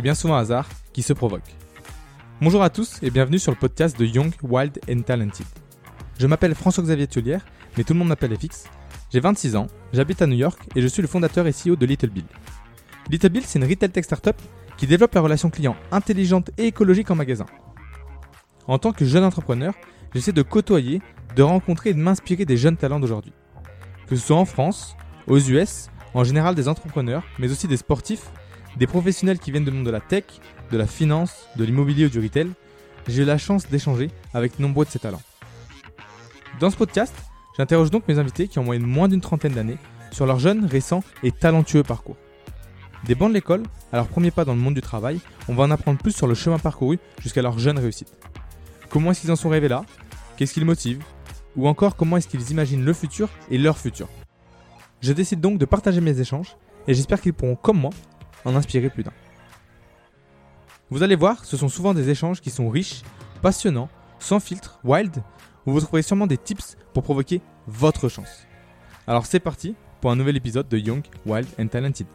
est bien souvent hasard qui se provoque. Bonjour à tous et bienvenue sur le podcast de Young, Wild and Talented. Je m'appelle François-Xavier Tullière, mais tout le monde m'appelle FX. J'ai 26 ans, j'habite à New York et je suis le fondateur et CEO de Little Bill. Little Bill, c'est une retail tech startup qui développe la relation client intelligente et écologique en magasin. En tant que jeune entrepreneur, j'essaie de côtoyer, de rencontrer et de m'inspirer des jeunes talents d'aujourd'hui. Que ce soit en France, aux US, en général des entrepreneurs, mais aussi des sportifs, des professionnels qui viennent du monde de la tech, de la finance, de l'immobilier ou du retail, j'ai eu la chance d'échanger avec nombreux de ces talents. Dans ce podcast, j'interroge donc mes invités qui ont moyenne moins d'une trentaine d'années sur leur jeune, récent et talentueux parcours. Des bancs de l'école à leur premier pas dans le monde du travail, on va en apprendre plus sur le chemin parcouru jusqu'à leur jeune réussite. Comment est-ce qu'ils en sont arrivés là? Qu'est-ce qui les motive Ou encore comment est-ce qu'ils imaginent le futur et leur futur? Je décide donc de partager mes échanges et j'espère qu'ils pourront, comme moi, en inspirer plus d'un. Vous allez voir, ce sont souvent des échanges qui sont riches, passionnants, sans filtre, wild, où vous trouverez sûrement des tips pour provoquer votre chance. Alors c'est parti pour un nouvel épisode de Young, Wild and Talented.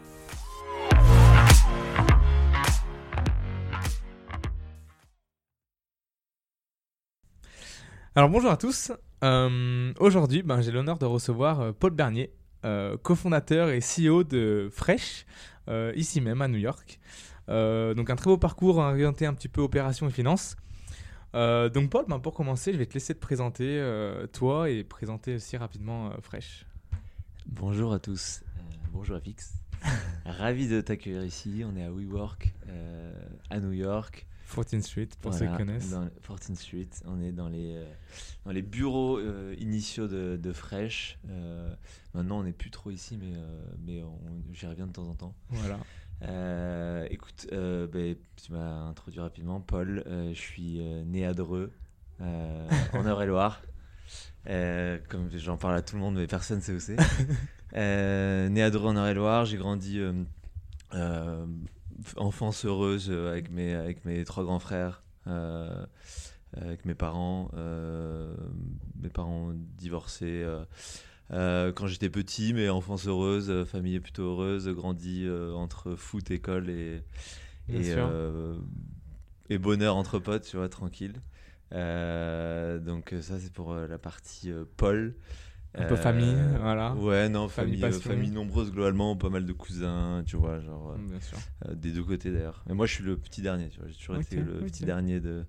Alors bonjour à tous. Euh, Aujourd'hui, ben, j'ai l'honneur de recevoir euh, Paul Bernier, euh, cofondateur et CEO de Fresh, ici même à New York. Euh, donc un très beau parcours orienté un petit peu opération et finance. Euh, donc Paul, ben, pour commencer, je vais te laisser te présenter euh, toi et présenter aussi rapidement euh, Fresh. Bonjour à tous, Euh, bonjour FX. Ravi de t'accueillir ici. On est à WeWork euh, à New York. 14th Street, pour ceux qui connaissent. Dans 14th Street. On est dans les, euh, dans les bureaux euh, initiaux de, de Fresh. Euh, maintenant, on n'est plus trop ici, mais, mais on- j'y reviens de temps en temps. Voilà. Écoute, ben, tu m'as introduit rapidement. Paul, je suis né à Dreux, en Eure-et-Loire. Comme j'en parle à tout le monde, mais personne ne sait où c'est. Né à Dreux, en Eure-et-Loire, j'ai grandi euh, enfance heureuse euh, avec mes, avec mes trois grands frères, euh, avec mes parents, euh, mes parents divorcés. euh, quand j'étais petit, mais enfance heureuse, famille plutôt heureuse, grandi entre foot, école et, et, et bonheur entre potes, tu vois, tranquille. Donc ça c'est pour la partie Paul. Un peu famille, voilà. Ouais, non, Famille famille, euh, famille nombreuse globalement, pas mal de cousins, tu vois, genre euh, Bien sûr. euh, des deux côtés d'ailleurs. Mais moi je suis le petit dernier, tu vois, j'ai toujours Ok, été le petit dernier de,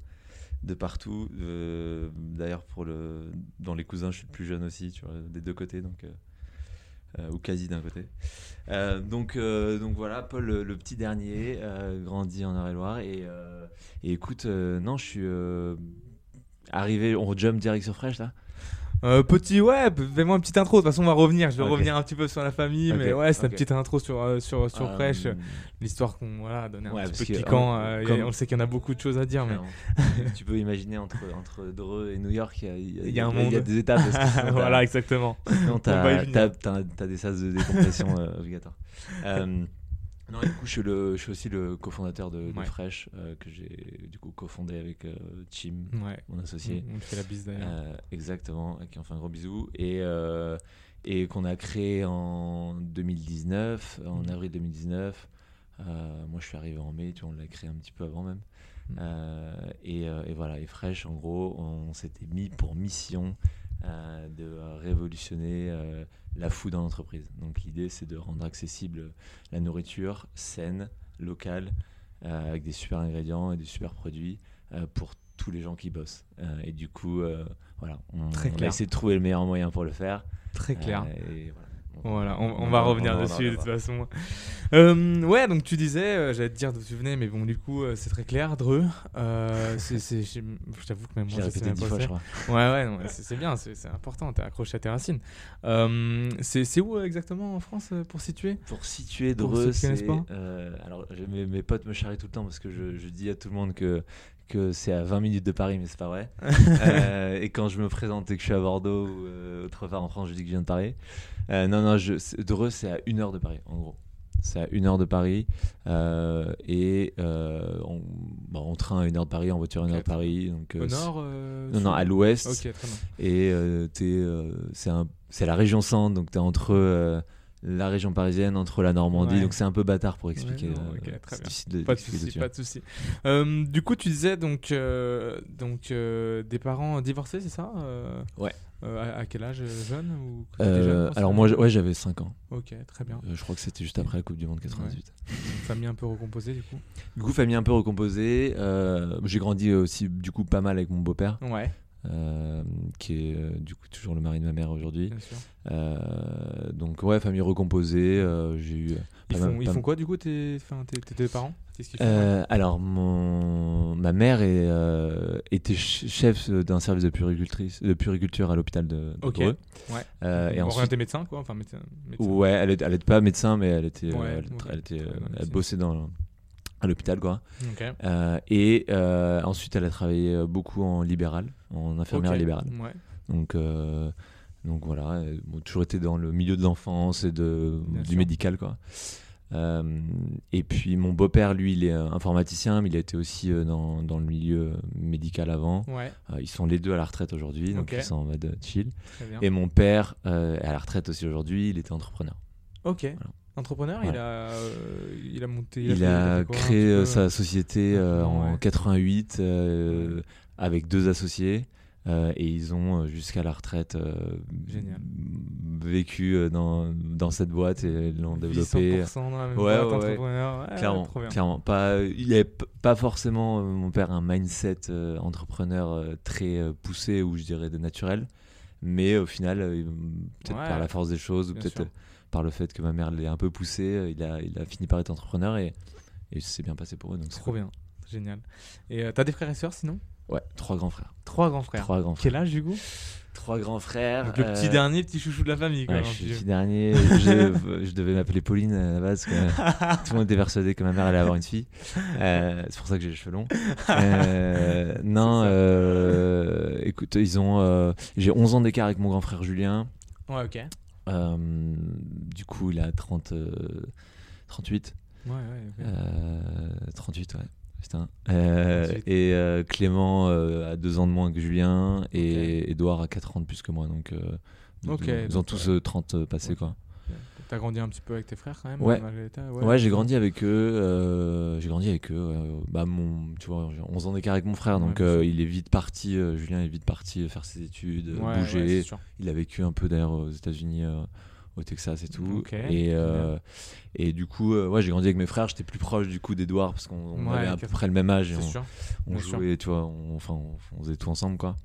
de partout. Euh, d'ailleurs, pour le, dans les cousins, je suis le plus jeune aussi, tu vois, des deux côtés, donc, euh, euh, ou quasi d'un côté. Euh, donc, euh, donc voilà, Paul, le, le petit dernier, euh, grandi en Eure-et-Loire. Et, euh, et écoute, euh, non, je suis euh, arrivé, on jump direct sur Fresh là Euh, petit, ouais, fais-moi une petite intro. De toute façon, on va revenir. Je vais revenir un petit peu sur la famille, mais ouais, c'est ok. une petite intro sur, euh, sur, sur Euh, Fresh. L'histoire qu'on voilà, a donné un ouais, petit peu que, piquant. euh, comme- on sait qu'il y en a beaucoup de choses à dire, mais. Tu peux imaginer entre, entre Dreux et New York, il y a, y a- Il y a un il y a monde. des étapes. que voilà, exactement. Sinon, On t'as, des sas de décompression obligatoires. Non, et du coup, je suis, le, je suis aussi le cofondateur de, de Ouais. Fresh, euh, que j'ai du coup cofondé avec euh, Chim, Ouais. mon associé. On, fait la bise d'ailleurs. Euh, exactement, à qui on fait un gros bisou. Et, euh, et qu'on a créé en 2019, en Mhm. avril 2019. Euh, moi, je suis arrivé en mai, tu vois, on l'a créé un petit peu avant même. Mhm. Et, et voilà, et Fresh, en gros, on s'était mis pour mission de révolutionner la food dans l'entreprise. Donc l'idée, c'est de rendre accessible la nourriture saine, locale, euh, avec des super ingrédients et des super produits euh, pour tous les gens qui bossent. Euh, et du coup, voilà, on, Très on a essayé de trouver le meilleur moyen pour le faire. Très clair. Et voilà. Voilà, on, on va revenir dessus de toute façon. Euh, ouais, donc tu disais, euh, j'allais te dire d'où tu venais, mais bon, du coup, euh, c'est très clair, Dreux. C'est, c'est- je t'avoue que même moi, je sais répété même pas fois, je crois. Ouais, ouais, c'est, bien, c'est, important, t'es accroché à tes racines. C'est, où exactement en France pour situer? Pour situer Dreux, c'est. alors, mes, mes potes me charrient tout le temps parce que je, je dis à tout le monde que, que c'est à 20 minutes de Paris, mais c'est pas vrai. Euh, et quand je me présente et que je suis à Bordeaux ou euh, autre part en France, je dis que je viens de Paris. Euh, non, non, je, Dreux, c'est à une heure de Paris, en gros. C'est à une heure de Paris. euh, et euh, en, bah, train à une heure de Paris, en voiture à une heure de Paris. Donc, euh, Au nord Non, non, à l'ouest. Et euh, c'est la région centre, donc tu es entre la région parisienne entre la Normandie. Ouais. Donc c'est un peu bâtard pour expliquer. Ouais, non, euh, ok, très bien. de- Pas de d'expliquer souci, dessus. pas de souci. Euh, du coup, tu disais donc, euh, donc des parents divorcés, c'est ça Ouais. à, à quel âge Jeune ou jeune, alors moi, ouais, j'avais 5 ans. Ok, très bien. Je crois que c'était juste après la Coupe du Monde 98. Famille un peu recomposée du coup. Du coup, famille un peu recomposée. j'ai grandi aussi du coup pas mal avec mon beau-père, Ouais, euh, qui est euh, du coup toujours le mari de ma mère aujourd'hui. Euh, donc ouais, famille recomposée. euh, j'ai eu. Ils pas mal- font, ils pas- font quoi du coup tes, tes, tes deux parents? Font? Euh, alors, mon... ma mère est, euh, était ch- chef d'un service de puricultrice, de puriculture à l'hôpital de, de Ok. Dreux. Ouais. Euh, et ensuite, Orienté médecin quoi, enfin médecin. médecin. ouais, elle n'était pas médecin, mais elle était, euh, Ouais, elle, ok. elle était, euh, elle bossait dans à l'hôpital quoi. Euh, et euh, ensuite, elle a travaillé euh, beaucoup en libéral, en infirmière libérale. Ouais. Donc, euh, donc voilà, elle a toujours été dans le milieu de l'enfance et de, Bien du sûr. médical quoi. Et puis mon beau-père, lui, il est informaticien, mais il a été aussi dans, dans le milieu médical avant. Ouais. Ils sont les deux à la retraite aujourd'hui, donc ils sont en mode chill. Et mon père est à la retraite aussi aujourd'hui, il était entrepreneur. Ok. Entrepreneur, il a, euh, il a monté. Il, a quoi, créé euh, sa société euh, en Ouais. 88 euh, avec deux associés. euh, et ils ont jusqu'à la retraite euh, vécu euh, dans, dans cette boîte et l'ont développé. 100% dans la même Ouais, boîte, ouais, clairement, clairement. Pas, il p- pas forcément, mon père, un mindset entrepreneur très poussé ou je dirais de naturel. Mais au final, peut-être par la force des choses ou peut-être par le fait que ma mère l'ait un peu poussé, euh, il a, il a fini par être entrepreneur et, et c'est bien passé pour eux. Donc Trop bien. Génial. Et euh, t'as des frères et sœurs sinon? Ouais, trois grands frères. Trois grands frères. Trois grands frères. Quel âge du coup? Trois grands frères. Donc, Le petit euh, dernier, petit chouchou de la famille. Quoi, Ouais, un je suis petit le petit dernier. je, je devais m'appeler Pauline à la base. tout le monde était persuadé que ma mère allait avoir une fille. Euh, c'est pour ça que j'ai les cheveux longs. Euh, non, euh, écoute, ils ont. euh, j'ai 11 ans d'écart avec mon grand frère Julien. Ouais, ok. Euh, du coup, il a 30, euh, 38. Ouais, ouais, ok. Euh, 38, ouais. Putain. Euh, 38. et euh, Clément euh, a 2 ans de moins que Julien. Et Ok. Edouard a 4 ans de plus que moi. Donc, euh, Ok, ils ont donc, tous ouais. euh, 30 passés, quoi. T'as grandi un petit peu avec tes frères quand même Ouais. l'état Ouais, j'ai grandi avec eux. euh, j'ai grandi avec eux. euh, bah, mon, tu vois, j'ai 11 ans d'écart avec mon frère, Ouais, donc euh, il est vite parti. euh, Julien est vite parti faire ses études, Ouais, ouais, bouger. il a vécu un peu d'ailleurs aux États-Unis, au Texas et tout. Et, et du coup, ouais, j'ai grandi avec mes frères. J'étais plus proche du coup d'Edouard parce qu'on on Ouais, avait à peu près le même âge et on, sûr. on bien sûr. jouait, tu vois, on, enfin, on, on faisait tout ensemble quoi.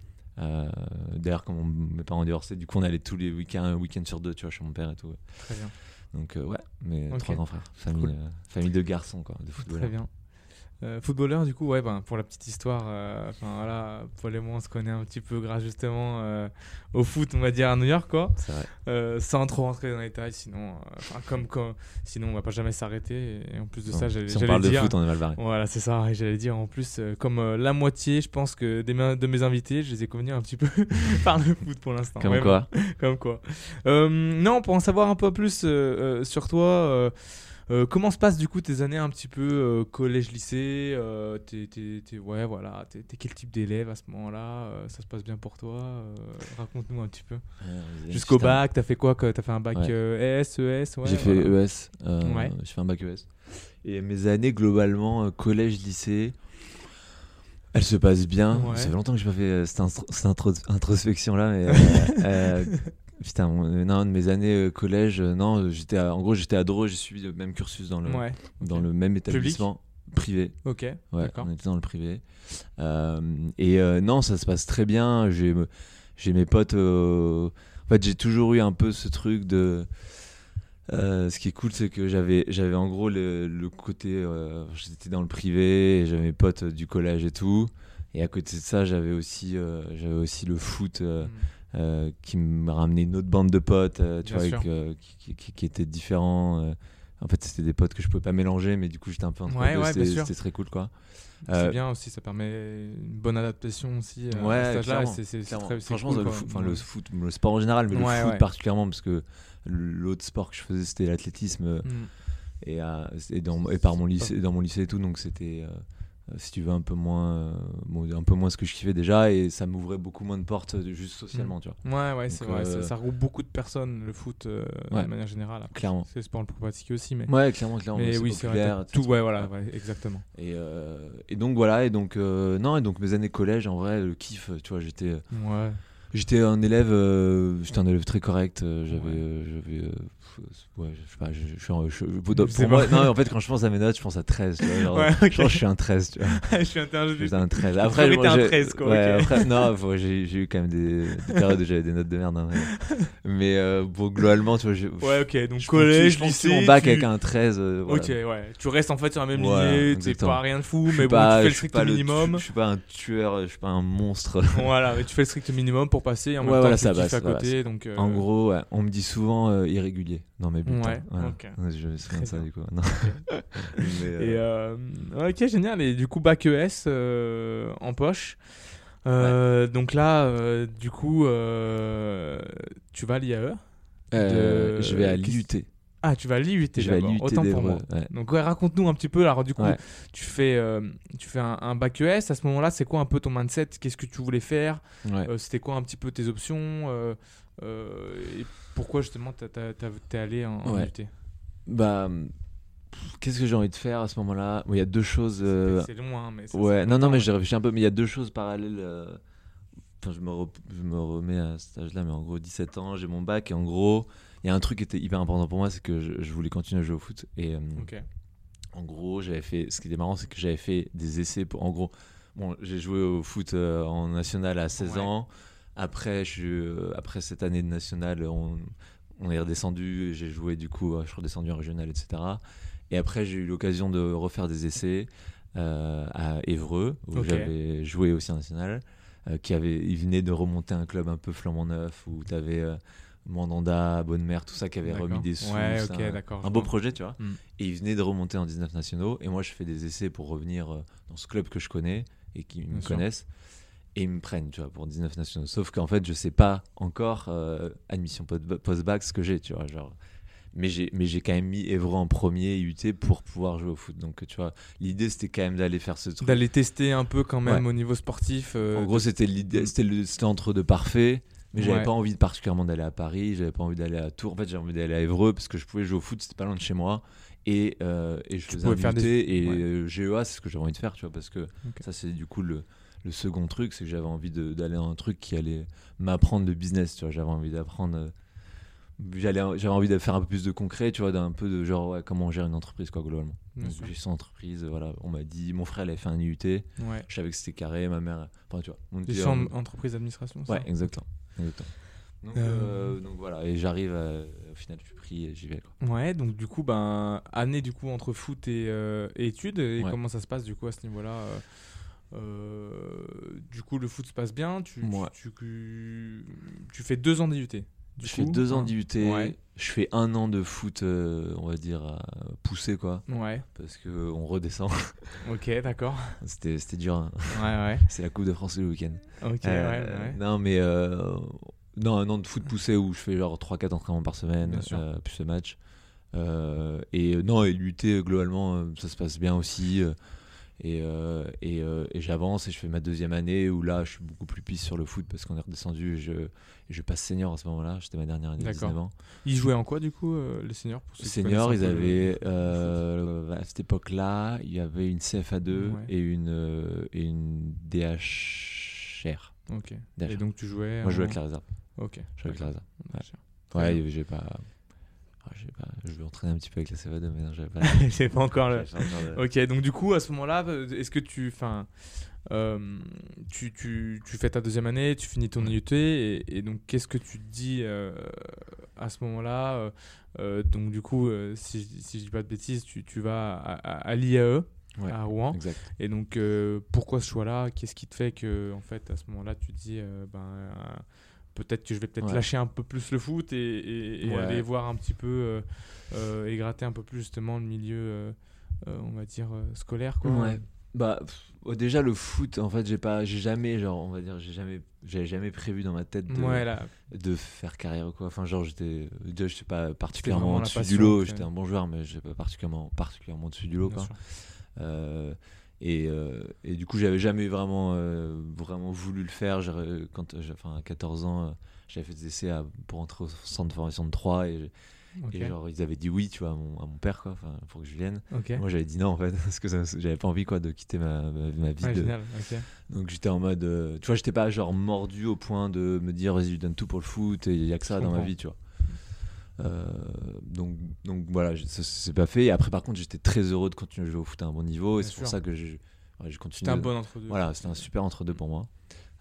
Euh, D'ailleurs, quand mon- mes parents divorcé, du coup, on allait tous les week-ends, un week-end sur deux, tu vois, chez mon père et tout. Très bien. Donc, euh, ouais, mais Ok. trois grands frères. Famille, Cool. euh, famille de garçons, quoi, de footballeurs. Très bien. Euh, footballeur, du coup, ouais, ben, pour la petite histoire, euh, voilà, Paul et moi, on se connaît un petit peu grâce justement euh, au foot, on va dire, à New York, quoi. Vrai. Euh, sans trop rentrer dans les détails, sinon, comme, comme, sinon, on va pas jamais s'arrêter. Et en plus de ça, j'allais si on parle dire. de foot, on est mal barré. Voilà, c'est ça. Et j'allais dire en plus, comme la moitié, je pense que des de mes invités, je les ai convenus un petit peu par le foot pour l'instant. Comme quoi comme quoi. Non, pour en savoir un peu plus sur toi, euh, comment se passent du coup tes années un petit peu euh, collège-lycée euh, t'es, t'es- t'es- Ouais, voilà. T'es, t'es quel type d'élève à ce moment-là Ça se passe bien pour toi Raconte-nous un petit peu. Jusqu'au bac, t'as fait quoi que- T'as fait un bac Ouais. ES, ES ouais, j'ai fait voilà. ES. Ouais. J'ai fait un bac ES. Et mes années, globalement, euh, collège, lycée, elles se passent bien. Ouais. Ça fait longtemps que j'ai pas fait euh, cette, instro- cette intro- introspection-là, mais. euh, euh, Putain, euh, non, de mes années euh, collège, euh, non, j'étais à- en gros, j'étais à Dreux, j'ai suivi le même cursus dans le, Ouais, dans le même établissement privé. Ok, Ouais, d'accord. on était dans le privé. Euh, et euh, non, ça se passe très bien. J'ai j'ai mes potes. euh, En fait, j'ai toujours eu un peu ce truc de. euh, ce qui est cool, c'est que j'avais j'avais en gros le, le côté. euh, J'étais dans le privé, et j'avais mes potes du collège et tout. Et à côté de ça, j'avais aussi, euh, j'avais aussi le foot euh, Mm. Euh, qui m'a ramené une autre bande de potes, euh, tu Bien vois, avec, euh, qui, qui, qui étaient différents. En fait, c'était des potes que je pouvais pas mélanger, mais du coup, j'étais un peu entre Ouais, ouais, C'était très cool, quoi. C'est bien aussi, ça permet une bonne adaptation aussi Ouais, à clairement, c'est- Franchement, cool, le, foot, Ouais. le foot, le sport en général, mais le foot particulièrement, parce que l'autre sport que je faisais, c'était l'athlétisme, Mm. et, et par mon lycée, dans mon lycée et tout, donc c'était. Euh, si tu veux, un peu moins, euh, bon, un peu moins ce que je kiffais déjà, et ça m'ouvrait beaucoup moins de portes euh, juste socialement, tu vois. Ouais, ouais, c'est vrai. ça, ça regroupe beaucoup de personnes, le foot, euh, Ouais. de manière générale. Après, Clairement. C'est le sport le plus pratiqué aussi, mais. Ouais, clairement, clairement. mais oui, c'est vrai. Tout, ouais, voilà, ouais, exactement. Et, euh, et donc voilà, et donc euh, non, et donc mes années collège, en vrai, le kiff, tu vois, j'étais, Ouais. j'étais un élève, j'étais un élève très correct. j'avais, ouais, je sais pas, je, je pour, moi, non, en fait, quand je pense à mes notes, je pense à 13. Tu vois, genre, Ouais, Je suis un 13, tu vois. je suis interrogé. J'étais un 13. Après, Après, t'es moi, un j'ai- 13, quoi, Ouais, ok. après, non, j'ai eu quand même des, des périodes où j'avais des notes de merde. hein, mais mais, euh, bon, globalement, tu vois, j'ai- Ouais, ok. Donc je collège, je lycée. mon bac tu- avec un 13. euh, voilà. Ok, ouais. Tu restes en fait sur la même lignée, t'es exactement. pas rien de fou, mais bon, tu fais le strict minimum. Je, suis pas un tueur, je suis pas un monstre. voilà, mais tu fais le strict minimum pour passer. En même temps, tu à côté, En gros, on me dit souvent euh, dans mes bulletins. Ouais, Voilà. Je me souviens de ça bien. du coup. Non. Mais, euh, Et euh, ok, génial. Et du coup, bac ES euh, en poche. Euh, Donc là, euh, du coup, euh, tu vas à l'IAE. euh, de- je vais à l'IUT. Ah, tu vas à l'IUT Je vais à d'abord, l'IUT autant pour moi. ouais. Donc ouais, raconte-nous un petit peu. Alors du coup, Ouais. tu fais, euh, tu fais un, un bac ES. À ce moment-là, c'est quoi un peu ton mindset? Qu'est-ce que tu voulais faire? Ouais. Euh, C'était quoi un petit peu tes options? Euh, Et pourquoi justement t'es allé en, en Ouais. IUT Bah, qu'est-ce que j'ai envie de faire à ce moment-là? Bon, Il y a deux choses. euh, C'est long, hein, mais Ouais, non, non, mais j'ai réfléchi un peu, mais il y a deux choses parallèles. euh, Enfin, je me, re- je me remets à cet âge-là, mais en gros, 17 ans, j'ai mon bac, et en gros, il y a un truc qui était hyper important pour moi, c'est que je, je voulais continuer à jouer au foot. Et euh, en gros, j'avais fait. Ce qui était marrant, c'est que j'avais fait des essais pour. En gros, bon, j'ai joué au foot euh, en national à 16 Ouais. ans. Après, je, euh, après cette année de national, on, on est redescendu. J'ai joué, du coup, euh, je suis redescendu en régional, etc. Et après, j'ai eu l'occasion de refaire des essais euh, à Évreux, où j'avais joué aussi en national. euh, qui avait, il venait de remonter un club un peu flambant neuf, où tu avais. Mandanda, Bonne Mère, tout ça qui avait remis des sous. Ouais, c'est ok, un- d'accord, Un beau projet, tu vois. Mm. Et il venait de remonter en 19 nationaux. Et moi, je fais des essais pour revenir dans ce club que je connais et qui me sûr. Et ils me prennent, tu vois, pour 19 nationaux. Sauf qu'en fait, je sais pas encore, euh, admission post- post-bac, ce que j'ai, tu vois. Genre. Mais j'ai, mais j'ai quand même mis Évreux en premier UT pour pouvoir jouer au foot. Donc, tu vois, l'idée, c'était quand même d'aller faire ce truc. D'aller tester un peu quand même Ouais. au niveau sportif. euh, En gros, c'était l'idée, c'était, le, c'était entre deux parfaits. Mais j'avais Ouais. pas envie de particulièrement d'aller à Paris, j'avais pas envie d'aller à Tours. En fait, j'avais envie d'aller à Évreux parce que je pouvais jouer au foot, c'était pas loin de chez moi. Et, euh, et je faisais pouvais un faire UT des- et ouais. GEA, c'est ce que j'avais envie de faire, tu vois, parce que ça, c'est du coup le, le second truc, c'est que j'avais envie d'aller dans un truc qui allait m'apprendre le business, tu vois. J'avais envie d'apprendre. euh, J'allais, j'avais envie de faire un peu plus de concret, tu vois, d'un peu de genre ouais, comment on gère une entreprise, quoi, globalement. Bien Donc, sûr. gestion d'entreprise, voilà, on m'a dit, mon frère, il avait fait un IUT, Ouais. je savais que c'était carré, ma mère, enfin, tu vois. on Gestion entreprise d'administration. ça Ouais, exactement. exactement. Donc, Euh, euh, donc voilà, et j'arrive, au final, je suis pris et j'y vais. Quoi. Ouais, donc du coup, ben, année du coup entre foot et, euh, et études, et Ouais. comment ça se passe du coup à ce niveau-là euh, euh, Du coup, le foot se passe bien, tu, tu- Ouais. tu, tu, tu fais deux ans d'IUT. Je coup, fais deux ans d'IUT, Ouais. je fais un an de foot, euh, on va dire, euh, poussé, quoi, Ouais, parce qu'on redescend. ok, d'accord. c'était, c'était dur, hein. Ouais, ouais. c'est la Coupe de France le week-end. Ok, Euh, ouais, ouais. Non, mais euh, non, un an de foot poussé où je fais genre 3-4 entraînements par semaine, euh, plus ce match. Euh, et euh, non, et l'UT, globalement, euh, ça se passe bien aussi. Et euh, et, euh, et j'avance et je fais ma deuxième année où là, je suis beaucoup plus pisse sur le foot parce qu'on est redescendu et je, je passe senior à ce moment-là. J'étais ma dernière année, D'accord. 19 ans. Ils jouaient en quoi du coup, euh, les seniors pour ceux qui Senior, connaissent ils avaient, à cette époque-là, il y avait une CFA2 Ouais. et une, et une DHR. Ok. Et donc tu jouais. Moi, je jouais avec la réserve. Ok. Je jouais avec la réserve. Ouais, j'ai pas. Pas. Je vais entraîner un petit peu avec la CFA2, mais non, j'avais pas. C'est pas encore le. Ok, donc du coup, à ce moment-là, est-ce que tu, enfin, euh, tu, tu, tu fais ta deuxième année, tu finis ton IUT, et, et donc qu'est-ce que tu te dis euh, à ce moment-là euh, Donc du coup, si, si je dis pas de bêtises, tu, tu vas à, à, à l'IAE Ouais, à Rouen, exact. et donc pourquoi ce choix-là? Qu'est-ce qui te fait que, en fait, à ce moment-là, tu te dis, ben, peut-être que je vais peut-être Ouais. lâcher un peu plus le foot et, et- et Ouais. aller voir un petit peu euh, euh, et gratter un peu plus justement le milieu, euh, euh, on va dire scolaire, quoi. Ouais. Bah, pff, oh, déjà, le foot, en fait, j'ai pas. J'ai jamais, genre, on va dire, j'ai jamais. J'avais jamais prévu dans ma tête de, Ouais, là, de faire carrière ou quoi. Enfin, genre, j'étais. Déjà, j'étais pas particulièrement au-dessus du lot. J'étais un bon joueur, mais j'étais pas particulièrement, particulièrement au-dessus du lot, quoi. Euh, Et, euh, et du coup, j'avais jamais vraiment, euh, vraiment voulu le faire. Quand, enfin, à 14 ans, euh, j'avais fait des essais à- pour entrer au centre de formation de 3 et, genre, ils avaient dit oui, tu vois, à mon, à mon père, quoi, pour que je vienne. Moi, j'avais dit non, en fait, parce que j'avais pas envie, quoi, de quitter ma, ma, ma vie. Ouais, de-. Donc, j'étais en mode, tu vois, j'étais pas genre mordu au point de me dire, vas-y, je donne tout pour le foot et il y a que ça dans ma vie, tu vois. Euh, donc, donc voilà, s'est pas fait. Et après, par contre, j'étais très heureux de continuer à jouer au foot à un bon niveau. Et c'est pour ça que je, je continue. C'était un bon entre-deux. Voilà, c'était un super entre-deux pour moi.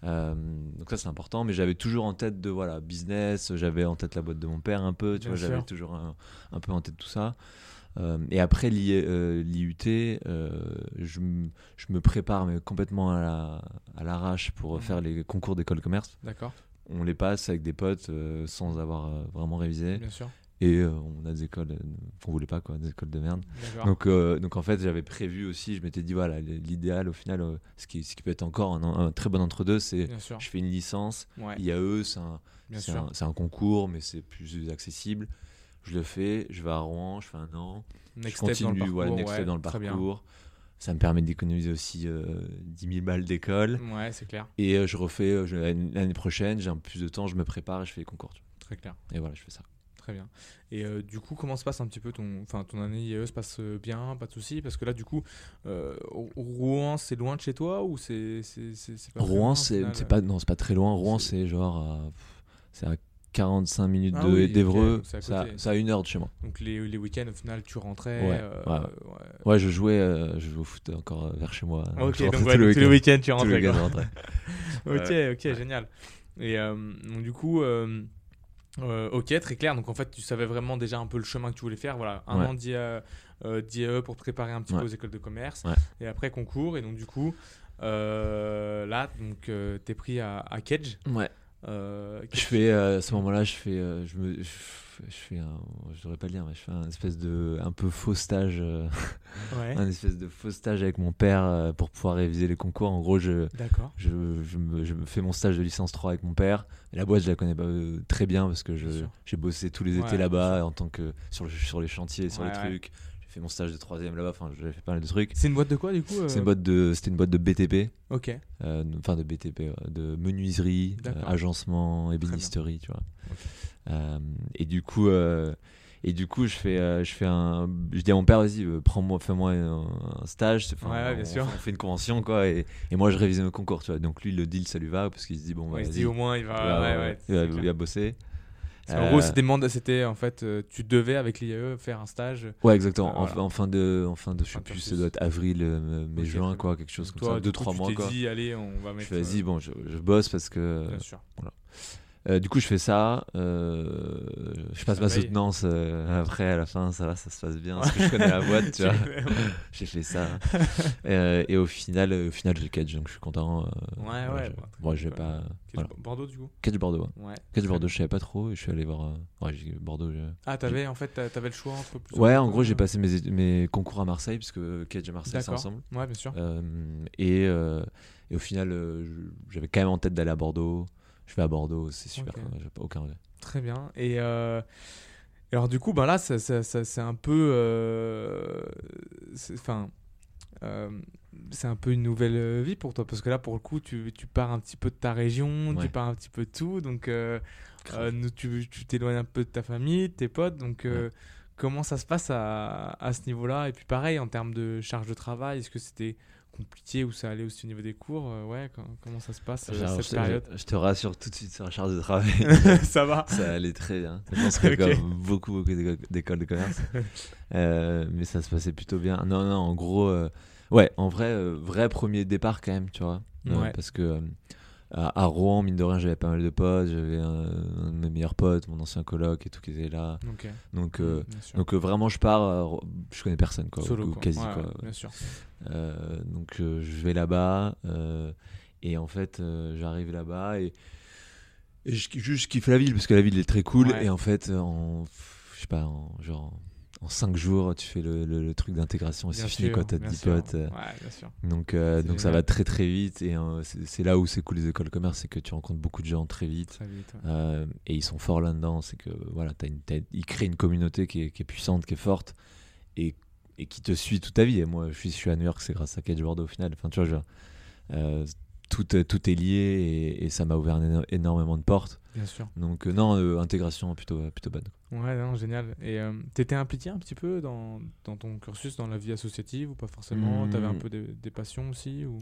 Euh, donc ça c'est important, mais j'avais toujours en tête de voilà business, j'avais en tête la boîte de mon père un peu, tu Bien vois, j'avais toujours un, un peu en tête tout ça. Euh, et après l'I- l'IUT, euh, je, me prépare mais complètement à la- à l'arrache pour Mhm. faire les concours d'école commerce. D'accord. On les passe avec des potes euh, sans avoir euh, vraiment révisé, Bien sûr. et euh, on a des écoles qu'on voulait pas quoi, des écoles de merde. Donc, donc en fait, j'avais prévu aussi, je m'étais dit, voilà, l'idéal au final, ce, qui, ce qui peut être encore un, un très bon entre-deux, c'est je fais une licence, Ouais. IAE, c'est un, un, un concours, mais c'est plus accessible. Je le fais, je vais à Rouen, je fais un an, Next je step dans le continue, voilà, parcours, next ouais, step dans le parcours. Ça me permet d'économiser aussi euh, 10 000 balles d'école. Ouais, c'est clair. Et euh, je refais euh, je- l'année prochaine, j'ai un peu plus de temps, je me prépare et je fais les concours. Très clair. Et voilà, je fais ça. Très bien. Et euh, du coup, comment se passe un petit peu ton, enfin, ton année IAE se passe bien, pas de soucis? Parce que là, du coup, euh, Rouen, c'est loin de chez toi ou c'est c'est c'est c'est pas Rouen, c'est pas, non, c'est pas très loin. Rouen, C'est- genre c'est à 45 minutes Ah oui, d'Evreux. à, côté. c'est à une heure de chez moi. Donc les, les week-ends, au final, tu rentrais. Ouais, euh, ouais, ouais. ouais. Ouais, je jouais, euh, je jouais au foot encore euh, vers chez moi. Ah, Ok, donc, tous les week-ends, tu rentrais. Ok, ok, génial. Et euh, donc du coup, ok, très clair. Donc en fait, tu savais vraiment déjà un peu le chemin que tu voulais faire. Voilà, un an d'IA, d'IAE pour te préparer un petit peu aux écoles de commerce. Et après concours. Et donc du coup, là, euh, t'es pris à, à Kedge. Ouais. Euh, Je fais euh, à ce moment-là, je fais, euh, je me, je, fais un, je devrais pas le dire, mais je fais un espèce de, un peu faux stage, ouais. un espèce de faux stage avec mon père pour pouvoir réviser les concours. En gros, je, je, je, me, je me fais mon stage de licence 3 avec mon père. Et la boîte, je la connais pas très bien parce que j'ai bossé tous les Ouais, étés là-bas en tant que sur, le- sur les chantiers, sur Ouais, les trucs. J'ai fait mon stage de troisième là-bas. Enfin, j'ai fait pas mal de trucs. C'est une boîte de quoi du coup euh C'est une boîte de, c'était une boîte de BTP, Ok. euh, enfin de BTP, de menuiserie, euh, agencement, ébénisterie, tu vois. Euh, et du coup, euh, et du coup, je fais, euh, je fais un, je dis à mon père, vas-y, euh, prends-moi, fais-moi un, un stage. enfin, Ouais, ouais, bien on, sûr. on fait une convention, quoi. Et, et moi, je révise mes concours, tu vois. Donc lui, le deal, ça lui va parce qu'il se dit, bon, bah, Ouais, il se vas-y, dit au moins il va. il va, ouais, il va- il va bosser. Parce qu'en Euh, gros, c'était en fait, euh, tu devais avec l'IAE faire un stage. Ouais, exactement. En, voilà. en fin de, en fin de, je sais plus, ça doit être avril, euh, mai, juin, quoi, quelque chose comme toi, ça, deux, coup, trois tu mois, t'es quoi. dit, allez, on va Je mettre. fais, vas-y, bon, je, je bosse parce que. Bien sûr. Euh, du coup, je fais ça. euh, je passe ma soutenance euh, après, à la fin, ça va, ça se passe bien. Parce que je connais la boîte, tu vois. J'ai fait ça. Euh, et au final, au final, j'ai catch, donc je suis content. euh, Ouais, voilà, ouais, bon, je vais ouais. pas. Voilà. Bordeaux du coup? Catch Bordeaux. Ouais. Ouais. Catch Bordeaux, je savais pas trop. Et je suis allé voir. Ouais, Bordeaux. Ah, t'avais en fait, t'a- t'avais le choix entre plusieurs Ouais, en gros, j'ai passé mes, mes concours à Marseille, parce que Catch et Marseille, c'est ensemble. Ouais, bien sûr. Et, et au final, j'avais quand même en tête d'aller à Bordeaux. Je vais à Bordeaux, c'est super. Ok. quoi, J'ai pas aucun regret. Très bien. Et euh, et alors, du coup, ben là, ça, ça- ça- c'est un peu. euh, c'est- Enfin. euh, c'est un peu une nouvelle vie pour toi parce que là pour le coup tu, tu pars un petit peu de ta région Ouais. tu pars un petit peu de tout donc euh, nous, tu tu t'éloignes un peu de ta famille de tes potes donc comment ça se passe à, à ce niveau là et puis pareil en termes de charge de travail est-ce que c'était compliqué ou ça allait aussi au niveau des cours euh, ouais com- comment ça se passe euh, Alors, cette je, période? je- je te rassure tout de suite sur la charge de travail. ça va ça allait très bien. Je pense que Ok. comme beaucoup, beaucoup d'éco- d'écoles de commerce. Euh, mais ça se passait plutôt bien. Non, non, en gros, euh, ouais, en vrai, euh, vrai premier départ quand même, tu vois. Ouais. Parce que à, à Rouen, mine de rien, j'avais pas mal de potes. J'avais un, un de mes meilleurs potes, mon ancien coloc et tout qui était là. Donc, euh, donc euh, vraiment, je pars, euh, je connais personne, quoi. solo ou quoi. quasi, Ouais, quoi. ouais, bien sûr donc je vais là-bas et en fait j'arrive là-bas et, et je, juste je kiffe la ville parce que la ville est très cool Ouais. et en fait en je sais pas en, genre en 5 jours tu fais le, le- le truc d'intégration et Bien c'est fini sûr, quoi t'as bien 10 sûr. potes euh. ouais bien sûr donc euh, donc ça va très très vite et euh, c'est là où c'est cool les écoles de commerce c'est que tu rencontres beaucoup de gens très vite très vite ouais. euh, et ils sont forts là-dedans. C'est que voilà, une, ils créent une communauté qui est, qui est puissante, qui est forte. Et et qui te suit toute ta vie. Et moi, je suis, je suis à New York, c'est grâce à Catchboard au final. Enfin, tu vois, je veux dire, tout, tout est lié et, et ça m'a ouvert éno- énormément de portes. Bien sûr. Donc, euh, non, euh, intégration plutôt, plutôt bonne. Ouais, non, génial. Et euh, t'étais impliqué un petit peu dans, dans ton cursus, dans la vie associative ou pas forcément? Hmm. T'avais un peu des, des passions aussi ou...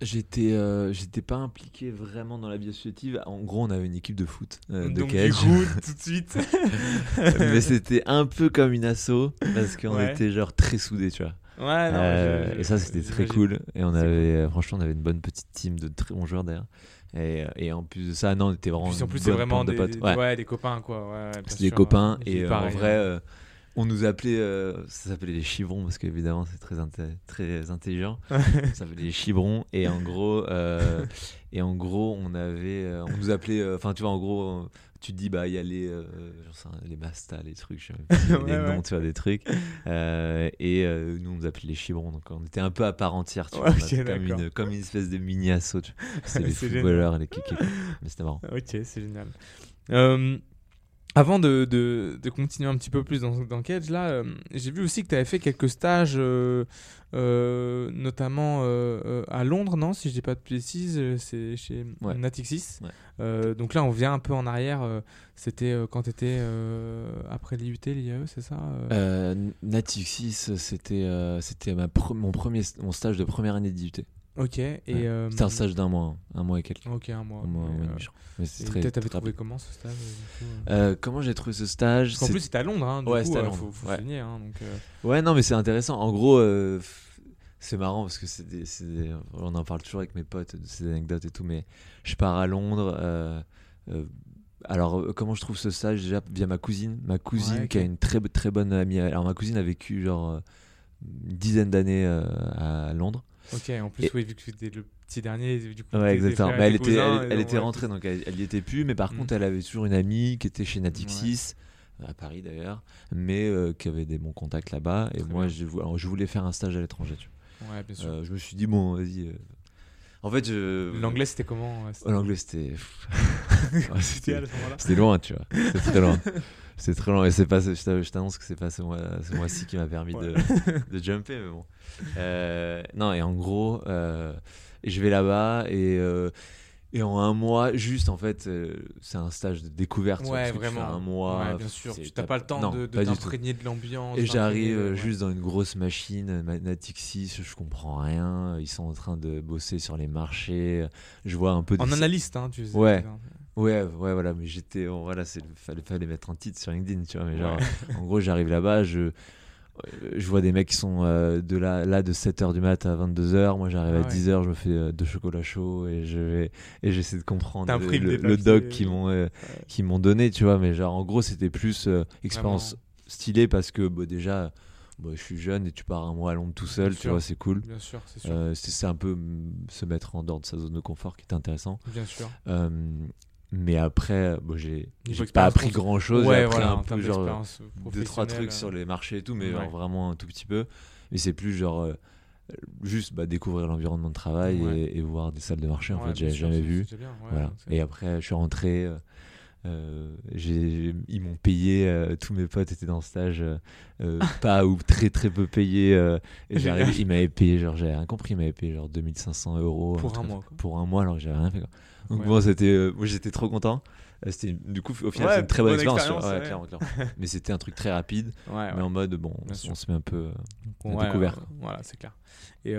J'étais euh, j'étais pas impliqué vraiment dans la vie associative. En gros, on avait une équipe de foot, euh, de Donc cage. du coup, tout de suite. mais c'était un peu comme une asso parce qu'on Ouais. était genre très soudés, tu vois. Ouais, non, Euh, je- et ça, c'était très cool. Et on avait, euh, franchement, on avait une bonne petite team de très bons joueurs d'ailleurs. Et, euh, et en plus de ça, non, on était vraiment. Puis en plus, c'est vraiment de des, potes. des- Ouais. ouais, des copains, quoi. Ouais, C'était des sûr. copains. Et pareil, en vrai, hein. On nous appelait. euh, ça s'appelait les chivrons parce qu'évidemment, c'est très, inté- très intelligent. ça s'appelait les chibrons. Et en gros, euh, et en gros on avait. euh, on nous appelait. Enfin, tu vois, en gros. tu te dis, bah, il y a les, rien, les Mastas, les trucs, je sais Ouais, les ouais. noms, tu vois, des trucs. Et nous, on nous appelait les chibrons. Donc, on était un peu à part entière, tu vois. comme, une, comme une espèce de mini assaut. C'était les C'est footballeurs, les kékés. Mais c'était marrant. Ok, c'est génial. Avant de, de, de continuer un petit peu plus dans, dans Cage, là, euh, j'ai vu aussi que tu avais fait quelques stages, euh, euh, notamment à Londres, non Si je dis pas de bêtises, c'est chez Ouais. Natixis. Ouais. Donc là, on vient un peu en arrière. C'était quand tu étais après l'IUT, l'IAE, c'est ça Natixis, c'était c'était mon premier mon stage de première année d'IUT. Ok, et. Ouais. euh, C'était un stage d'un mois, hein, un mois et quelques. Ok, un mois. Un mois, et euh, très, peut-être t'avais très trouvé rapide. comment ce stage euh, du coup, euh Euh, comment j'ai trouvé ce stage Parce qu'en plus, c'était à Londres, hein, du Ouais, c'était à euh, Londres, faut, faut hein, donc, euh, Ouais, non, mais c'est intéressant. En gros, euh, c'est marrant parce que c'est des- c'est des- on en parle toujours avec mes potes de ces anecdotes et tout, mais je pars à Londres. euh, euh, alors, euh, comment je trouve ce stage? Déjà via ma cousine. Ma cousine qui a une très, très bonne amie. Alors, ma cousine a vécu genre euh, une dizaine d'années euh, à Londres. Ok, en plus, Et- oui, vu que c'était le petit dernier, du coup. Ouais, exactement. Mais et elle était, cousins, elle, et elle donc, était ouais, rentrée, donc elle, elle y était plus. Mais par Mm. contre, elle avait toujours une amie qui était chez Natixis, à Paris d'ailleurs, mais euh, qui avait des bons contacts là-bas. Et Très moi, je, vou- alors, je voulais faire un stage à l'étranger. Ouais. Euh, je me suis dit, bon, vas-y. euh. En fait, je... L'anglais, c'était comment ouais, L'anglais, c'était. Ouais, C'était loin, tu vois. C'était très loin. C'était très loin. Et c'est pas, je t'a- je t'annonce que c'est pas ce mois- ce mois-ci qui m'a permis de, de jumper, mais bon. Euh, non, et en gros, euh, je vais là-bas et, euh, et en un mois, juste en fait, c'est un stage de découverte. Ouais, vraiment. un mois. Ouais, bien sûr. c'est- Tu n'as pas le temps non, de, t'imprégner l'ambiance. Et j'arrive ouais. juste dans une grosse machine, ma- Natixis, je comprends rien. Ils sont en train de bosser sur les marchés. Je vois un peu En des- analyste, hein, tu faisais. Ouais. Ouais, ouais, voilà, mais j'étais. bon, voilà, c'est fallait, fallait mettre un titre sur LinkedIn, tu vois. Mais genre, en gros, j'arrive là-bas, je, euh, je vois des mecs qui sont euh, de là, là de 7h du mat à 22h. Moi, j'arrive Ah à ouais. 10h, je me fais euh, deux chocolats chauds et je vais et j'essaie de comprendre le, doc qu'ils m'ont euh, qu'ils m'ont donné, tu vois. Mais genre, en gros, c'était plus expérience stylée parce que bah, déjà, bah, je suis jeune et tu pars un mois à Londres tout seul, Bien tu sûr. vois, c'est cool. Bien sûr, c'est sûr. Euh, c'est un peu mm, se mettre en dehors de sa zone de confort qui est intéressant. Bien sûr. Euh, mais après, bon, j'ai pas appris grand chose. ouais, j'ai appris voilà, un peu genre deux trois trucs sur les marchés et tout, mais ouais. genre vraiment un tout petit peu. Mais c'est plus genre euh, juste bah, découvrir l'environnement de travail Ouais. et, et voir des salles de marché. En fait, j'avais jamais vu. bien, voilà. Et après, je suis rentré. euh, euh, ils m'ont payé, euh, tous mes potes étaient dans le stage, euh, pas ou très très peu payés. euh, et j'arrive, ils m'avaient payé, genre j'avais rien compris, ils m'avaient payé genre 2500 euros Pour un mois, quoi. Pour un mois, alors que j'avais rien fait. quoi. Donc Ouais. bon, c'était, euh, moi j'étais trop content. Euh, C'était du coup au final Ouais, c'est une très bonne, bonne expérience. expérience, clairement, clairement. Mais c'était un truc très rapide, Ouais, mais en mode bon, Bien on, sûr. se met un peu. ouais, découvert. euh, voilà, c'est clair. Et,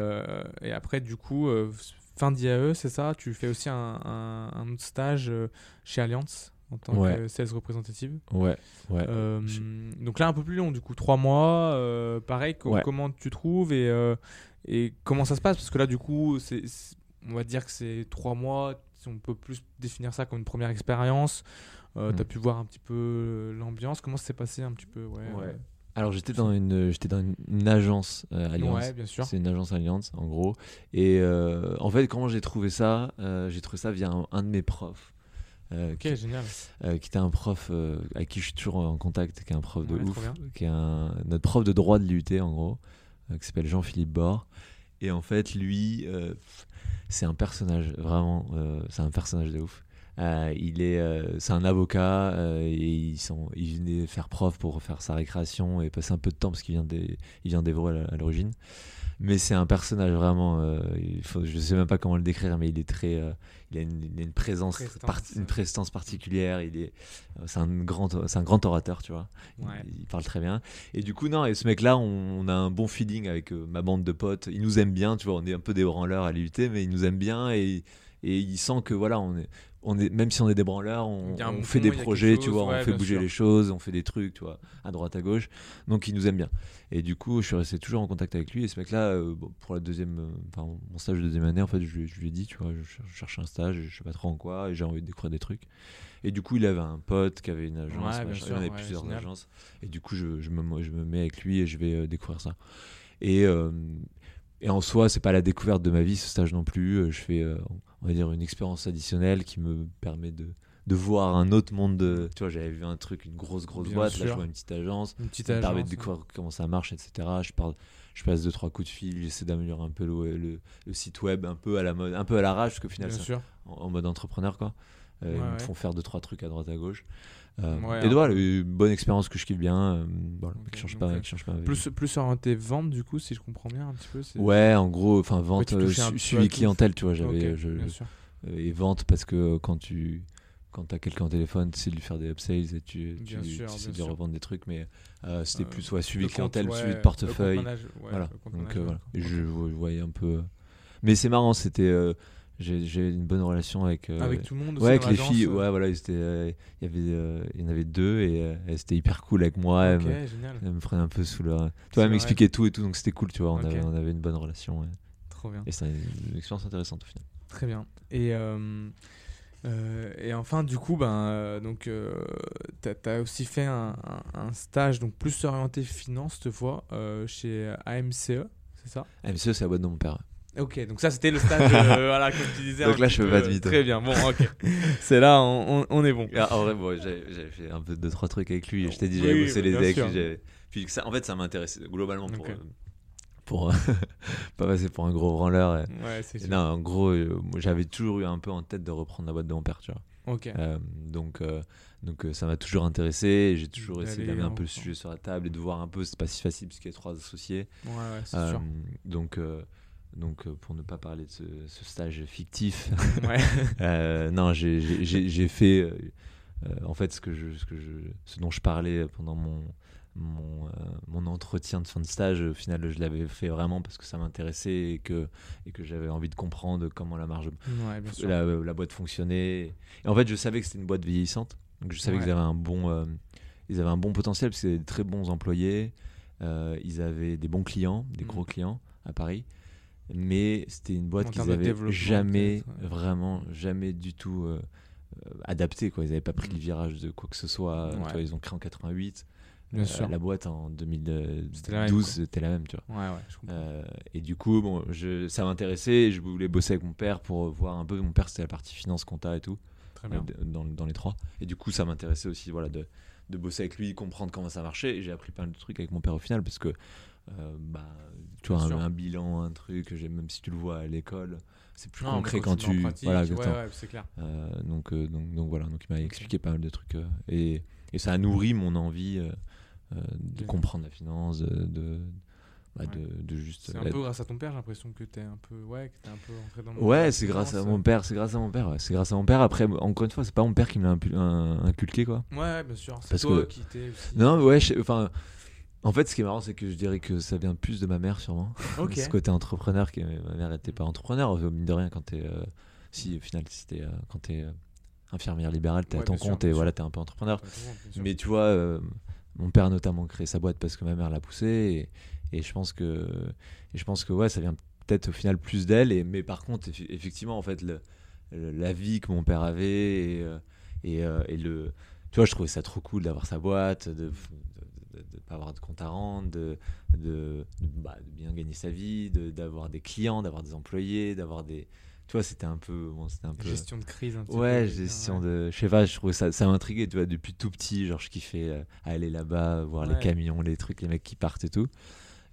et après, du coup, fin d'IAE, c'est ça? Tu fais aussi un, un- un autre stage chez Allianz en tant Ouais. que sales représentative. Ouais, ouais. Euh, donc là, un peu plus long, du coup, trois mois. euh, pareil, co- Ouais. comment tu trouves et, euh, et comment ça se passe? Parce que là, du coup, c'est- on va dire que c'est trois mois. Si on peut plus définir ça comme une première expérience. Euh. Tu as pu voir un petit peu euh, l'ambiance. Comment ça s'est passé un petit peu Ouais, Ouais. euh, Alors j'étais dans une, j'étais dans une, une agence euh, Allianz. ouais, bien sûr. C'est une agence Allianz en gros. Et euh, en fait, comment j'ai trouvé ça J'ai trouvé ça via un, un de mes profs. euh, Ok, qui, génial. euh, qui était un prof euh, avec qui je suis toujours en contact, qui est un prof de Ouais, ouf, qui est un, notre prof de droit de l'UT en gros, qui s'appelle Jean-Philippe Bord. Et en fait, lui, c'est un personnage, vraiment, euh, c'est un personnage de ouf. Euh, il est, euh, c'est un avocat et ils sont, il venait faire prof pour faire sa récréation et passer un peu de temps parce qu'il vient des, il vient à l'origine. Mais c'est un personnage vraiment, euh, il faut, je sais même pas comment le décrire, mais il est très, euh, il a une, il a une présence, Prestance, part- une ouais. prestance particulière. Il est, euh, c'est un grand, c'est un grand orateur, tu vois. Il- Ouais. Il, parle très bien. Et du coup, non, et ce mec-là, on, on a un bon feeling avec euh, ma bande de potes. Il nous aime bien, tu vois. On est un peu des branleurs à l'IUT, mais il nous aime bien et, et il sent que voilà, on est, on est, même si on est des branleurs, on, fait des projets, chose, tu vois, ouais, on fait bouger sûr. les choses, on fait des trucs, tu vois, à droite, à gauche. Donc il nous aime bien. Et du coup, je suis resté toujours en contact avec lui. Et ce mec-là, euh, bon, pour la deuxième, euh, mon stage de deuxième année, en fait, je, lui- je lui ai dit, tu vois, je cher- je cherche un stage, je sais pas trop en quoi, et j'ai envie de découvrir des trucs. Et du coup, il avait un pote qui avait une agence, Ouais, machin, sûr, il y en avait ouais, plusieurs génial. agences. Et du coup, je, je me, je me mets avec lui et je vais euh, découvrir ça. Et, euh, et en soi, c'est pas la découverte de ma vie, ce stage non plus. Je fais, on va dire, une expérience additionnelle qui me permet de, de voir un autre monde. De, tu vois, j'avais vu un truc, une grosse, grosse Bien boîte. Là, je vois une petite agence. Une petite Ça me permet de agence, découvrir comment ça marche, etc. Je, parle, je passe deux, trois coups de fil, j'essaie d'améliorer un peu le, le- le site web, un peu à la mode, un peu à l'arrache, parce qu'au final, en, en mode entrepreneur, quoi. Euh, Ouais, ils me ouais. font faire deux, trois trucs à droite, à gauche. Euh, Ouais, voilà, peu. une bonne expérience que je kiffe bien. euh, voilà, qui change donc, pas, euh, qui change pas. Plus, plus orienté vente, du coup, si je comprends bien un petit peu. c'est- Ouais, en gros, enfin vente, euh, suivi clientèle, tu vois, j'avais, euh, et vente parce que quand tu quand as quelqu'un au téléphone, tu sais lui faire des upsales et tu, tu, sûr, tu de sûr. revendre des trucs, mais euh, c'était Euh, plus ouais, suivi clientèle, ouais, suivi de le portefeuille. compte manage- ouais, voilà. Donc euh, voilà. Je, vo- je voyais un peu. euh, Mais c'est marrant, c'était. J'ai une bonne relation avec. euh, Avec tout le monde aussi Ouais, avec dans les filles, euh, ouais, voilà, euh, il y avait, il y en avait deux et elles étaient hyper cool avec moi. elles Ok, me- génial. elles me prenaient un peu sous leur. Vois, elles m'expliquaient tout et tout, donc c'était cool, tu vois. On, avait, on avait une bonne relation. ouais. Trop bien. Et c'était une, une expérience intéressante au final. Très bien. Et, et enfin, du coup, ben, donc, t'as as aussi fait un, un- un stage donc plus orienté finance, cette fois, chez AMCE, c'est ça? Ça, c'est la boîte de mon père. Ok, donc ça c'était le stage, euh, voilà, comme tu disais. Donc là, je fais peu, pas de euh, mytho. Très bien, bon, ok. C'est là, on, on- on est bon. Ah, en vrai, bon, j'avais fait un peu deux, trois trucs avec lui. et Je t'ai dit, Oui, j'avais bossé les bien avec lui. Puis ça, en fait, ça m'intéressait globalement pour. Ok. euh, pour pas passer pour un gros branleur. et- Ouais, c'est et sûr. non, en gros, euh, j'avais toujours eu un peu en tête de reprendre la boîte de mon père, tu vois. Ok. Donc, donc ça m'a toujours intéressé. J'ai toujours essayé d'amener un peu le sujet sur la table et de voir un peu. C'est pas si facile parce qu'il y a trois associés. Ouais, ouais, c'est sûr. donc, donc euh, pour ne pas parler de ce, ce stage fictif, Ouais. euh, non, j'ai- fait euh, en fait ce que je, ce que je, ce dont je parlais pendant mon mon, euh, mon entretien de fin de stage. Au final, je l'avais fait vraiment parce que ça m'intéressait et que et que j'avais envie de comprendre comment la marge ouais, bien sûr. la, la boîte fonctionnait. Et en fait, je savais que c'était une boîte vieillissante. Donc, je savais Ouais. qu'ils avaient un bon, ils avaient un bon potentiel parce que c'était des très bons employés. Ils avaient des bons clients, des Mhm. gros clients à Paris. Mais c'était une boîte qu'ils termes de avaient développement, jamais, ouais. vraiment, jamais du tout euh, euh, adapté. Quoi. Ils n'avaient pas pris Mhm. le virage de quoi que ce soit. Ouais. vois, ils ont créé en 88. Bien Euh, sûr. La boîte en C'était la même, 2012, quoi. c'était la même. Tu vois. Ouais, ouais, je comprends. Euh, et du coup, bon, je, ça m'intéressait. Je voulais bosser avec mon père pour voir un peu. Mon père, c'était la partie finance, compta et tout, Très bien. euh, dans, dans les trois. Et du coup, ça m'intéressait aussi voilà, de, de bosser avec lui, comprendre comment ça marchait. Et j'ai appris plein de trucs avec mon père au final, parce que, euh, bah, tu vois, un, bilan, un truc, même si tu le vois à l'école, c'est plus Non, concret quand tu pratique, voilà, ouais, ouais, c'est clair. Euh, donc, euh, donc, donc voilà, donc il m'a expliqué pas mal de trucs. et, et ça a nourri mon envie de comprendre la finance, de, de, bah, de, de juste. C'est un peu grâce à ton père, j'ai l'impression que t'es un peu, ouais, que t'es un peu dans le Ouais, c'est grâce à mon père, c'est grâce à mon père, c'est grâce à mon père. Après, encore une fois, c'est pas mon père qui me l'a inculqué, quoi. Ouais, bien sûr. C'est toi que- qui t'es aussi. Non, ouais, enfin, en fait, ce qui est marrant, c'est que je dirais que ça vient plus de ma mère, sûrement. Ok. Ce côté entrepreneur, qui, ma mère était pas entrepreneur, mine de rien, quand t'es, euh, si, au final, t'es, euh, quand t'es euh, infirmière libérale, t'es Ouais, à ton sûr, compte et voilà, t'es un peu entrepreneur. Sûr. Mais tu vois, euh, mon père a notamment créé sa boîte parce que ma mère l'a poussé et, et je pense que et je pense que ouais, ça vient peut-être au final plus d'elle. Et mais par contre, effectivement, en fait, le, le- la vie que mon père avait et, euh, et, et le, tu vois, je trouvais ça trop cool d'avoir sa boîte, de de, de pas avoir de compte à rendre, de, de, de, bah, de bien gagner sa vie, de- d'avoir des clients, d'avoir des employés, d'avoir des, tu vois, c'était un peu, bon, c'était un peu. Gestion de crise un petit Ouais, peu. gestion ouais. de. Je sais pas, je trouvais ça, ça m'intriguait, tu vois, depuis tout petit, genre je kiffais euh, aller là-bas, voir les camions, les trucs, les mecs qui partent et tout.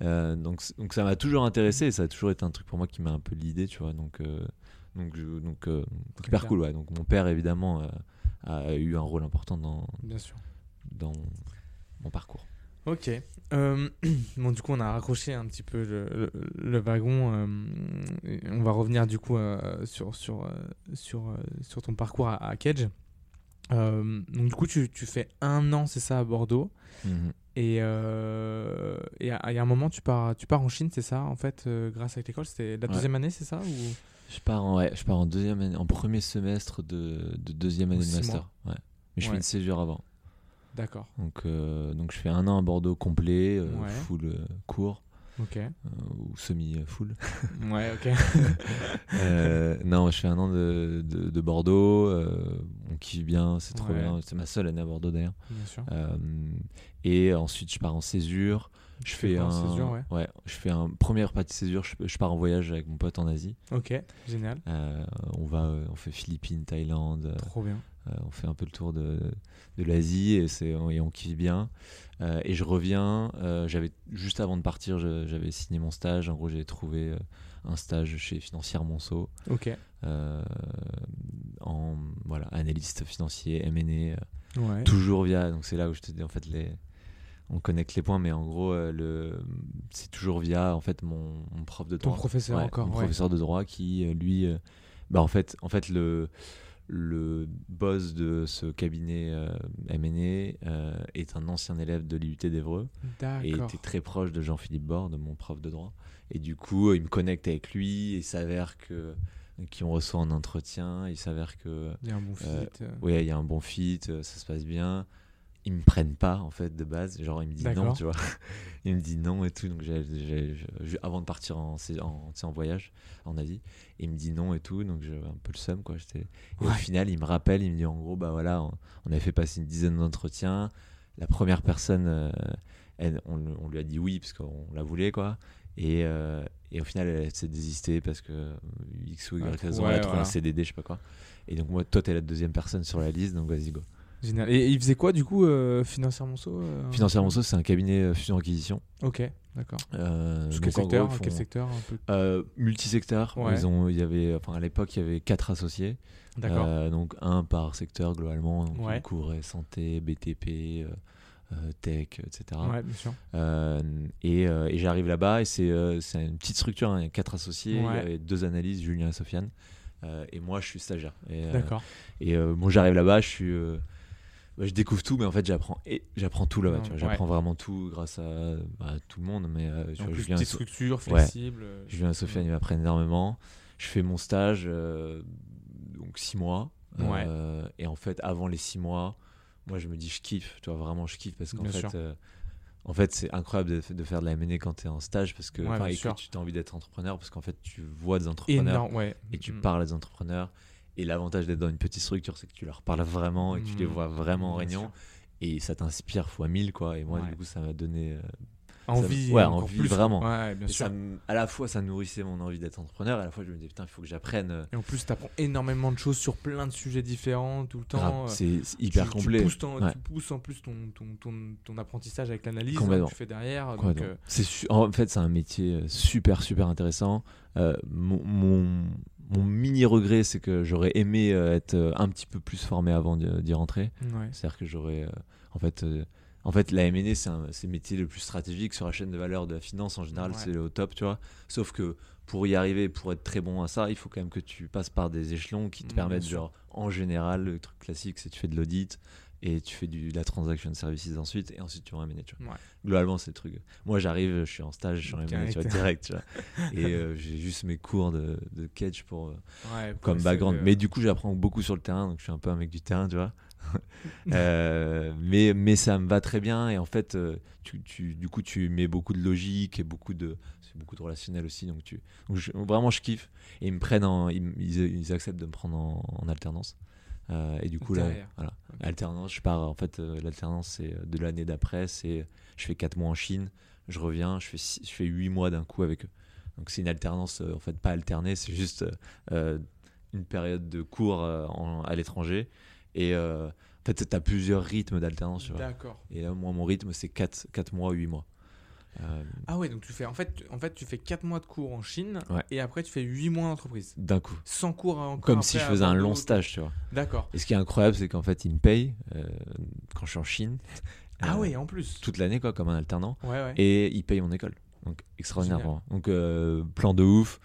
Euh, donc, donc ça m'a toujours intéressé, et ça a toujours été un truc pour moi qui m'a un peu l'idée, tu vois. Donc, euh, Donc, je- donc, euh, hyper clair. cool. Ouais. Donc mon père évidemment euh, a eu un rôle important dans Bien sûr. dans mon parcours. Ok. Euh, bon, du coup, on a raccroché un petit peu le, le- le wagon. euh, et on va revenir du coup euh, sur, sur, sur, sur ton parcours à, à Kedge. Euh, donc, du coup, tu, tu fais un an, c'est ça, à Bordeaux. Et, euh, et à, et à un moment, tu pars, tu pars en Chine, c'est ça, en fait, grâce à l'école? C'était la Ouais. deuxième année, c'est ça ou... Je pars en ouais, je pars en deuxième année, en premier semestre de, de deuxième année de master. Ouais. Mais je fais une césure avant. D'accord. Donc euh, donc je fais un an à Bordeaux complet, euh, Ouais. full euh, court Ok. ou semi full. Ouais, ok. Non, je fais un an de, de, de Bordeaux. on kiffe bien, c'est trop Ouais. bien. C'est ma seule année à Bordeaux d'ailleurs. Bien sûr. Et ensuite, je pars en césure. Je fais un, césure, ouais je fais un première partie de césure. Je, je pars en voyage avec mon pote en Asie. Ok, génial. Euh, on va, euh, on fait Philippines, Thaïlande. euh, Trop bien. euh, on fait un peu le tour de, de l'Asie et c'est et on kiffe bien. Euh, et je reviens. j'avais juste avant de partir, je- j'avais signé mon stage. En gros, j'ai trouvé un stage chez Financière Monceau Ok. en voilà analyste financier M&A. Ouais. toujours via donc c'est là où je te dis en fait les on connecte les points mais en gros euh, le c'est toujours via en fait mon, mon prof de Ton droit professeur Ouais, encore, mon ouais. professeur de droit qui euh, lui euh, bah en fait en fait le le boss de ce cabinet euh, euh, est un ancien élève de l'IUT d'Evreux et était très proche de Jean-Philippe Borde, mon prof de droit. Et du coup, il me connecte avec lui et il s'avère que qui on reçoit en entretien, il s'avère que Il y a un bon fit. ouais, il y a un bon fit, ça se passe bien. Ils me prennent pas en fait de base, genre il me dit non, tu vois. il me dit non et tout, donc j'ai- j'ai- avant de partir en, voyage en Asie, il me dit non et tout, donc j'ai un peu le seum quoi. J'étais... Au final, il me rappelle, il me dit en gros, bah voilà, on, on avait fait passer une dizaine d'entretiens. La première personne, euh, elle- on, on lui a dit oui parce qu'on la voulait quoi. Et, euh, et au final, elle s'est désistée parce que euh, X ou Y raison, ouais, elle a trouvé voilà. un CDD, je sais pas quoi. Et donc moi, toi, t'es la deuxième personne sur la liste, donc vas-y go. Génial. Et il faisait quoi du coup, euh, Financière Monceau euh, Financière Monceau, c'est un cabinet euh, fusion-acquisition. Ok, d'accord. Euh, quel secteur gros, ils Quel secteur euh, multisecteur. Ouais. Ils ont, il y avait, enfin, à l'époque, il y avait quatre associés. D'accord. Euh, donc un par secteur globalement. Donc, Ouais. Ils couvraient santé, BTP, euh, tech, etc. ouais, bien sûr. Euh, et euh, et j'arrive là-bas et c'est une petite structure, hein, il y a quatre associés, il y Ouais. avait deux analyses, Julien et Sofiane. Et moi, je suis stagiaire. Et, D'accord. Et bon, j'arrive là-bas, je suis, je découvre tout, mais en fait, j'apprends et j'apprends tout là-bas. Ouais. vois. J'apprends vraiment tout grâce à bah, tout le monde, mais euh, tu En vois, plus, Julien, petite So- structure, Ouais. flexible. euh, Julien et Sofiane, ils m'apprennent énormément. Je fais mon stage, euh, donc six mois. Ouais. Euh, et en fait, avant les six mois, moi, je me dis, je kiffe. Tu vois, vraiment, je kiffe parce qu'en fait. en fait, c'est incroyable de, de faire de la M&A quand tu es en stage parce que, et que tu as envie d'être entrepreneur parce qu'en fait, tu vois des entrepreneurs Énorme, et tu Mm. parles à des entrepreneurs. Et l'avantage d'être dans une petite structure, c'est que tu leur parles vraiment et que tu les Mm. vois vraiment en réunion. Et ça t'inspire fois 1000, quoi. Et moi, Ouais. du coup, ça m'a donné. euh, Envie, ouais, encore envie, plus, vraiment. Ouais, bien sûr. ça à la fois, ça nourrissait mon envie d'être entrepreneur. Et à la fois, je me disais, putain, il faut que j'apprenne. euh, Et en plus, tu apprends énormément de choses sur plein de sujets différents tout le temps. euh, C'est tu- hyper tu, complet. pousses ton- Ouais. Tu pousses en plus ton, ton, ton, ton apprentissage avec l'analyse hein, que tu fais derrière. Donc, euh, en fait, c'est un métier super, super intéressant. Euh, mon, mon, mon mini regret, c'est que j'aurais aimé euh, être euh, un petit peu plus formé avant d'y rentrer. ouais. C'est-à-dire que j'aurais. euh, en fait. en fait, la M&A, c'est un- c'est le métier le plus stratégique sur la chaîne de valeur de la finance. En général, Ouais. c'est au top, tu vois. Sauf que pour y arriver, pour être très bon à ça, il faut quand même que tu passes par des échelons qui te Mm, permettent, genre, en général, le truc classique, c'est tu fais de l'audit et tu fais du, de la transaction services ensuite, et ensuite tu vas en M&A, tu vois. Ouais. Globalement, c'est le truc. Moi, j'arrive, je suis en stage, je suis en M&A, tu vois, direct, tu vois. Et euh, j'ai juste mes cours de, de catch pour, euh, Ouais, pour comme background. de- Mais du coup, j'apprends beaucoup sur le terrain, donc je suis un peu un mec du terrain, tu vois. Euh, mais, mais ça me va très bien et en fait, tu, tu- du coup, tu mets beaucoup de logique et beaucoup de, c'est beaucoup de relationnel aussi. Donc, tu, donc je- vraiment, je kiffe. Et ils me prennent, en, ils, ils- ils acceptent de me prendre en, en alternance. Euh, et du coup, là, Derrière. voilà. Alternance, je pars. En fait, euh, l'alternance, c'est euh, de l'année d'après. C'est, je fais 4 mois en Chine, je reviens, je fais, six- je fais 8 mois d'un coup avec eux. Donc, c'est une alternance, euh, en fait, pas alternée, c'est juste une période de cours en- à l'étranger. Et en fait, tu as plusieurs rythmes d'alternance. D'accord. Et là, moi, mon rythme, c'est 4, 4 mois, 8 mois. Euh, Ah ouais, donc tu fais en fait, en fait tu fais 4 mois de cours en Chine Ouais. et après tu fais 8 mois d'entreprise. D'un coup. Sans cours encore. Comme si je faisais un long stage, tu vois. D'accord. Et ce qui est incroyable, c'est qu'en fait, ils me payent euh, quand je suis en Chine. Ah euh, ouais, en plus. Toute l'année, quoi, comme un alternant. Ouais, ouais. Et ils payent mon école. Donc, extraordinaire Génial. pour moi. Donc, plan de ouf.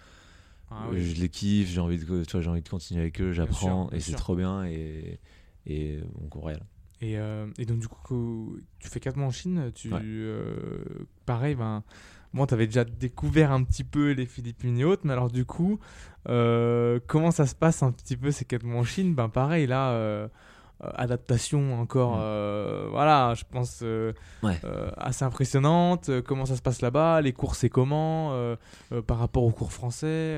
Ah oui. Je les kiffe, j'ai envie, de, tu vois, j'ai envie de continuer avec eux, j'apprends. Et c'est trop bien. Et, et on court réel. Et, euh, et donc, du coup, tu fais 4 mois en Chine, tu. Ouais. euh, pareil, ben. Bon, t'avais déjà découvert un petit peu les Philippines et autres, mais alors, du coup, euh, comment ça se passe un petit peu ces 4 mois en Chine? Ben, pareil, là. adaptation encore Mm. voilà je pense Ouais. assez impressionnante comment ça se passe là-bas? Les cours c'est comment? Par rapport aux cours français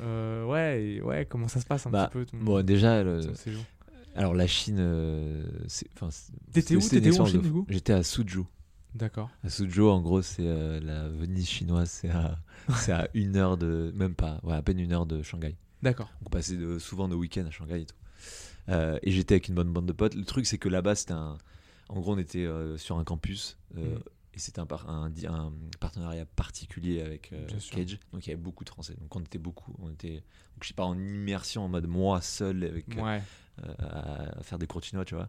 ouais et- ouais comment ça se passe un Bah, petit peu Bon, déjà, le- alors la Chine. euh, c'est- enfin, T'étais où T'étais où en expérience Chine, de du fou. coup J'étais à Suzhou. d'accord À Suzhou, en gros, c'est euh, la Venise chinoise. C'est à, une heure de. Même pas, ouais, à peine une heure de Shanghai. d'accord On passait de- souvent nos week-ends à Shanghai et tout. Euh, et j'étais avec une bonne bande de potes. Le truc, c'est que là-bas, c'était un. En gros, on était euh, sur un campus. Mhm. Et c'était un, par- un, di- un partenariat particulier avec. Cage. Donc il y avait beaucoup de Français. Donc on était beaucoup. On était, donc, je sais pas, en immersion, en mode moi seul avec, ouais à, à faire des chinois, tu vois.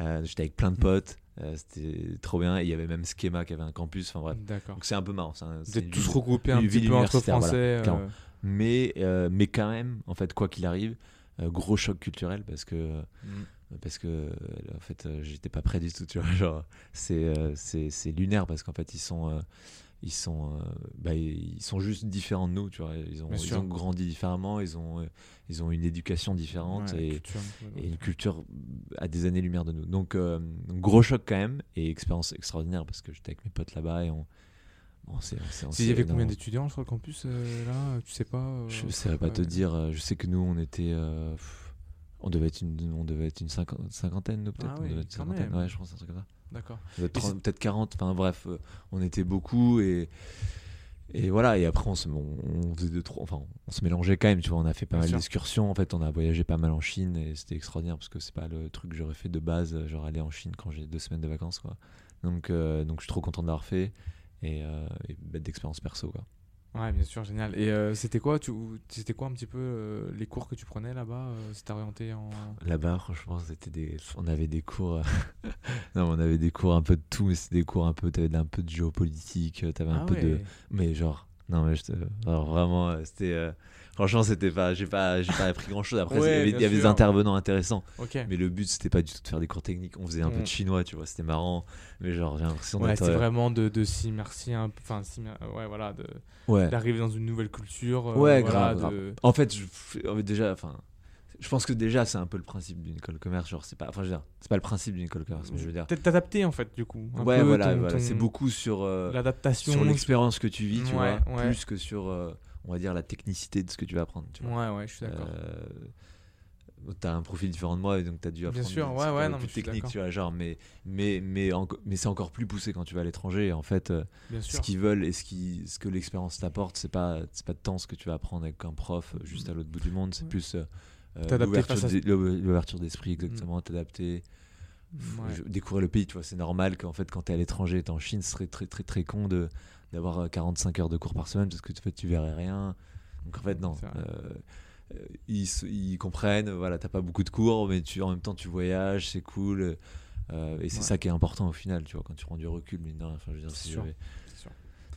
Euh, j'étais avec plein de Mhm. potes. euh, c'était trop bien. Et il y avait même Schema qui avait un campus. Enfin bref. Donc c'est un peu marrant. un- vous c'est êtes tous ville- regroupés un petit peu entre voilà, français euh, mais, euh, mais quand même, en fait, quoi qu'il arrive, euh, gros choc culturel parce que mm. parce que euh, en fait euh, j'étais pas prêt du tout tu vois genre c'est euh, c'est lunaire parce qu'en fait ils sont euh, ils sont euh, bah, ils sont juste différents de nous tu vois ils ont ils grandi différemment ils ont euh, ils ont une éducation différente Ouais, et, culture une culture à des années lumière de nous donc euh, gros choc quand même et expérience extraordinaire parce que j'étais avec mes potes là-bas et on on s'est- Il y avait combien d'étudiants sur le campus là Tu sais pas je ne saurais pas te ouais. dire. Je sais que nous, on était. on devait être une, on devait être une cinquan- cinquantaine, nous, peut-être. Ah même. Ouais, je pense, un truc comme ça. D'accord. 30, peut-être 40. Enfin, bref, euh, on était beaucoup et. Et voilà, et après on se, on, on faisait deux, trois- enfin, on se mélangeait quand même, tu vois, on a fait pas Bien mal d'excursions, en fait, on a voyagé pas mal en Chine et c'était extraordinaire parce que c'est pas le truc que j'aurais fait de base, euh, genre aller en Chine quand j'ai deux semaines de vacances, quoi. Donc, euh, donc je suis trop content de l'avoir fait et, euh, et bête d'expérience perso, quoi. Ouais, bien sûr, génial. Et euh, c'était quoi, tu, c'était quoi un petit peu euh, les cours que tu prenais là-bas euh, C'était orienté en. Là-bas, franchement, c'était des... on avait des cours. euh, non, on avait des cours un peu de tout, mais c'était des cours un peu. T'avais un peu de géopolitique, euh, t'avais un Ah peu de. ouais. Mais genre, non, mais je te- alors, vraiment, euh, c'était. Euh, Franchement, c'était pas. J'ai pas, j'ai pas appris grand chose. Après, Ouais, il y avait, bien il y avait des intervenants intéressants, mais le but, c'était pas du tout de faire des cours techniques. On faisait un peu Mm. de chinois, tu vois, c'était marrant. Mais genre, j'ai l'impression Ouais, c'est euh, vraiment de, de peu. Enfin, s'immer- ouais, voilà, d'arriver dans une nouvelle culture. euh, Ouais, voilà, grave, de- En fait, je, euh, déjà, enfin, je pense que déjà, c'est un peu le principe d'une école de commerce. Genre, c'est pas, enfin, je veux dire, c'est pas le principe d'une école de commerce, mais je veux dire. Peut-être t'adapter en fait, du coup. un Ouais, peu voilà, c'est beaucoup sur, euh, L'adaptation. sur l'expérience que tu vis, tu Ouais, vois, ouais. plus que sur, euh, on va dire, la technicité de ce que tu vas apprendre. Tu vois. Ouais, ouais, je suis d'accord. Euh, T'as un profil différent de moi et donc t'as dû apprendre sûr, des ouais, ouais, non, mais plus techniques, d'accord. tu vois, genre, mais, mais, mais, mais c'est encore plus poussé quand tu vas à l'étranger. En fait, euh, Bien ce sûr. qu'ils veulent et ce, qui, ce que l'expérience t'apporte, c'est pas, c'est pas tant ce que tu vas apprendre avec un prof euh, juste à l'autre bout du monde, c'est Ouais. plus euh, euh, l'ouverture d'esprit, exactement, t'adapter. Ouais. Découvrir le pays, tu vois, c'est normal qu'en fait, quand t'es à l'étranger, t'es en Chine, ce serait très, très, très con de d'avoir euh, 45 heures de cours par semaine parce que en fait, tu verrais rien. Donc en fait, non. Euh, euh, ils, comprennent, voilà, t'as pas beaucoup de cours, mais tu, en même temps, tu voyages, c'est cool. euh, et c'est Ouais. ça qui est important au final, tu vois, quand tu prends du recul, mais non, enfin, je veux dire, C'est sûr. j'avais- C'est sûr.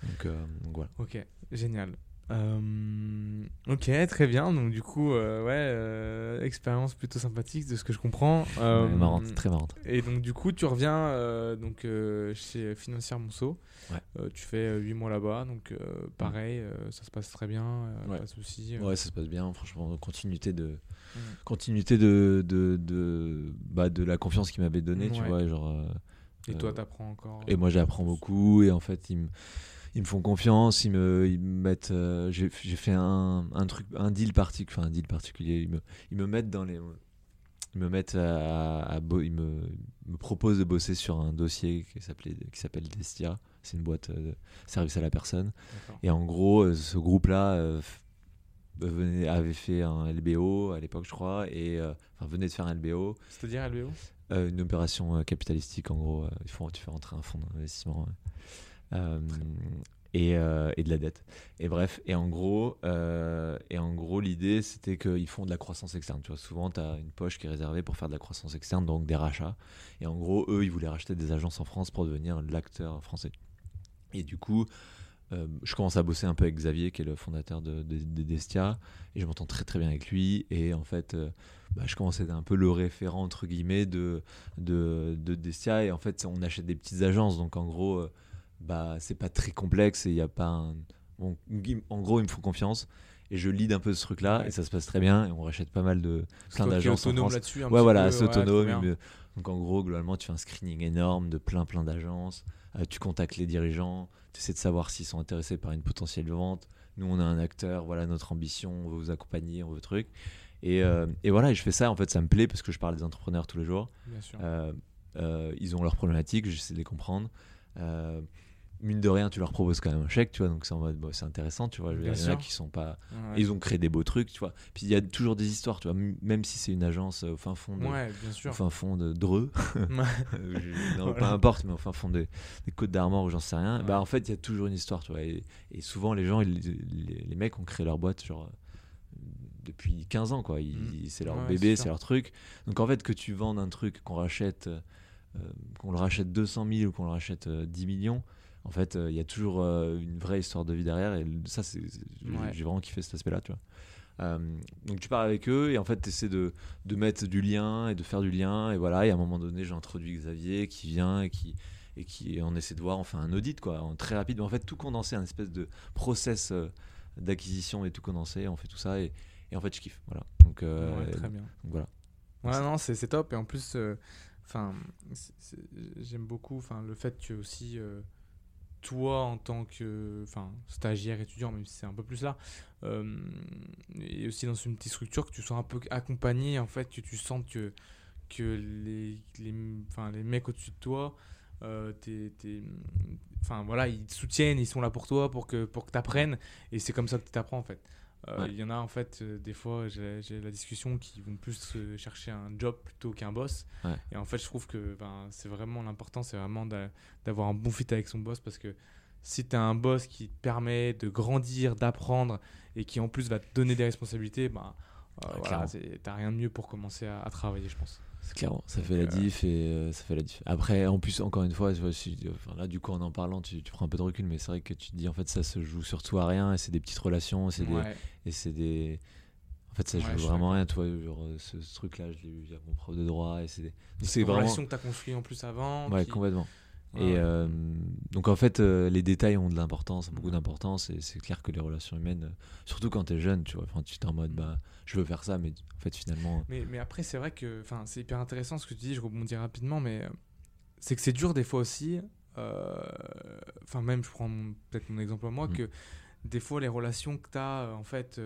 Donc, euh, donc voilà. Ok, génial. Euh, ok, très bien. Donc du coup, euh, ouais, euh, expérience plutôt sympathique de ce que je comprends. Marrante, très marrante. Et donc du coup, tu reviens donc chez Financière Monceau. Ouais. Tu fais 8 mois là-bas, donc pareil, euh, ça se passe très bien, Ouais. pas de soucis. Ouais, ça se passe bien, franchement, continuité de, Mm. continuité de, de, de, bah, de la confiance qu'il m'avait donnée, tu vois, genre. Et toi, t'apprends encore. Et moi, j'apprends beaucoup. Et en fait, ils me, ils me font confiance. Ils me, ils me mettent. euh, j'ai, fait un, un truc, un deal particulier. Enfin, un deal particulier. Ils me, ils me mettent dans les. Ils me mettent à, ils me, proposent de bosser sur un dossier qui s'appelait, qui s'appelle Destia. C'est une boîte euh, de service à la personne. Et en gros, euh, ce groupe-là euh, avait fait un LBO à l'époque, je crois, et euh, enfin venait de faire un LBO. C'est-à-dire LBO une opération capitalistique en gros. ils font, tu fais rentrer un fonds d'investissement. ouais. Euh, et, euh, et de la dette. Et bref, et en gros, euh, et en gros l'idée c'était qu'ils font de la croissance externe. Tu vois, souvent tu as une poche qui est réservée pour faire de la croissance externe, donc des rachats. Et en gros, eux, ils voulaient racheter des agences en France pour devenir l'acteur français. Et du coup, je commence à bosser un peu avec Xavier, qui est le fondateur de, de- de Destia, et je m'entends très très bien avec lui. Et en fait, bah, je commence à être un peu le référent entre guillemets de, de, de Destia. Et en fait, on achète des petites agences, donc en gros, bah, c'est pas très complexe et il y a pas un. bon, en gros, ils me font confiance. Et je lead un peu ce truc-là, Ouais. et ça se passe très bien. Et on rachète pas mal de C'est plein d'agences en autonome France. là-dessus. Ouais, voilà, ouais, trop autonome. me- Donc en gros, globalement, tu fais un screening énorme de plein plein d'agences. Euh, tu contactes les dirigeants, tu essaies de savoir s'ils sont intéressés par une potentielle vente. Nous, on a un acteur, voilà notre ambition, on veut vous accompagner, on veut truc. Et, euh, et voilà, et je fais ça, en fait, ça me plaît parce que je parle des entrepreneurs tous les jours. Bien sûr. Euh, ils ont leurs problématiques, j'essaie de les comprendre. Euh, mine de rien, tu leur proposes quand même un chèque, tu vois, donc c'est en mode, bon, c'est intéressant, tu vois. Il y en a qui sont pas. Ouais. Ils ont créé des beaux trucs, tu vois. Puis il y a toujours des histoires, tu vois, même si c'est une agence euh, au fin fond de, Ouais, bien au sûr. fin fond de Dreux. Euh, non, Voilà. peu importe, mais au fin fond des, des Côtes d'Armor ou j'en sais rien. Ouais. Bah, en fait, il y a toujours une histoire, tu vois. Et, et souvent, les gens, ils- les, les mecs ont créé leur boîte, genre. euh, depuis 15 ans quoi Ils- Mm. c'est leur bébé c'est leur truc donc en fait que tu vendes un truc qu'on rachète euh, qu'on le rachète 200 000 ou qu'on le rachète euh, 10 millions en fait euh, il y a toujours euh, une vraie histoire de vie derrière et ça c'est j'ai- Ouais. j'ai vraiment kiffé cet aspect là tu vois Euh, donc tu pars avec eux et en fait tu essaies de, de mettre du lien et de faire du lien et voilà et à un moment donné j'ai introduit Xavier qui vient et qui et qui et on essaie de voir on fait un audit quoi en très rapide mais en fait tout condensé un espèce de process euh, d'acquisition et tout condensé on fait tout ça et, et en fait je kiffe voilà donc, euh, Ouais, très bien. donc voilà Ouais, non, c'est c'est top. Et en plus, enfin, j'aime beaucoup enfin, le fait que aussi, toi, en tant que stagiaire, étudiant, même si c'est un peu plus là, euh, et aussi dans une petite structure, que tu sois un peu accompagné, en fait, que tu sentes que, les, enfin, les mecs au-dessus de toi, euh, t'es- enfin voilà, ils te soutiennent, ils sont là pour toi, pour que, pour que tu apprennes, et c'est comme ça que tu apprends en fait. Euh, Ouais. Il y en a en fait, euh, des fois, j'ai la discussion qui vont plus euh, chercher un job plutôt qu'un boss. Ouais. Et en fait, je trouve que ben, c'est vraiment l'important, c'est vraiment d'a- d'avoir un bon fit avec son boss parce que si tu as un boss qui te permet de grandir, d'apprendre et qui en plus va te donner des responsabilités, ben, euh, voilà, t'as rien de mieux pour commencer à, à travailler, je pense. C'est clairement, ça fait la diff et euh, ça fait la diff. Après, en plus, encore une fois, là, du coup, en en parlant, tu, prends un peu de recul, mais c'est vrai que tu te dis, en fait, ça se joue surtout à rien et c'est des petites relations c'est des, Ouais. et c'est des. En fait, ça joue vraiment rien, tu vois, genre, euh, ce, truc-là, je l'ai eu via mon prof de droit et c'est des- C'est vraiment. relation que tu as construit en plus avant. Ouais, complètement. Ouais, et euh, donc, en fait, euh, les détails ont de l'importance, beaucoup d'importance et c'est clair que les relations humaines, euh, surtout quand t'es jeune, tu vois, enfin, tu es en mode, bah, je veux faire ça, mais en fait, finalement. Mais, mais après, c'est vrai que enfin, c'est hyper intéressant ce que tu dis, je rebondis rapidement, mais c'est que c'est dur des fois aussi. Enfin, même, je prends peut-être mon exemple à moi, Mm. que des fois, les relations que tu as, en fait,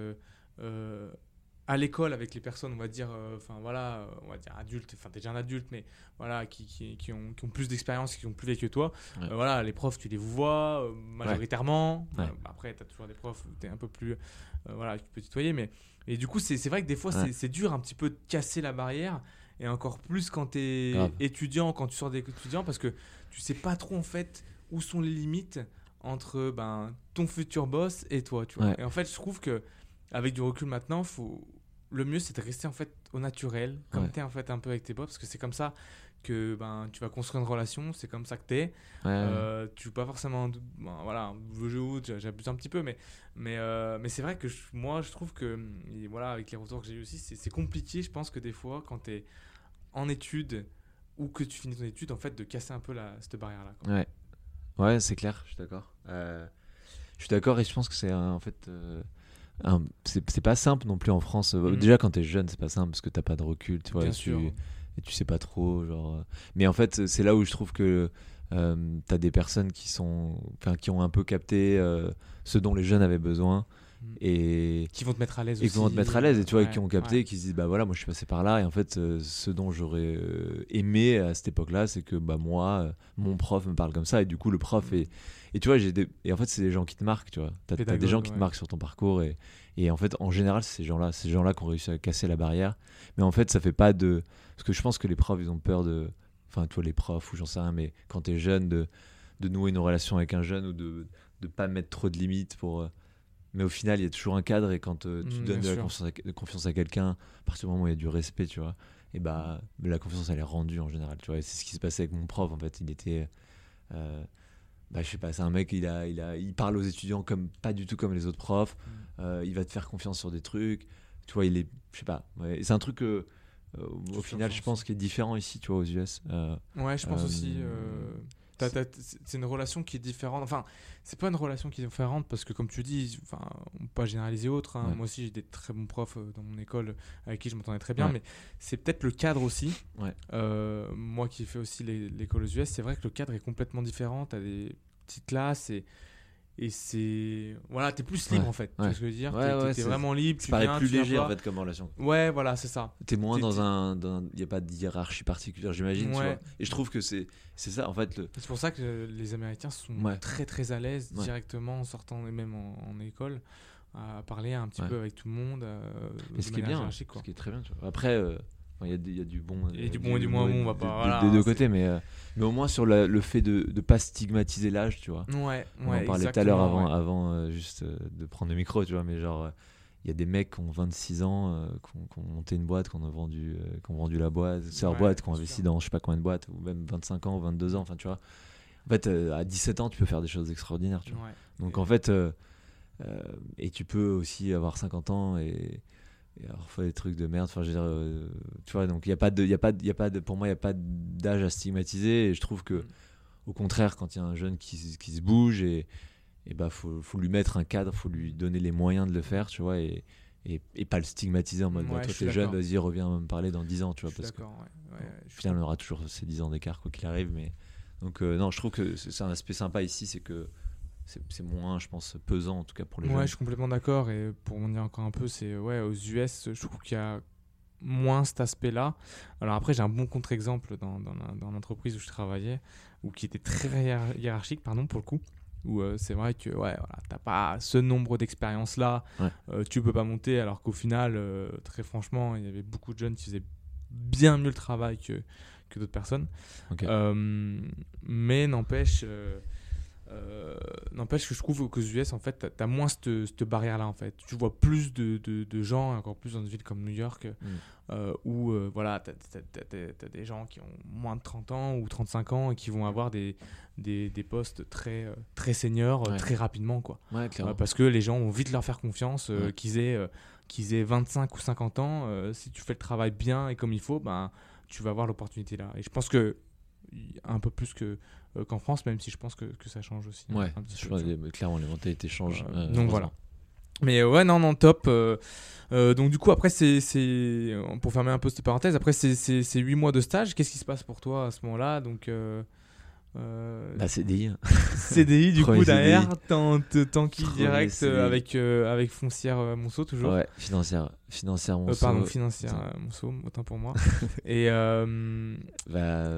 à l'école avec les personnes, on va dire, euh, enfin voilà, on va dire adultes, enfin, t'es déjà un adulte, mais voilà, qui, qui, qui ont, qui ont plus d'expérience, qui ont plus vécu que toi. Ouais. Euh, voilà, les profs, tu les vois euh, majoritairement. Ouais. Bah, après, tu as toujours des profs où tu es un peu plus. voilà, tu peux tutoyer, mais. Et du coup, c'est vrai que des fois, Ouais. c'est- dur un petit peu de casser la barrière. Et encore plus quand tu es Grave. étudiant, quand tu sors des étudiants, parce que tu sais pas trop en fait où sont les limites entre ben, ton futur boss et toi. Tu vois. Et en fait, je trouve que avec du recul maintenant, faut... le mieux c'est de rester en fait au naturel, comme Ouais. tu es en fait un peu avec tes boss, parce que c'est comme ça que ben, tu vas construire une relation, c'est comme ça que tu es. Ouais, Euh, tu joues pas forcément bon, voilà le jeu j'abuse un petit peu mais mais euh, mais c'est vrai que je- moi je trouve que voilà avec les retours que j'ai eu aussi c'est compliqué je pense que des fois quand tu es en études ou que tu finis ton étude en fait de casser un peu la, cette barrière là Ouais, ouais c'est clair, je suis d'accord. Euh, je suis d'accord et je pense que c'est en fait. C'est pas simple non plus en France. Euh, Mhm. Déjà, quand t'es jeune, c'est pas simple parce que t'as pas de recul, tu vois. bien et tu, sûr et tu sais pas trop. Genre, euh. Mais en fait, c'est là où je trouve que euh, t'as des personnes qui, sont, enfin, qui ont un peu capté euh, ce dont les jeunes avaient besoin. Et, qui vont te mettre à l'aise qui vont te mettre à l'aise et tu vois, Ouais, qui ont capté, ouais. qui se disent bah voilà, moi je suis passé par là et en fait, euh, ce dont j'aurais euh, aimé à cette époque-là, c'est que bah moi, euh, mon prof me parle comme ça et du coup le prof Mhm. est et tu vois, j'ai des... et en fait c'est des gens qui te marquent, tu vois. T'as t'as des gens qui te marquent sur ton parcours et et en fait en général c'est ces gens-là, ces gens-là qui ont réussi à casser la barrière, mais en fait ça fait pas de parce que je pense que les profs ils ont peur de enfin toi les profs ou j'en sais rien mais quand t'es jeune de de nouer une relation avec un jeune ou de ne pas mettre trop de limites pour. Mais au final, il y a toujours un cadre et quand euh, tu Mm, donnes de la confiance à, de confiance à quelqu'un, à partir du moment où il y a du respect, tu vois, et bah la confiance elle est rendue en général, tu vois. C'est ce qui se passait avec mon prof en fait. Il était, euh, bah je sais pas, c'est un mec, il a, il a, il parle aux étudiants comme pas du tout comme les autres profs. Mm. Euh, il va te faire confiance sur des trucs. Tu vois, il est, je sais pas. ouais. C'est un truc que, au final, je pense qui est différent ici, tu vois, aux US. Ouais, je pense aussi. C'est une relation qui est différente. Enfin, c'est pas une relation qui est différente parce que, comme tu dis, enfin, on peut pas généraliser autre. hein. Ouais. Moi aussi, j'ai des très bons profs euh, dans mon école avec qui je m'entendais très bien, Ouais. mais c'est peut-être le cadre aussi. Ouais. Euh, moi qui fais aussi l'école aux US, c'est vrai que le cadre est complètement différent. T'as des petites classes et. Et c'est. Voilà, t'es plus libre Ouais, en fait. Tu ouais. vois ce que je veux dire? Ouais, T'es- vraiment libre. ça tu paraît viens, plus tu léger en fait comme relation. Ouais, voilà, c'est ça. T'es moins dans un, il y a pas de hiérarchie particulière, j'imagine. tu. Et je trouve que c'est, c'est ça en fait. Le, C'est pour ça que les Américains sont très très à l'aise directement en sortant et même en, en école à parler un petit peu avec tout le monde. euh, de ce qui est bien, quoi. ce qui est très bien. tu vois. Après, euh, il y, a y du bon, y a du euh, bon et du moins bon, on va pas- voilà, des deux c'est- côtés, mais, euh, mais au moins sur la- le fait de ne pas stigmatiser l'âge, tu vois. Ouais, On ouais, en parlait tout à l'heure avant, ouais. avant euh, juste euh, de prendre le micro, tu vois, mais genre, euh, il y a des mecs qui ont 26 ans, euh, qui, ont, qui ont monté une boîte, qui ont vendu, euh, qui ont vendu la boîte, leur Ouais, boîte, qui ont investi dans je sais pas combien de boîtes, ou même 25 ans ou 22 ans, enfin, tu vois. En fait, euh, à 17 ans, tu peux faire des choses extraordinaires, tu vois. Donc Et- en fait, euh, euh, et tu peux aussi avoir 50 ans et, et avoir fait des trucs de merde. Enfin, je veux dire, euh, tu vois, donc il y a pas de, il y a pas, de- il y a pas de, pour moi, il y a pas d'âge à stigmatiser. Et je trouve que, Mm. au contraire, quand il y a un jeune qui, qui se bouge et, et bah faut, faut lui mettre un cadre, faut lui donner les moyens de le faire, tu vois, et, et, et pas le stigmatiser en mode, Ouais, bah, toi t'es jeune, vas-y, reviens me parler dans 10 ans, tu vois, suis parce que d'accord, ouais. ouais, je final, on aura toujours ces 10 ans d'écart, quoi qu'il arrive. Mais donc, euh, non, je trouve que c'est un aspect sympa ici, c'est que c'est moins, je pense, pesant en tout cas pour les Ouais, je jeunes. suis complètement d'accord. Et pour m'en dire encore un peu, c'est ouais, aux US, je trouve qu'il y a moins cet aspect-là. Alors après, j'ai un bon contre-exemple dans, dans l'entreprise où je travaillais, ou qui était très hiérar- hiérarchique, pardon, pour le coup. Où euh, c'est vrai que ouais, voilà, t'as pas ce nombre d'expériences-là, Ouais. euh, tu peux pas monter, alors qu'au final, euh, très franchement, il y avait beaucoup de jeunes qui faisaient bien mieux le travail que, que d'autres personnes. Euh, mais n'empêche, euh, n'empêche que je trouve qu'aux US, en fait, t'as as moins cette, barrière-là, en fait. Tu vois plus de, de, de gens, encore plus dans une ville comme New York, Mm. euh, où euh, voilà, t'as as, des gens qui ont moins de 30 ans ou 35 ans et qui vont avoir des, des, des postes très, très seniors Ouais. très rapidement, quoi. Ouais, parce que les gens vont vite leur faire confiance, Ouais. qu'ils aient, qu'ils aient 25 ou 50 ans. si tu fais le travail bien et comme il faut, ben, tu vas avoir l'opportunité là. Et je pense que un peu plus que qu'en France, même si je pense que, que ça change aussi. Ouais, un petit peu, les- clairement, les mentalités changent. Euh, euh, donc voilà. Mais euh, ouais, non, non, top. euh, euh, donc du coup, après, c'est, pour fermer un peu cette parenthèse, après, c'est, c'est, c'est 8 mois de stage. Qu'est-ce qui se passe pour toi à ce moment-là? Donc, euh, euh, Bah, CDI. CDI, du coup, derrière, Premier direct CDI. euh, avec, euh, avec Foncière euh, Monceau, toujours. Ouais, financière. Financière, mon Euh, pardon, financière Monceau, autant pour moi. Et Bah,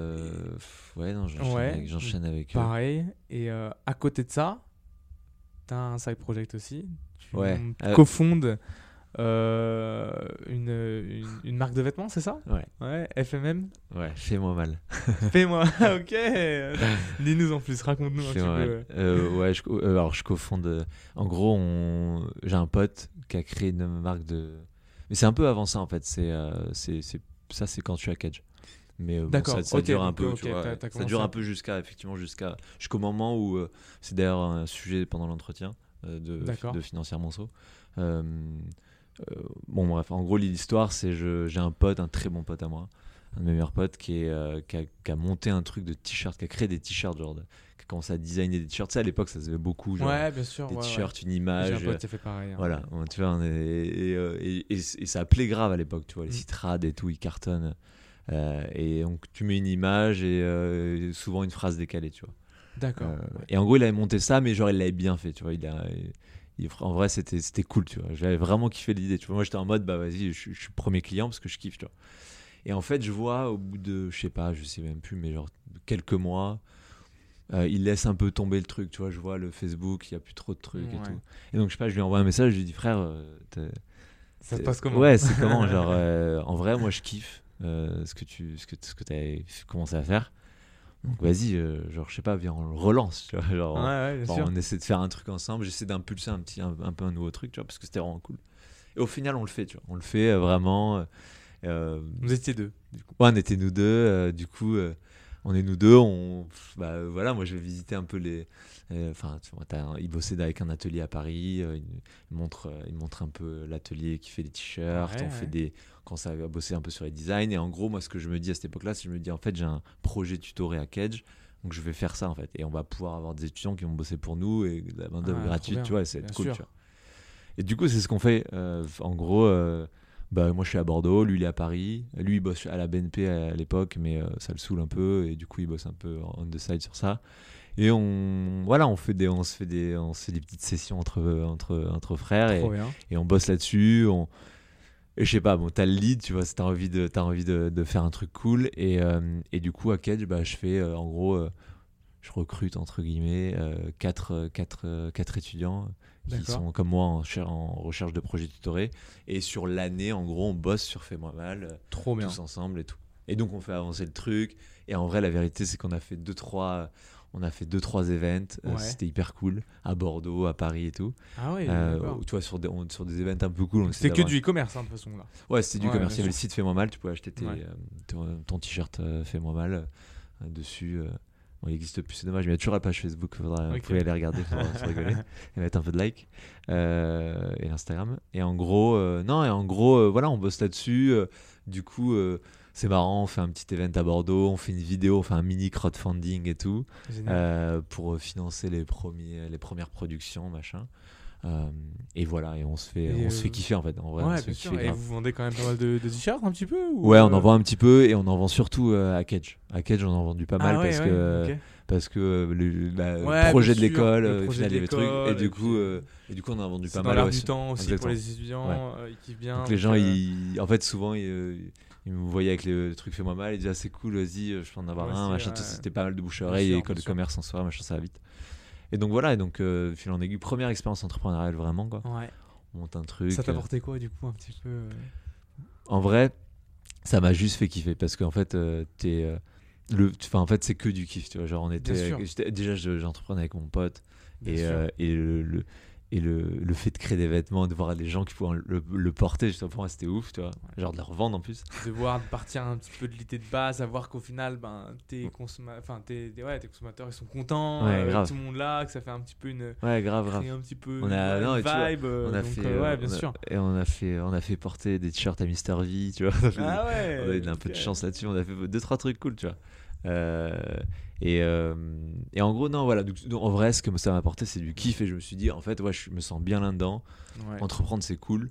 ouais, non, j'enchaîne Ouais. avec. Avec pareil. Et à côté de ça, t'as un side project aussi. Tu Ouais. cofondes euh, une, une, une marque de vêtements, c'est ça Ouais, Ouais, FMM. ouais, fais-moi mal. Fais-moi, ok. Dis-nous en plus, raconte-nous un petit peu. Euh, ouais, je, euh, alors je cofonde. euh, En gros, on... j'ai un pote qui a créé une marque de. Mais c'est un peu avant ça en fait. C'est, euh, c'est, ça, c'est quand tu as Cage. Mais bon, D'accord, ça, ça dure un peu. tu vois, ça dure un peu jusqu'à effectivement jusqu'à jusqu'au moment où c'est d'ailleurs un sujet pendant l'entretien de, de financière Monceau. Euh, bon bref, en gros l'histoire c'est je j'ai un pote, un très bon pote à moi, un de mes meilleurs potes qui est euh, qui, a, qui a monté un truc de t-shirt, qui a créé des t-shirts genre, de- qui a commencé à designer des t-shirts. Tu sais à l'époque ça se faisait beaucoup genre Ouais, bien sûr. des ouais, ouais. t-shirts, une J'ai image. un pote qui a fait pareil. hein. Voilà, bon, tu vois, on est- et, euh, et, et- et ça appelait grave à l'époque, tu vois, les Mm. sites rad et tout, ils cartonnent. Euh, et donc tu mets une image et euh, souvent une phrase décalée, tu vois. D'accord. Euh, et en gros, il avait monté ça, mais genre il l'avait bien fait, tu vois. Il a, il- en vrai, c'était c'était cool, tu vois. J'avais vraiment kiffé l'idée, tu vois. Moi, j'étais en mode, bah vas-y, je, suis- je suis premier client parce que je kiffe, tu vois. Et en fait, je vois au bout de, je sais pas, je sais même plus, mais genre quelques mois, euh, il laisse un peu tomber le truc, tu vois. Je vois le Facebook, il y a plus trop de trucs et tout. Et donc, je sais pas, je lui envoie un message, je lui dis, frère, euh, t'es- Ça se passe comment? Ouais, c'est comment? Genre, euh, en vrai, moi, je kiffe euh, ce que tu ce que, ce que as commencé à faire. Donc vas-y, euh, genre, je sais pas, viens, on le relance. Tu vois, genre, Ouais, ouais, on essaie de faire un truc ensemble. J'essaie d'impulser un petit, un, un peu un nouveau truc, tu vois, parce que c'était vraiment cool. Et au final, on le fait, tu vois. On le fait euh, vraiment. euh, Vous étiez deux, du coup. ouais, on était nous deux. du coup, on est nous deux. On, bah, voilà, moi, je vais visiter un peu les. euh, Enfin, tu vois, il bossait avec un atelier à Paris. euh, il, il montre, euh, il montre un peu l'atelier qui fait des t-shirts. Ouais, on fait ouais. des. Quand ça va bosser un peu sur les designs. Et en gros, moi, ce que je me dis à cette époque-là, c'est que je me dis, en fait, j'ai un projet tutoré à Cage. Donc je vais faire ça en fait. Et on va pouvoir avoir des étudiants qui vont bosser pour nous et de la main-d'œuvre Ah, gratuite, tu vois, et c'est cool, sûr. tu vois. Et du coup, c'est ce qu'on fait. Euh, en gros, euh, bah, moi je suis à Bordeaux, lui il est à Paris. Lui il bosse à la BNP à, l'époque, mais euh, ça le saoule un peu et du coup il bosse un peu on the side sur ça. Et on, voilà, on fait des, on se fait des, on se fait des petites sessions entre, entre, entre frères et, on bosse là-dessus. On... Et je sais pas, bon, t'as le lead, tu vois, si t'as envie, de, t'as envie de, de faire un truc cool. Et, euh, et du coup, à Cage, bah, je fais euh, en gros, je recrute entre guillemets 4 quatre, euh, quatre étudiants qui sont comme moi en, cher- en recherche de projets tutorés. Et sur l'année, en gros, on bosse sur Fais-moi mal, euh, Trop bien. tous ensemble et tout. Et donc, on fait avancer le truc. Et en vrai, la vérité, c'est qu'on a fait 2-3. On a fait deux trois events, euh, c'était hyper cool à Bordeaux, à Paris et tout. Ah ouais, Euh, tu vois sur des, on- sur des events un peu cool. C'était que du e-commerce, hein, de toute façon, là. Ouais, c'était du Ouais, commerce. bien Il y avait le site Fais-moi mal, tu pouvais acheter tes, Ouais. euh, ton, ton t-shirt Fais-moi mal dessus. Bon, il existe plus, c'est dommage, mais il y a toujours la page Facebook, faudra, vous pouvez aller regarder, se rigoler et mettre un peu de like. Euh, et Instagram. Et en gros, euh, non, et en gros, euh, voilà, on bosse là-dessus. du coup, c'est marrant, on fait un petit event à Bordeaux, on fait une vidéo, on fait un mini crowdfunding et tout pour financer les, premiers, les premières productions, machin. Euh, et voilà, et on se fait, Et, on se fait euh, kiffer en fait. En vrai, ouais, bien sûr. Et vous vendez quand même pas mal de, de t-shirts un petit peu ou, Ouais, on euh, en vend un petit peu et on en vend surtout euh, à Cage. À Cage, on en a vendu pas mal Ah ouais, parce, ouais, que, euh, parce que euh, le, la- Ouais, projet de l'école, le euh, final, de il y avait truc. l'école, Et et du, coup, euh, et du coup, on en a vendu pas dans mal du temps aussi Exactement. pour les étudiants, euh, ils kiffent bien. Donc les gens, euh, ils... en fait, souvent, ils, euh, ils me voyaient avec le truc Fais-moi mal, ils disaient ah, c'est cool, vas-y, euh, je peux en avoir un, machin. C'était pas mal de bouche à oreille, école de commerce en soir, machin, ça va vite. Et donc voilà, et donc, euh, fil en aiguille, première expérience entrepreneuriale vraiment, quoi. Ouais. On monte un truc. Ça t'a euh, apporté quoi du coup un petit peu euh, en vrai, ça m'a juste fait kiffer parce qu'en fait, euh, t'es, euh, le, enfin, en fait, c'est que du kiff. Tu vois, genre, on était, déjà, je- j'entreprenais avec mon pote bien et, sûr. euh, et le, le- et le, le fait de créer des vêtements, de voir des gens qui pouvaient le, le porter, justement, pour moi, c'était ouf, tu vois. Genre de les revendre en plus. de voir de partir un petit peu de l'idée de base, à voir qu'au final, ben, tes, consomma- enfin, tes, tes- ouais, tes consommateurs ils sont contents, Ouais, euh, tout le monde là, que ça fait un petit peu une, Ouais, grave, grave. un petit peu On a- une, non, vois, vibe. On a donc, fait, euh, euh, ouais, bien on a- sûr. Et on a fait, on a fait porter des t-shirts à Mister V, tu vois. Ah ouais. on a eu un peu de chance là-dessus. On a fait deux trois trucs cool, tu vois. Euh, et, euh, et en gros, non, voilà. donc, en vrai, ce que ça m'a apporté, c'est du kiff. Et je me suis dit, en fait, ouais, je me sens bien là-dedans. Ouais. Entreprendre, c'est cool.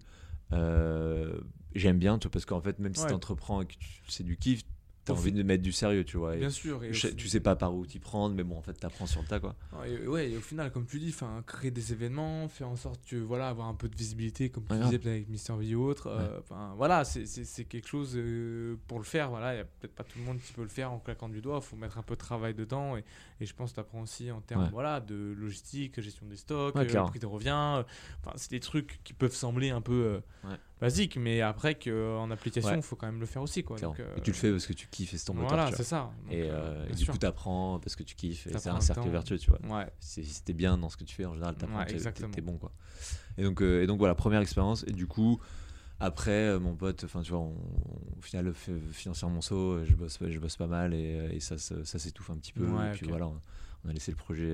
Euh, J'aime bien, tu vois, parce qu'en fait, même si tu entreprends et que c'est du kiff, tu as Au envie de mettre du sérieux, tu vois. et Bien sûr. Et tu sais pas par où t'y prendre, mais bon, en fait, t'apprends sur le tas, quoi. Et, ouais, et au final, comme tu dis, enfin, créer des événements, faire en sorte que voilà, avoir un peu de visibilité, comme tu Ouais, disais avec Mister V ou autre. euh, Enfin, voilà, c'est- quelque chose euh, pour le faire. Voilà, il y a peut-être pas tout le monde qui peut le faire en claquant du doigt. Il faut mettre un peu de travail dedans. Et, et je pense que tu apprends aussi en termes Ouais. voilà, de logistique, gestion des stocks, Ouais, euh, prix de revient. euh, Enfin, c'est des trucs qui peuvent sembler un peu Ouais. basiques, mais après qu'en application, il Ouais. faut quand même le faire aussi. Quoi. Donc, Et tu le fais parce que tu kiffes et c'est ton moteur, Voilà, c'est ça. Donc, Et, euh, euh, et du coup, t'apprends parce que tu kiffes. Et c'est un le cercle temps. vertueux, tu vois. ouais. Si, si t'es bien dans ce que tu fais, en général, t'apprends, Ouais, t'es- t'es bon, quoi. Et donc, euh, et donc voilà, première expérience. Et du coup, après, mon pote, enfin, tu vois, on, au final, financièrement, mon saut, je bosse, je bosse pas mal et, et ça, ça s'étouffe un petit peu. Ouais, et puis voilà, on, on a laissé le projet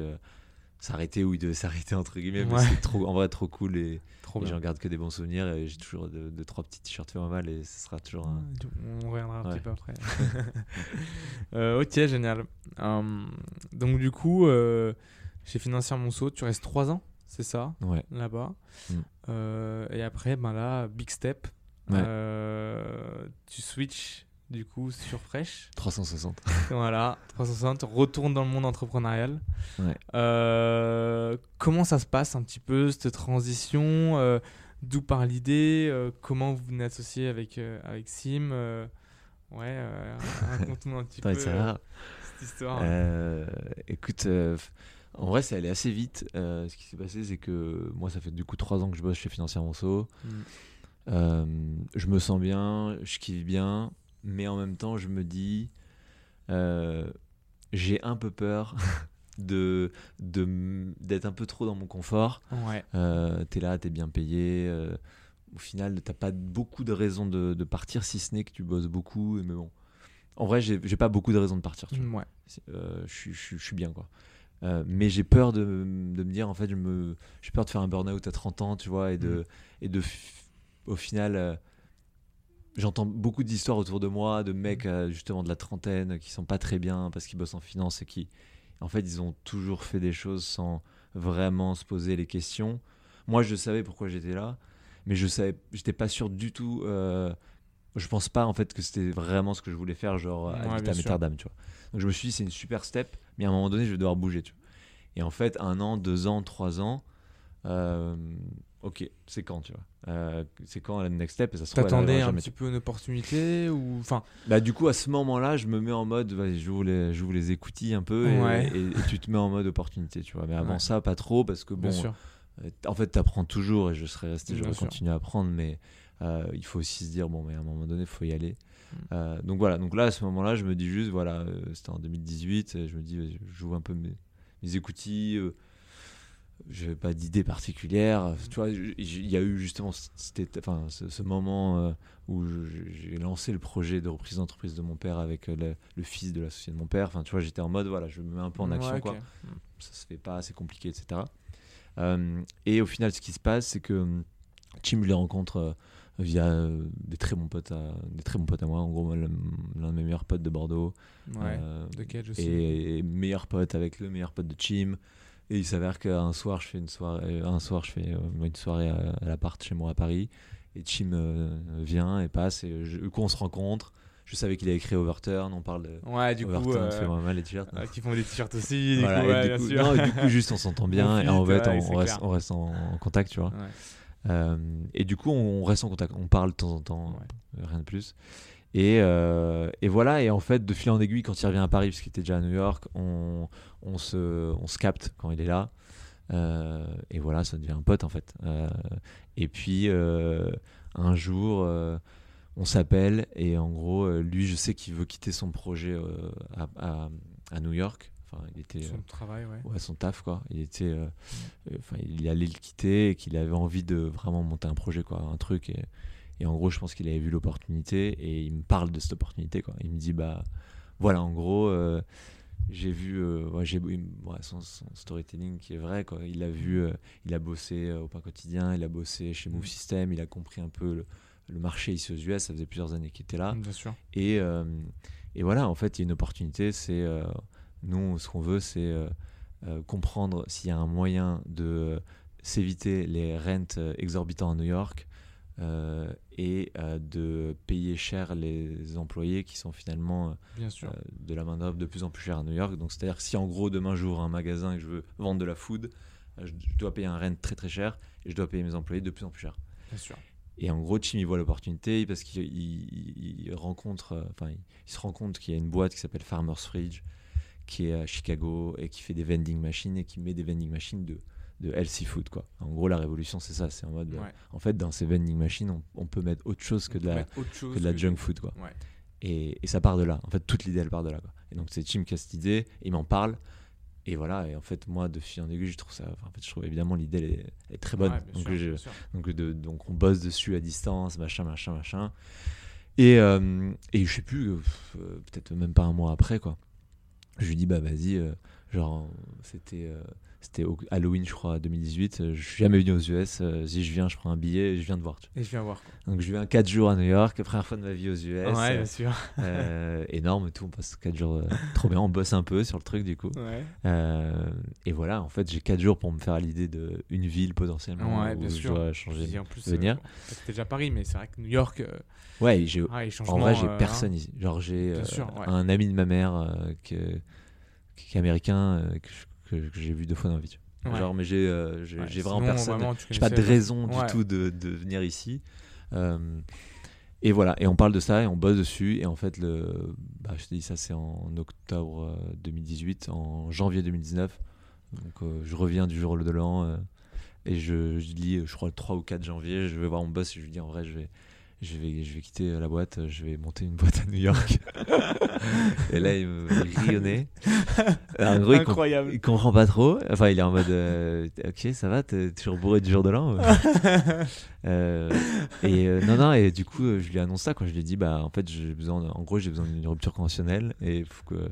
s'arrêter où il devait s'arrêter, entre guillemets. Ouais. c'est trop, en vrai, trop cool. Et, j'en garde que des bons souvenirs. Et j'ai toujours deux, deux, trois petits t-shirts fait mal et ce sera toujours un. On reviendra un Ouais. petit peu après. Euh, ok, génial. Hum, donc du coup, euh, chez Financière Monceau, tu restes 3 ans, c'est ça, Ouais. là-bas. Mm. Euh, et après, ben là, big step. Euh, tu switches du coup sur Fresh. 360. voilà, 360, retourne dans le monde entrepreneurial. Ouais. Euh, comment ça se passe un petit peu cette transition euh, D'où part l'idée euh, Comment vous venez associer avec, avec Sim Ouais, raconte-nous un petit peu ça cette histoire. Écoute, en vrai, c'est allé assez vite. Ce qui s'est passé, c'est que moi, ça fait du coup trois ans que je bosse chez Financière Monceau. Mm. Je me sens bien, je kiffe bien, mais en même temps, je me dis, euh, j'ai un peu peur de d'être un peu trop dans mon confort. Ouais. Euh, t'es là, t'es bien payé. euh, au final, t'as pas beaucoup de raisons de, de partir, si ce n'est que tu bosses beaucoup. Mais bon, en vrai, j'ai pas beaucoup de raisons de partir. tu vois. Ouais. C'est- je suis- bien, quoi. Euh, mais j'ai peur de, de me dire, en fait, je me, j'ai peur de faire un burn-out à 30 ans, tu vois, et de, Mm. et de au final, j'entends beaucoup d'histoires autour de moi de mecs, euh, justement, de la trentaine qui sont pas très bien parce qu'ils bossent en finance et qui, en fait, ils ont toujours fait des choses sans vraiment se poser les questions. Moi, je savais pourquoi j'étais là, mais je savais, j'étais pas sûr du tout. euh, je pense pas en fait que c'était vraiment ce que je voulais faire, genre Ouais, à sûr. Amsterdam, tu vois. Donc je me suis dit c'est une super step, mais à un moment donné je vais devoir bouger, tu vois. Et en fait un an, deux ans, trois ans, euh, ok, c'est quand, tu vois. Euh, c'est quand la next step et ça se T'attendais un petit peu une opportunité ou enfin bah, du coup, à ce moment-là, je me mets en mode, vas-y, j'ouvre les, j'ouvre les écoutilles un peu et, Ouais. et- et tu te mets en mode opportunité, tu vois. Mais avant Ouais. ça, pas trop parce que bon, euh, en fait, tu apprends toujours et je serais resté, j'aurais sûr. continué à apprendre, mais euh, il faut aussi se dire, bon, mais à un moment donné, il faut y aller. Mm. Donc voilà, donc là, à ce moment-là, je me dis juste, voilà, c'était en 2018, et je me dis, je joue un peu mes, mes écoutilles. Je n'avais pas d'idée particulière. Tu vois, il y a eu justement c'était, enfin, ce, ce moment euh, où j'ai lancé le projet de reprise d'entreprise de mon père avec euh, le, le fils de l'associé de mon père. Enfin, tu vois, j'étais en mode, voilà, je me mets un peu en action, Ouais, quoi ok. ça se fait pas, c'est compliqué, etc. Euh, et au final, ce qui se passe, c'est que Tim, je les rencontre euh, via des très bons potes à, des très bons potes à moi. En gros, l'un de mes meilleurs potes de Bordeaux. Ouais. De Cage aussi. et, et meilleur pote avec le meilleur pote de Chim. Et il s'avère qu'un soir, je fais une soirée, un soir, je fais euh, une soirée à, à l'appart chez moi à Paris. Et Chim euh, vient et passe. Et je, du coup, on se rencontre. Je savais qu'il avait créé Overturn. On parle de Ouais, du coup. Overturn, euh, fait vraiment les t-shirts. euh, qui font des t-shirts aussi. Du Voilà, coup, ouais, du bien coup- sûr. non, et du coup, juste on s'entend bien et en fait, on, reste, clair. on reste en, en contact, tu vois. Ouais. Euh, et du coup, on reste en contact, on parle de temps en temps, euh, rien de plus. Et, euh, et voilà, et en fait, de fil en aiguille, quand il revient à Paris, puisqu'il était déjà à New York, on, on, se, on se capte quand il est là. Euh, et voilà, ça devient un pote en fait. Euh, et puis, un jour, on s'appelle et en gros, lui, je sais qu'il veut quitter son projet à, à- à New York. Enfin, il était. Son travail, ouais. ouais, son taf quoi. Il était, enfin, il allait le quitter et qu'il avait envie de vraiment monter un projet quoi, un truc. Et, et en gros, je pense qu'il avait vu l'opportunité et il me parle de cette opportunité quoi. Il me dit bah voilà, en gros, euh, j'ai vu, euh, ouais, j'ai il me- ouais, son, son storytelling qui est vrai quoi. Il a vu, euh, il a bossé au pain quotidien, il a bossé chez Move System, il a compris un peu le, le marché ici aux US. Ça faisait plusieurs années qu'il était là. Bien sûr. Et, et voilà, en fait, il y a une opportunité. C'est nous, ce qu'on veut, c'est comprendre s'il y a un moyen de s'éviter les rentes exorbitants à New York euh, et euh, de payer cher les employés qui sont finalement euh, Bien sûr. de la main d'œuvre de plus en plus chère à New York. Donc, c'est-à-dire que si en gros demain j'ouvre un magasin et que je veux vendre de la food, je, dois payer un rent très très cher et je dois payer mes employés de plus en plus cher. Bien sûr. Et en gros, Chim, il voit l'opportunité parce qu'il il- il rencontre, enfin, il, il se rend compte qu'il y a une boîte qui s'appelle Farmer's Fridge, qui est à Chicago et qui fait des vending machines et qui met des vending machines de, de healthy food, quoi. En gros, la révolution, c'est ça. C'est en mode, Ouais. en fait, dans ces vending machines, on, on peut mettre autre chose que de la, que de la junk food, quoi. Ouais. Et, et ça part de là. En fait, toute l'idée, elle part de là, quoi. Et donc, c'est Chim qui a cette idée, il m'en parle. Et voilà, et en fait, moi, de fil en aiguille, je trouve ça. en fait, je trouve évidemment l'idée, elle est, elle est très bonne. Ouais, donc, sûr, je- donc, de- donc on bosse dessus à distance, machin, machin, machin. Et, euh, et je sais plus, euh, euh, peut-être même pas un mois après, quoi. Je lui dis, bah vas-y, euh, genre, c'était euh, c'était Halloween, je crois, 2018. euh, je suis jamais venu aux US. euh, si je viens, je prends un billet et je viens te voir. Et je viens voir. quoi. Donc je viens 4 jours à New York, première fois de ma vie aux US. ouais, euh, bien sûr. euh, énorme et tout, on passe 4 jours euh, trop bien, on bosse un peu sur le truc du coup. Ouais. Euh, et voilà, en fait, j'ai 4 jours pour me faire l'idée d'une ville potentiellement Ouais, où bien je sûr. dois changer. Puis en plus, venir. euh, c'était déjà Paris, mais c'est vrai que New York, euh, Ouais, j'ai ah, En vrai, j'ai euh, personne ici. Genre, j'ai euh, ouais. un ami de ma mère euh, que- qui est américain euh, que, je- que- que j'ai vu deux fois dans la vie. Ouais. Genre, mais j'ai euh, j'ai Ouais, j'ai vraiment sinon, personne. J'ai pas de raison Ouais. du tout de, de venir ici. Euh, et voilà, et on parle de ça et on bosse dessus. Et en fait, le, bah, je te dis ça, c'est en octobre euh, 2018, en janvier 2019. Donc, euh, je reviens du jour de l'an euh, et je, je lis, je crois, le 3 ou 4 janvier. Je vais voir mon boss et je lui dis en vrai, je vais, je vais, je vais quitter la boîte, je vais monter une boîte à New York. et là, il me rionnait. En gros, il, com- Incroyable. il comprend pas trop. Enfin, il est en mode euh, Ok, ça va, t'es toujours bourré du jour de l'an Euh, Et euh, non, non, et du coup, euh, je lui annonce ça. Quoi. Je lui ai dit Bah, en fait, j'ai besoin, en gros, j'ai besoin d'une rupture conventionnelle. Et il faut que.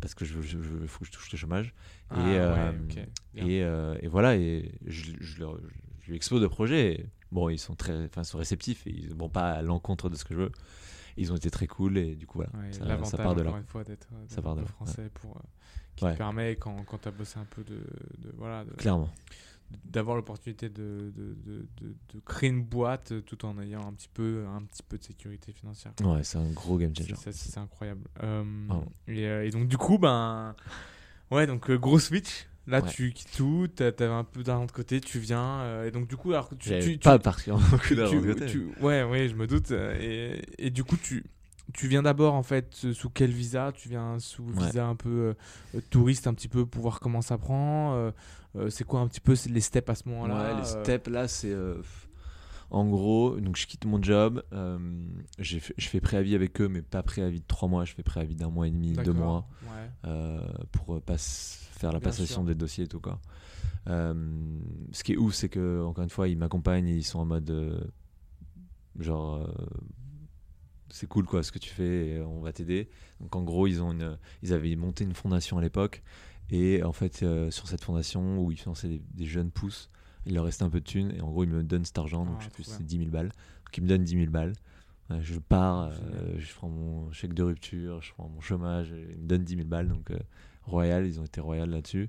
Parce que je, je, je- faut que je touche le chômage. Ah, et, euh, ouais, ok. Bien. et, euh, et voilà, et je, je leur- je lui expose le projet. et bon, ils sont très, enfin, sont réceptifs et ils vont pas à l'encontre de ce que je veux. Ils ont été très cool et du coup voilà, Ouais, ça, ça part de encore là. une fois, d'être euh, français pour, euh, qui Ouais. te permet, quand, quand tu as bossé un peu, de, de- voilà, de- Clairement. d'avoir l'opportunité de, de, créer une boîte tout en ayant un petit peu, un petit peu de sécurité financière. Ouais, c'est un gros game changer. c'est incroyable. Euh, Vraiment. et, euh, et donc, du coup, ben. Ouais, donc euh, gros switch. Là, Ouais. tu quittes tout, t'avais un peu d'argent de côté, tu viens. euh, et donc, du coup, alors que tu. Tu, pas tu- particulièrement beaucoup d'argent de côté. tu- ouais, ouais, je me doute. euh, Et, et du coup, tu, tu viens d'abord, en fait, euh, sous quel visa? Tu viens sous Ouais. visa un peu euh, touriste, un petit peu, pour voir comment ça prend euh, C'est quoi un petit peu les steps à ce moment-là Ouais, les steps là, c'est. en gros, donc je quitte mon job, je fais préavis avec eux, mais pas préavis de trois mois, je fais préavis d'un mois et demi, deux mois, Ouais. pour pas s- faire la Bien passation sûr. des dossiers et tout quoi. Euh, ce qui est ouf, c'est que encore une fois, ils m'accompagnent ils sont en mode euh, genre euh, c'est cool quoi ce que tu fais, et on va t'aider. Donc en gros, ils ont une, ils avaient monté une fondation à l'époque et en fait sur cette fondation où ils finançaient des, des jeunes pousses, il leur restait un peu de thunes et en gros ils me donnent cet argent, donc Ah, je sais plus, c'est 10 000 balles. Donc ils me donnent 10 000 balles. Je pars, je prends mon chèque de rupture, je prends mon chômage, ils me donnent 10 000 balles. Donc, royal, ils ont été royal là-dessus.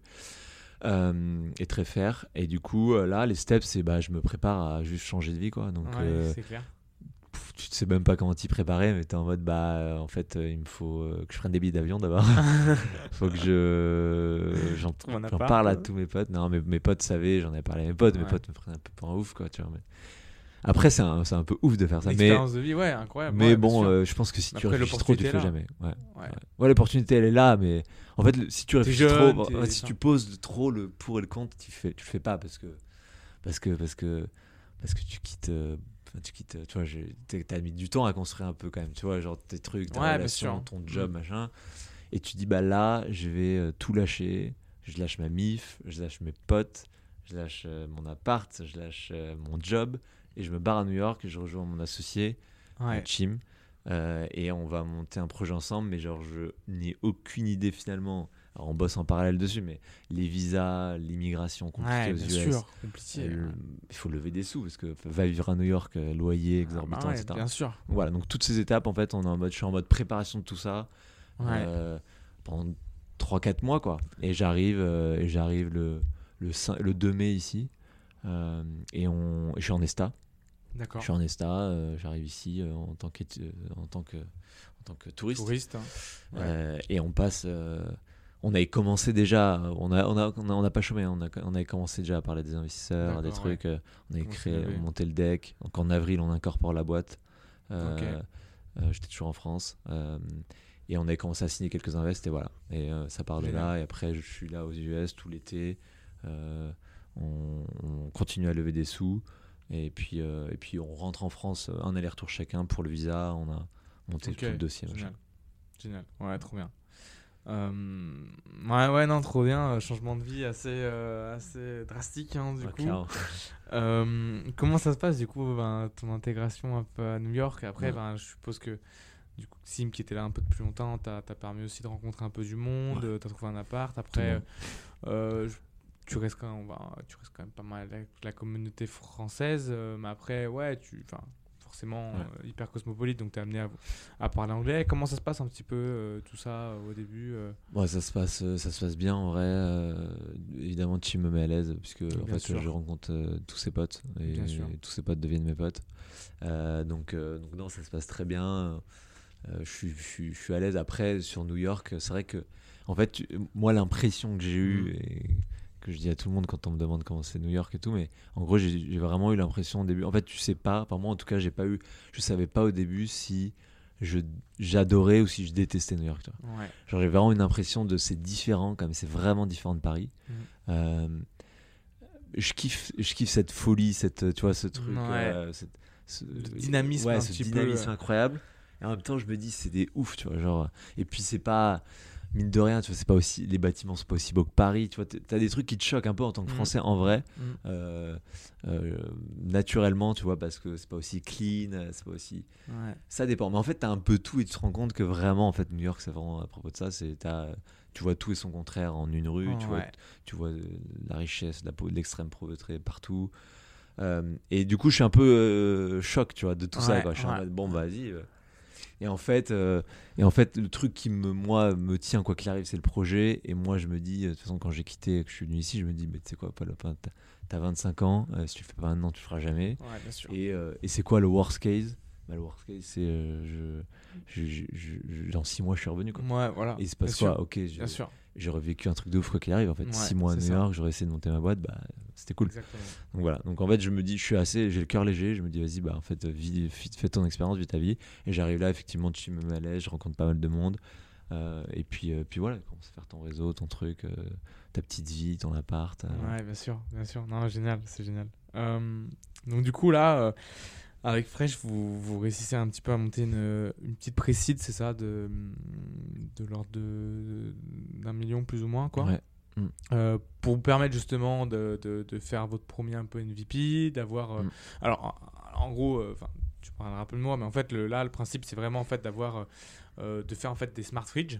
Euh, et très fair. Et du coup, euh, là, les steps, c'est bah, je me prépare à juste changer de vie. Quoi. Donc, Ouais, euh, c'est clair. pff, tu sais même pas comment t'y préparer, mais t'es en mode, bah, euh, en fait, il me faut que je prenne des billets d'avion d'abord. faut que je. J'en parle à quoi. tous mes potes. Non, mais mes potes savaient, j'en avais parlé à mes potes. Mes potes me prenaient un peu pour un ouf, quoi, tu vois. Mais... Après, c'est un, un peu ouf de faire ça. Mais, L'expérience de vie, ouais, incroyable. mais ouais, bon, euh, je pense que si Mais tu après, réfléchis trop, tu le fais jamais. Ouais. Ouais. L'opportunité elle est là, mais en fait, si tu réfléchis jeune, trop, fait, si ça. tu poses trop le pour et le contre, tu fais, tu le fais pas parce que parce que parce que parce que tu quittes, euh, tu quittes, euh, tu vois, t'as mis du temps à construire un peu quand même, tu vois, genre tes trucs, ta relation, ton job, Mm. machin, et tu dis bah là, je vais euh, tout lâcher, je lâche ma mif, je lâche mes potes, je lâche mon appart, je lâche mon job et je me barre à New York et je rejoins mon associé Ouais. Chim. euh, et on va monter un projet ensemble, mais genre je n'ai aucune idée finalement. Alors on bosse en parallèle dessus, mais les visas, l'immigration compliquée Ouais, aux bien US, sûr, compliqué. euh, il faut lever des sous parce que va vivre à New York, euh, loyer Ah, exorbitant, bah ouais, etc. Bien sûr. Voilà, donc toutes ces étapes en fait, on est en mode, je suis en mode préparation de tout ça euh, pendant 3-4 mois quoi. Et j'arrive, euh, et j'arrive le le, 5 le 2 mai ici, euh, et on, et je suis en Esta. D'accord. Je suis en Esta, euh, j'arrive ici euh, en, tant qu'étu- euh, en, tant que, en tant que touriste. Touriste. hein. Ouais. Et on passe. on avait commencé déjà, on a, on a, on a, on a pas chômé, on, a, on avait commencé déjà à parler des investisseurs, des trucs. on avait créé, on montait le deck. Donc en avril, on incorpore la boîte. Euh, euh, J'étais toujours en France. euh, et on avait commencé à signer quelques invests et voilà. Et ça part de là. Et après, je suis là aux US tout l'été. On continue à lever des sous. Et puis, euh, et puis on rentre en France, euh, un aller-retour chacun pour le visa. On a monté tout le dossier. machin. Génial. Génial. Ouais, trop bien. Euh, ouais, ouais, non, trop bien. Changement de vie assez, euh, assez drastique, hein, du coup. Euh, comment ça se passe, du coup, ben, ton intégration un peu à New York? Après, Ouais. ben, je suppose que, du coup, Sim, qui était là un peu depuis longtemps, t'as as permis aussi de rencontrer un peu du monde, Ouais. t'as trouvé un appart. Après, je- tu restes quand même, ben, tu restes quand même pas mal avec la communauté française, euh, mais après, ouais, tu, enfin, forcément Ouais. euh, hyper cosmopolite, donc t'es amené à, à parler anglais. Comment ça se passe un petit peu euh, tout ça au début Ouais, ça se passe, ça se passe bien en vrai. évidemment, Chim me met à l'aise puisque en fait, je rencontre tous ses potes et, tous ses potes deviennent mes potes. Donc, donc non, ça se passe très bien. Je suis, je suis, je suis à l'aise. Après, sur New York, c'est vrai que, en fait, tu- moi, l'impression que j'ai eue et que je dis à tout le monde quand on me demande comment c'est New York et tout, mais en gros, j'ai vraiment eu l'impression au début. En fait, tu sais pas. Enfin, moi, en tout cas, j'ai pas eu. Je savais pas au début si j'adorais ou si je détestais New York. tu vois. Ouais. Genre j'ai vraiment une impression de c'est différent, comme c'est vraiment différent de Paris. Mhm. Euh, je kiffe, je kiffe cette folie, cette, tu vois, ce truc, Ouais. euh, cette, ce dynamisme ouais, ce peu, dynamisme euh. incroyable. Et en même temps, je me dis, c'est des ouf, tu vois. Genre, et puis, c'est pas. Mine de rien, tu vois, c'est pas aussi. Les bâtiments sont pas aussi beaux que Paris, tu vois. T'as des trucs qui te choquent un peu en tant que Mm. Français, en vrai. Mm. euh, euh, naturellement, tu vois, parce que c'est pas aussi clean, c'est pas aussi. Ouais. Ça dépend. Mais en fait, t'as un peu tout et tu te rends compte que vraiment, en fait, New York, c'est vraiment à propos de ça. C'est tu vois tout et son contraire en une rue. tu vois, Ouais. tu vois euh, la richesse, la l'extrême pauvreté partout. Euh, et du coup, je suis un peu choc, tu vois, de tout ça. Quoi. Je suis en mode, bon, vas-y. Euh. Et en fait, euh, et en fait, le truc qui me, moi, me tient quoi qu'il arrive, c'est le projet. Et moi, je me dis, euh, de toute façon, quand j'ai quitté, et que je suis venu ici, je me dis, mais tu sais quoi, Paul, enfin, t'as- t'as 25 ans, euh, si tu le fais pas maintenant, tu le feras jamais. Ouais, bien sûr. Et, euh, et c'est quoi le worst case? Bah, Le worst case, c'est euh, je, je, je- je- je- dans 6 mois, je suis revenu. Quoi. Ouais, voilà. Et il se passe Bien quoi sûr, Ok, Bien sûr. j'ai revécu un truc de ouf quoi qu'il arrive. En fait, Ouais, 6 mois à New. York, j'aurais essayé de monter ma boîte, bah, c'était cool. Exactement. Donc voilà. Donc en fait, je me dis, je suis assez, j'ai le cœur léger. Je me dis, vas-y, bah en fait, vis- fais ton expérience, vis ta vie. Et j'arrive là, effectivement, tu me mets à l'aise, je rencontre pas mal de monde. Euh, et puis, euh, puis voilà, commence à faire ton réseau, ton truc, euh, ta petite vie, ton appart. Ouais, bien sûr, bien sûr. Non, génial, c'est génial. Donc du coup là, avec Fresh, vous, vous réussissez un petit peu à monter une, une petite précide, c'est ça, de, de l'ordre de d'un million plus ou moins, quoi. Ouais. Euh, pour vous permettre justement de, de, de faire votre premier un peu MVP, d'avoir. euh, Mm. Alors, en, en gros, euh, tu parleras un peu de moi, mais en fait, le, là, le principe, c'est vraiment en fait d'avoir, de faire en fait des smart fridges,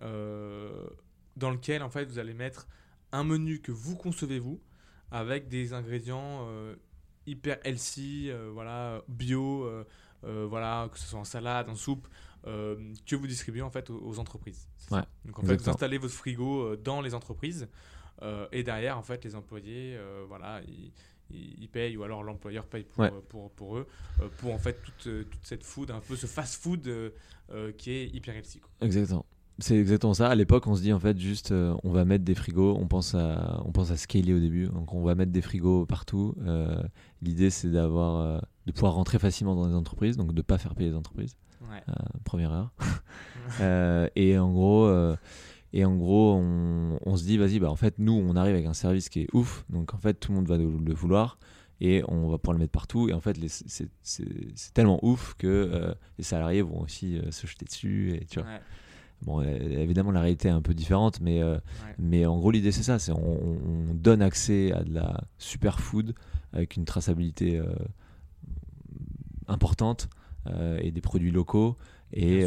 dans lequel en fait vous allez mettre un menu que vous concevez vous, avec des ingrédients hyper healthy, euh, voilà, bio, euh, euh, voilà, que ce soit en salade, en soupe, que vous distribuez en fait aux, aux entreprises. Ouais, Donc en fait, vous installez votre frigo dans les entreprises et derrière, en fait, les employés, voilà, ils, payent ou alors l'employeur paye pour, Ouais. pour, pour eux, pour en fait toute, toute cette food, un peu ce fast-food euh, euh, qui est hyper healthy. Exactement. C'est exactement ça. À l'époque, on se dit en fait juste, euh, on va mettre des frigos. On pense à, on pense à scaler au début. Donc, on va mettre des frigos partout. Euh, L'idée, c'est d'avoir, euh, de pouvoir rentrer facilement dans les entreprises, donc de pas faire payer les entreprises. Ouais. Première heure. Et en gros, et en gros, on, on se dit, vas-y, bah en fait, nous, on arrive avec un service qui est ouf. Donc en fait, tout le monde va le, le vouloir et on va pouvoir le mettre partout. Et en fait, c'est tellement ouf que euh, les salariés vont aussi euh, se jeter dessus. Et tu vois. Ouais. Bon, euh, évidemment, la réalité est un peu différente, mais, euh, Ouais. mais en gros, l'idée, c'est ça. C'est on, on donne accès à de la superfood avec une traçabilité euh, importante euh, et des produits locaux et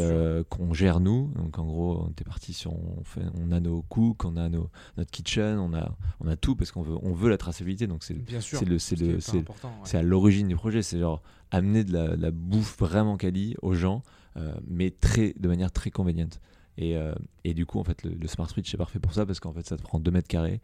qu'on gère nous. Donc, en gros, on était parti sur. On, fait, on a nos cooks, on a nos, notre kitchen, on a, on a tout parce qu'on veut, on veut la traçabilité. Donc, c'est ouais. à l'origine du projet. C'est genre amener de la, de la bouffe vraiment quali aux gens, mais très, de manière très conveniente. Et, euh, et du coup, en fait, le, le Smart Switch c'est parfait pour ça parce qu'en fait, ça te prend 2 mètres carrés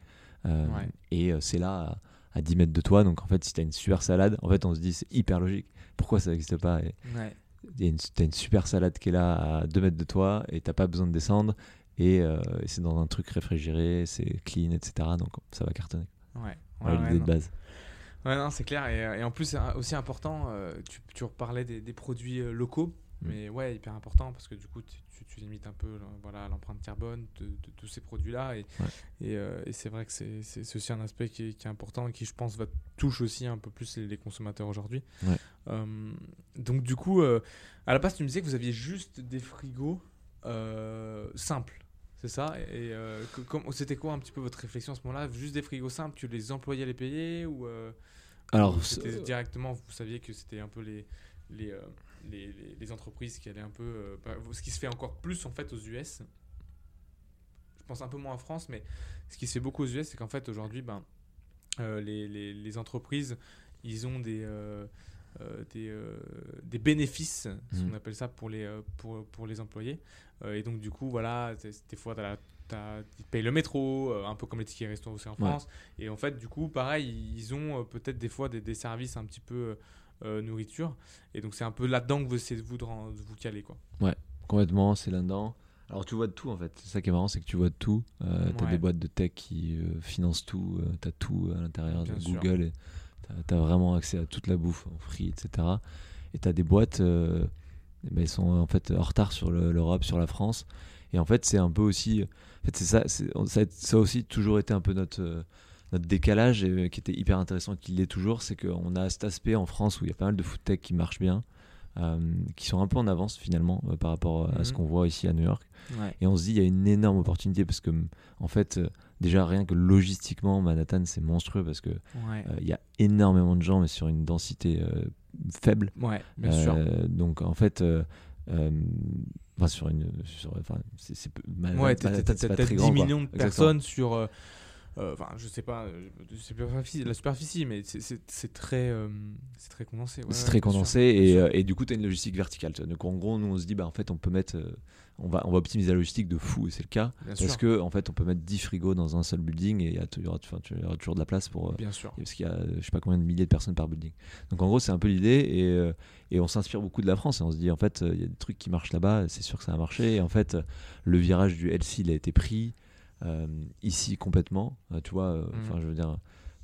euh, Ouais. et euh, c'est là à, à 10 mètres de toi. Donc, en fait, si tu as une super salade, en fait, on se dit c'est hyper logique. Pourquoi ça n'existe pas Et Ouais. une, t'as une super salade qui est là à 2 mètres de toi et t'as pas besoin de descendre. Et, euh, et c'est dans un truc réfrigéré, c'est clean, etc. Donc, ça va cartonner. Ouais. Voilà l'idée de base. Ouais, non, c'est clair. Et, et en plus, aussi important, tu, tu reparlais des, des produits locaux. Mais ouais, hyper important parce que du coup, tu, tu- tu limites un peu voilà, l'empreinte carbone de, de tous ces produits-là. Et, Ouais. et, euh, et c'est vrai que c'est aussi un aspect qui est, qui est important et qui, je pense, va touche aussi un peu plus les, les consommateurs aujourd'hui. Ouais. Euh, donc, du coup, euh, à la base, tu me disais que vous aviez juste des frigos simples. C'est ça? Et c'était quoi un petit peu votre réflexion à ce moment-là? Juste des frigos simples que les employés allaient payer ou Alors, ou directement, vous saviez que c'était un peu les, les, les, les- les entreprises qui allaient un peu. euh, bah, ce qui se fait encore plus en fait aux US. Je pense un peu moins en France, mais ce qui se fait beaucoup aux US, c'est qu'en fait aujourd'hui, ben, euh, les, les- entreprises, ils ont des. euh, des, euh, des bénéfices, ce Mhm. qu'on appelle ça pour les, euh, pour, pour les employés. Et donc, du coup, voilà, des fois, te payent le métro, un peu comme les tickets restaurants aussi en Ouais. France. Et en fait, du coup, pareil, ils ont peut-être des fois des, des services un petit peu nourriture. Et donc, c'est un peu là-dedans que vous essayez de vous, de caler. Quoi. Complètement, c'est là-dedans. Alors tu vois de tout en fait. C'est ça qui est marrant, c'est que tu vois de tout. Euh, t'as Ouais. des boîtes de tech qui euh, financent tout, euh, t'as tout à l'intérieur de. Google et t'as as vraiment accès à toute la bouffe en free, etc. Et t'as des boîtes, euh, ben, elles sont en fait en retard sur le- l'Europe, sur la France. Et en fait, c'est un peu aussi, en fait, c'est ça, ça, a- ça a aussi toujours été un peu notre euh, notre décalage euh, qui était hyper intéressant, qui l'est toujours, c'est qu'on a cet aspect en France où il y a pas mal de food tech qui marchent bien, euh, qui sont un peu en avance finalement euh, par rapport à ce Mhm. qu'on voit ici à New York. Ouais. Et on se dit, il y a une énorme opportunité parce que, en fait, euh, déjà rien que logistiquement, Manhattan, c'est monstrueux parce que Ouais. il y a énormément de gens, mais sur une densité faible. Ouais, bien sûr. Donc, en fait, enfin, sur une. sur- Enfin, c'est, pas très 10 grand, quoi. millions de Exactement. personnes sur. Euh, Enfin, je sais pas, euh, superficie- la superficie, mais c'est- très, euh, c'est très condensé. ouais, c'est très condensé et, du coup tu as une logistique verticale donc en gros nous on se dit bah en fait on peut mettre on va on va optimiser la logistique de fou et c'est le cas Bien parce sûr. que en fait on peut mettre 10 frigos dans un seul building et il y, aura, enfin, tu- il y aura toujours de la place pour Bien sûr. parce qu'il y a je sais pas combien de milliers de personnes par building donc en gros c'est un peu l'idée et, et on s'inspire beaucoup de la France et on se dit en fait il y a des trucs qui marchent là-bas c'est sûr que ça a marché et en fait le virage du LC il a été pris ici complètement euh, tu vois euh, enfin je veux dire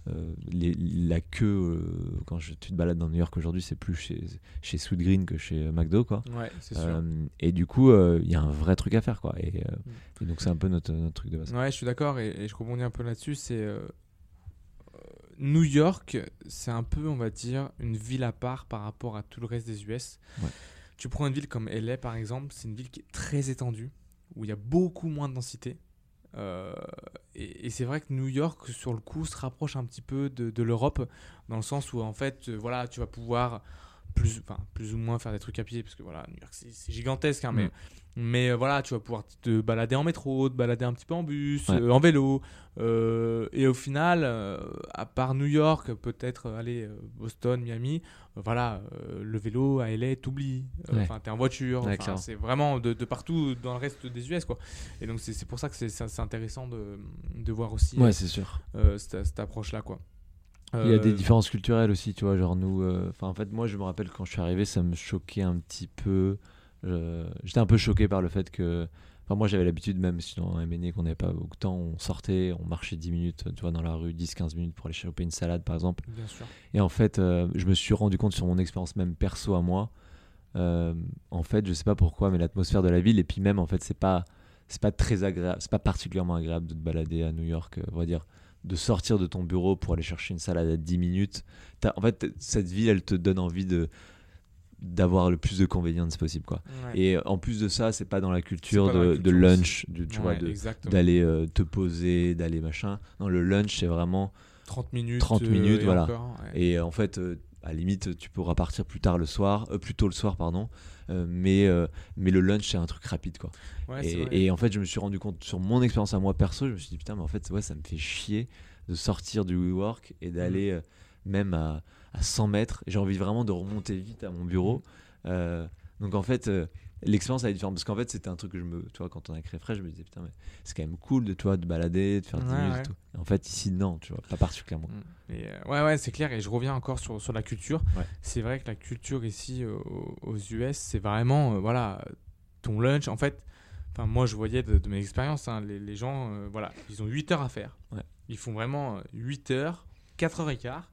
euh, les- la queue euh, quand je, tu te balades dans New York aujourd'hui c'est plus chez chez Sweet Green que chez euh, McDo quoi Ouais, c'est sûr. Euh, et du coup euh, il y a un vrai truc à faire quoi et, euh, Mm. et donc c'est un peu notre, notre truc de base Ouais, je suis d'accord et, et je rebondis un peu là-dessus. C'est euh, euh, New York, c'est un peu, on va dire, une ville à part par rapport à tout le reste des US. Ouais. Tu prends une ville comme LA par exemple, c'est une ville qui est très étendue, où il y a beaucoup moins de densité. Euh, et c'est vrai que New York, sur le coup, se rapproche un petit peu de, de l'Europe, dans le sens où en fait, euh, voilà, tu vas pouvoir plus, enfin, plus ou moins faire des trucs à pied, parce que voilà, New York, c'est gigantesque, hein, mais Mm. mais euh, voilà, tu vas pouvoir te balader en métro, te balader un petit peu en bus, Ouais. euh, en vélo. euh, et au final, à part New York, peut-être aller Boston, Miami, voilà, le vélo à LA, t'oublies. Ouais. Enfin, t'es en voiture. Ouais, c'est vraiment de, de partout dans le reste des US, quoi. Et donc, c'est pour ça que c'est- intéressant de, de voir aussi cette approche-là, quoi. Il y a des Euh, différences culturelles aussi, tu vois, genre nous, euh, en fait moi je me rappelle quand je suis arrivé, ça me choquait un petit peu, j'étais un peu choqué par le fait que, enfin moi j'avais l'habitude même si dans MNE qu'on n'avait pas beaucoup de temps, on sortait, on marchait 10 minutes, tu vois, dans la rue, 10-15 minutes pour aller choper une salade par exemple, Bien sûr. et en fait euh, je me suis rendu compte sur mon expérience même perso à moi, euh, en fait je sais pas pourquoi, mais l'atmosphère de la ville, et puis même en fait c'est pas, c'est pas très agréable, c'est pas particulièrement agréable de te balader à New York, on va dire de sortir de ton bureau pour aller chercher une salade à 10 minutes. En fait, cette ville, elle te donne envie de d'avoir le plus de convenience possible quoi. Ouais. Et euh, en plus de ça, c'est pas dans la culture pas dans la de, culture de lunch, tu Ouais, de- d'aller euh, te poser, d'aller machin. Non, le lunch c'est vraiment 30 minutes. 30 euh, minutes, et voilà. encore, ouais. et euh, en fait euh, à la limite tu pourras partir plus tard le soir, euh, plus tôt le soir pardon. Euh, mais euh, mais le lunch c'est un truc rapide quoi. Ouais, Et, en fait, je me suis rendu compte sur mon expérience à moi perso, je me suis dit putain, mais en fait, ouais, ça me fait chier de sortir du WeWork et d'aller euh, même à, à 100 mètres. J'ai envie vraiment de remonter vite à mon bureau. Euh, donc en fait, l'expérience elle est différente parce qu'en fait, c'était un truc que je me, tu vois, quand on a créé Fresh, je me disais putain, mais c'est quand même cool de, tu vois, de balader, de faire 10 Ouais, minutes ouais. et tout. Et en fait, ici, non, tu vois, pas particulièrement. Mm. Et, euh, ouais, ouais, c'est clair. Et je reviens encore sur, sur la culture. Ouais. C'est vrai que la culture ici euh, aux, US, c'est vraiment, euh, voilà, ton lunch. En fait, enfin, moi, je voyais de, de mes expériences, hein, les, les gens, voilà, ils ont 8 heures à faire. Ils font vraiment euh, 8 heures, 4 heures et quart,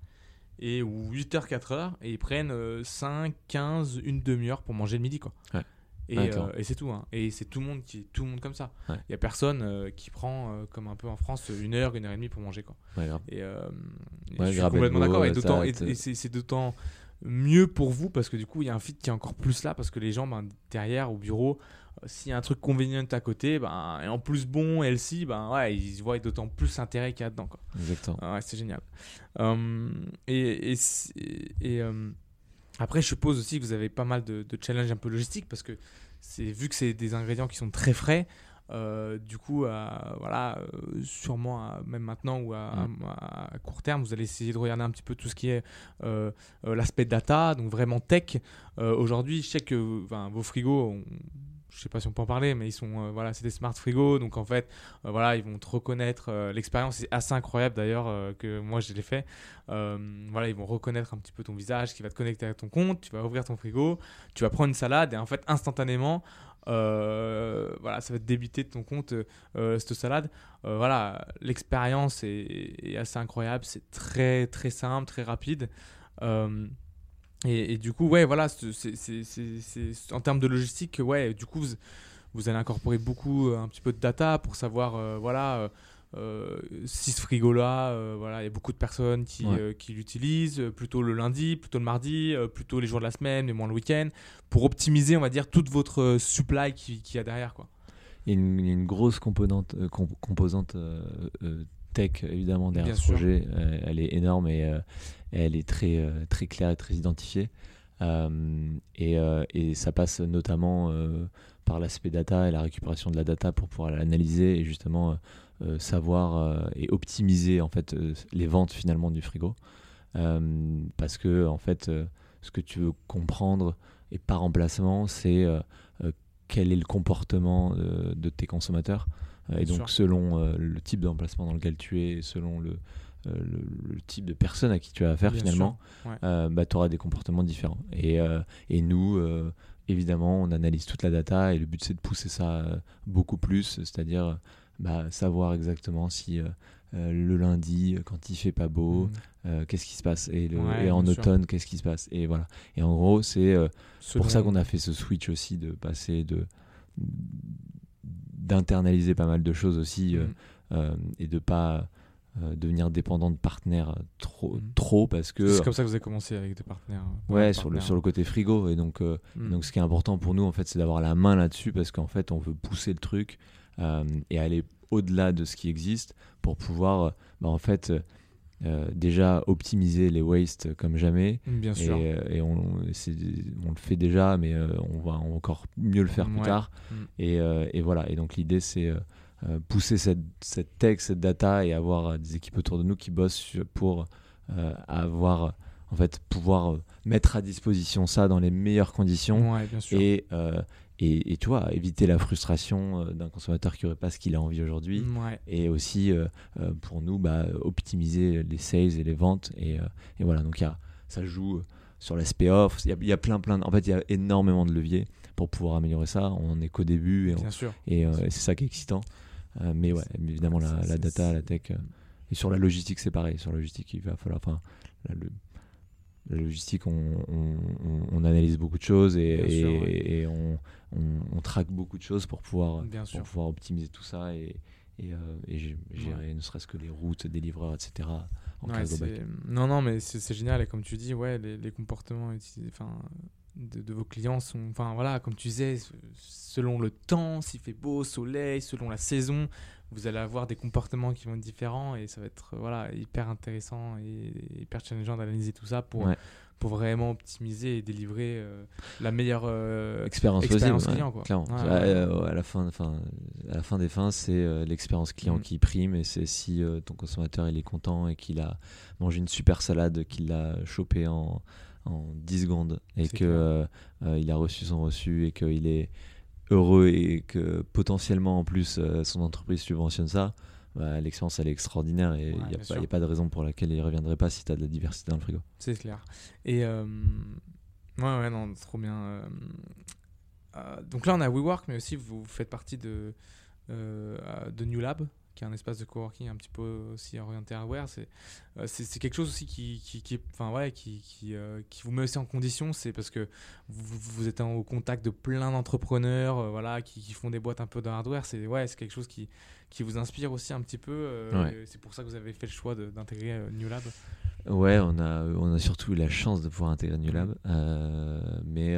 et, ou 8 heures, 4 heures, et ils prennent euh, 5, 15, une demi-heure pour manger le midi, quoi. Ouais. Et, Ouais, euh, et c'est tout. hein. Et c'est tout le monde qui tout le monde comme ça. Il Ouais. y a personne euh, qui prend, euh, comme un peu en France, une heure, une heure et demie pour manger, quoi. Ouais. Et, je suis complètement d'accord. Et, d'autant- et- c'est d'autant mieux pour vous parce que du coup, il y a un fit qui est encore plus là parce que les gens, ben, derrière, au bureau, s'il y a un truc convenient à côté, ben, et en plus bon, healthy, ben, ouais, ils voient d'autant plus intérêt qu'il y a dedans. Quoi. Exactement. Ouais, c'est génial. Euh, et et, c'est- et, euh, après, je suppose aussi que vous avez pas mal de, de challenges un peu logistiques parce que c'est vu que c'est des ingrédients qui sont très frais. euh, du coup, à- voilà, euh, sûrement à- même maintenant ou à, Mm. à- à court terme, vous allez essayer de regarder un petit peu tout ce qui est euh, euh, l'aspect data, donc vraiment tech. Euh, Aujourd'hui, je sais que vos frigos, on- je sais pas si on peut en parler, mais ils sont, euh, voilà, c'est des smart frigos, donc en fait, euh, voilà, ils vont te reconnaître. euh, L'expérience est assez incroyable d'ailleurs que moi je l'ai fait. Voilà, ils vont reconnaître un petit peu ton visage, qui va te connecter à ton compte. Tu vas ouvrir ton frigo, tu vas prendre une salade et en fait instantanément, voilà, ça va te débiter de ton compte cette salade. Voilà, l'expérience est, est assez incroyable. C'est très très simple, très rapide. Et, et du coup, ouais, voilà, c'est- en termes de logistique, ouais, du coup, vous, vous allez incorporer beaucoup, euh, un petit peu de data pour savoir, euh, voilà, euh, si ce frigo-là, euh, voilà, il y a beaucoup de personnes qui, Ouais. qui l'utilisent, plutôt le lundi, plutôt le mardi, plutôt les jours de la semaine, mais moins le week-end, pour optimiser, on va dire, toute votre supply qui- qu'il y a derrière. Quoi. Il y a une, grosse composante, comp- composante tech évidemment derrière Bien ce sûr. projet. Elle est énorme et elle est très, euh, très claire et très identifiée. Euh, et, euh, et ça passe notamment par l'aspect data et la récupération de la data pour pouvoir l'analyser et justement savoir et optimiser en fait les ventes finalement du frigo. Parce que en fait, ce que tu veux comprendre et par remplacement, c'est quel est le comportement de tes consommateurs. Et donc, selon le type d'emplacement dans lequel tu es, selon le, euh, le, le type de personne à qui tu as affaire Bien finalement, ouais. euh, bah, tu auras des comportements différents. Et, euh, et nous, évidemment, on analyse toute la data et le but c'est de pousser ça beaucoup plus, c'est-à-dire bah, savoir exactement si le lundi, quand il fait pas beau, euh, qu'est-ce qui se passe et, le- Ouais, et en automne, qu'est-ce qui se passe. Et voilà. Et en gros, c'est pour ça qu'on a fait ce switch aussi de passer de d'internaliser pas mal de choses aussi euh, et de pas euh, devenir dépendant de partenaires trop Mm. trop parce que C'est comme ça que vous avez commencé avec des partenaires. euh, ouais des sur le sur le côté frigo et donc euh, Mm. donc ce qui est important pour nous en fait c'est d'avoir la main là-dessus parce qu'en fait on veut pousser le truc euh, et aller au-delà de ce qui existe pour pouvoir euh, bah, en fait euh, euh, déjà optimiser les wastes comme jamais Bien et, sûr. euh, et on, le fait déjà, mais euh, on va encore mieux le faire plus tard. Mm. Et, euh, et voilà. Et donc l'idée, c'est euh, euh, pousser cette, cette tech, cette data, et avoir euh, des équipes autour de nous qui bossent pour euh, avoir, euh, en fait, pouvoir euh, mettre à disposition ça dans les meilleures conditions. Ouais, bien sûr. Et, euh, et, et tu vois, éviter la frustration euh, d'un consommateur qui n'aurait pas ce qu'il a envie aujourd'hui Ouais. et aussi euh, euh, pour nous bah, optimiser les sales et les ventes et, euh, et voilà donc y a, ça joue sur l'aspect off il y a, il y a plein plein de- en fait il y a énormément de leviers pour pouvoir améliorer ça on n'est qu'au début et, on- Bien sûr. et, euh, et c'est ça qui est excitant Euh, mais ouais évidemment la, la data la tech euh, et sur la logistique c'est pareil sur la logistique il va falloir enfin la, le- la logistique on, on- analyse beaucoup de choses et, Bien et, sûr, ouais. et on, on, traque beaucoup de choses pour pouvoir pour pouvoir optimiser tout ça et, et, euh, gérer ne serait-ce que les routes des livreurs, etc. En Ouais, non, non, mais c'est génial. Et comme tu dis, ouais, les, les comportements utilisés, enfin, de, de vos clients sont, enfin, voilà, comme tu disais, selon le temps, s'il fait beau, soleil, selon la saison, vous allez avoir des comportements qui vont être différents et ça va être, euh, voilà, hyper intéressant et hyper challengeant d'analyser tout ça pour, Ouais. pour vraiment optimiser et délivrer euh, la meilleure euh, expérience, expérience possible, ouais, client, quoi. clairement. Ouais, À- la fin, enfin, à la fin des fins, c'est euh, l'expérience client Mm. qui prime et c'est si ton consommateur il est content et qu'il a mangé une super salade, qu'il l'a chopé en, en 10 secondes et que euh, euh, il a reçu son reçu et qu'il est heureux et que potentiellement en plus euh, son entreprise subventionne ça. bah, L'expérience elle est extraordinaire et il Ouais, n'y a, pas- y a pas de raison pour laquelle il ne reviendrait pas si tu as de la diversité dans le frigo. C'est clair. Et euh, ouais, ouais, non, trop bien. euh, donc là, on a WeWork, mais aussi vous faites partie de, euh, de New Lab, qui est un espace de coworking un petit peu aussi orienté hardware. C'est euh, c'est quelque chose aussi qui, qui, enfin, ouais, qui, qui, euh, qui vous met aussi en condition. C'est parce que vous, vous êtes en- au contact de plein d'entrepreneurs euh, voilà, qui, qui font des boîtes un peu de hardware. C'est ouais, quelque chose qui, qui vous inspire aussi un petit peu. Ouais. C'est pour ça que vous avez fait le choix d'intégrer New Lab. Ouais, on a, on a surtout eu la chance de pouvoir intégrer New Lab. euh, mais,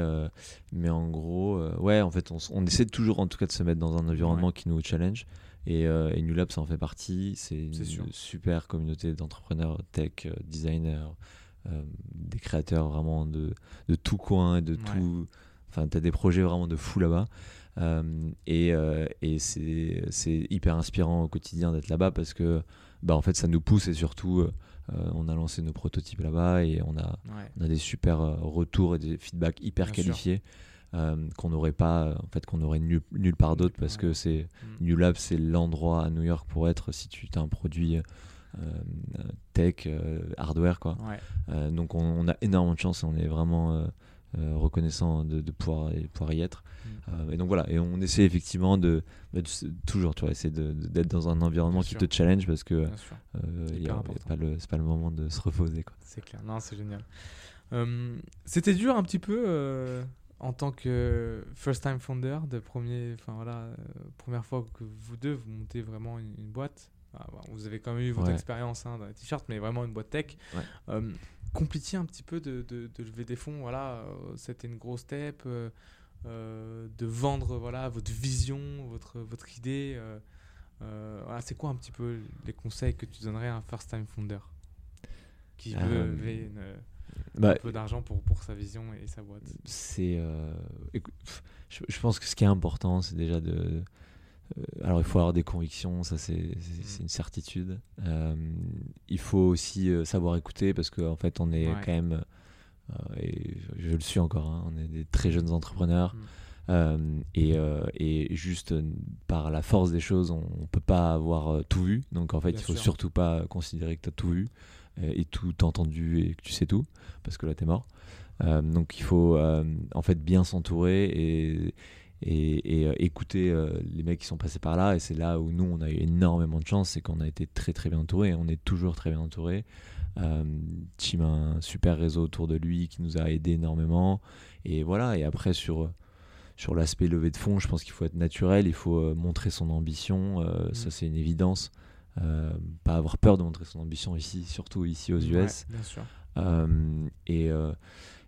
mais en gros, ouais, en fait, on, on essaie toujours en tout cas de se mettre dans un environnement qui nous challenge. Et, euh, et New en fait partie. C'est une sûr. super communauté d'entrepreneurs, tech, euh, designers, euh, des créateurs vraiment de, de tout coin et de Ouais. tout. Enfin, tu as des projets vraiment de fou là-bas. Euh, et et c'est hyper inspirant au quotidien d'être là-bas parce que bah, en fait, ça nous pousse et surtout, euh, on a lancé nos prototypes là-bas et on a, Ouais. on a des super euh, retours et des feedbacks hyper Bien sûr. Euh, qu'on n'aurait pas, euh, en fait, qu'on aurait nulle, nulle part d'autre parce que c'est Mm. New Lab, c'est l'endroit à New York pour être si tu as un produit euh, tech, hardware, quoi. Ouais. Donc on, on a énormément de chance et on est vraiment reconnaissant de, de pouvoir, de pouvoir y être. Mm. Et donc voilà, et on essaie effectivement de, bah, de- toujours, tu vois, essayer d'être dans un environnement Bien qui sûr. te challenge parce que important. pas le- c'est pas le moment de se reposer. Quoi. C'est clair, non, c'est génial. Euh, C'était dur un petit peu euh, en tant que first time founder, de premier, enfin voilà, euh, première fois que vous deux vous montez vraiment une, une boîte. ah, vous avez quand même eu votre Ouais. expérience hein, dans les t-shirts, mais vraiment une boîte tech. Ouais. Euh, compliqué un petit peu de, de- de lever des fonds. Voilà, euh, c'était une grosse step. euh, de vendre voilà votre vision, votre votre idée. voilà, c'est quoi un petit peu les conseils que tu donnerais à un first time founder qui veut lever une- Bah, un peu d'argent pour, pour sa vision et sa boîte c'est euh, je, je pense que ce qui est important c'est déjà de euh, alors il faut avoir des convictions ça c'est c'est- c'est une certitude Euh, il faut aussi savoir écouter parce qu'en fait on est Ouais. quand même euh, et je le suis encore hein, on est des très jeunes entrepreneurs Mm. Euh, et, et juste par la force des choses on, on peut pas avoir tout vu donc en fait Bien il faut sûr. surtout pas considérer que tu as tout vu et tout entendu et que tu sais tout parce que là t'es mort euh, donc il faut euh, en fait bien s'entourer et, et, et, euh, écouter les mecs qui sont passés par là. Et c'est là où nous, on a eu énormément de chance, c'est qu'on a été très très bien entouré. On est toujours très bien entouré. Tim a un super réseau autour de lui qui nous a aidé énormément. Et voilà. Et après sur sur l'aspect levée de fonds, je pense qu'il faut être naturel, il faut montrer son ambition. euh, Mm. Ça c'est une évidence. Euh, pas avoir peur de montrer son ambition ici, surtout ici aux Ouais, US. bien sûr. Euh, et, euh,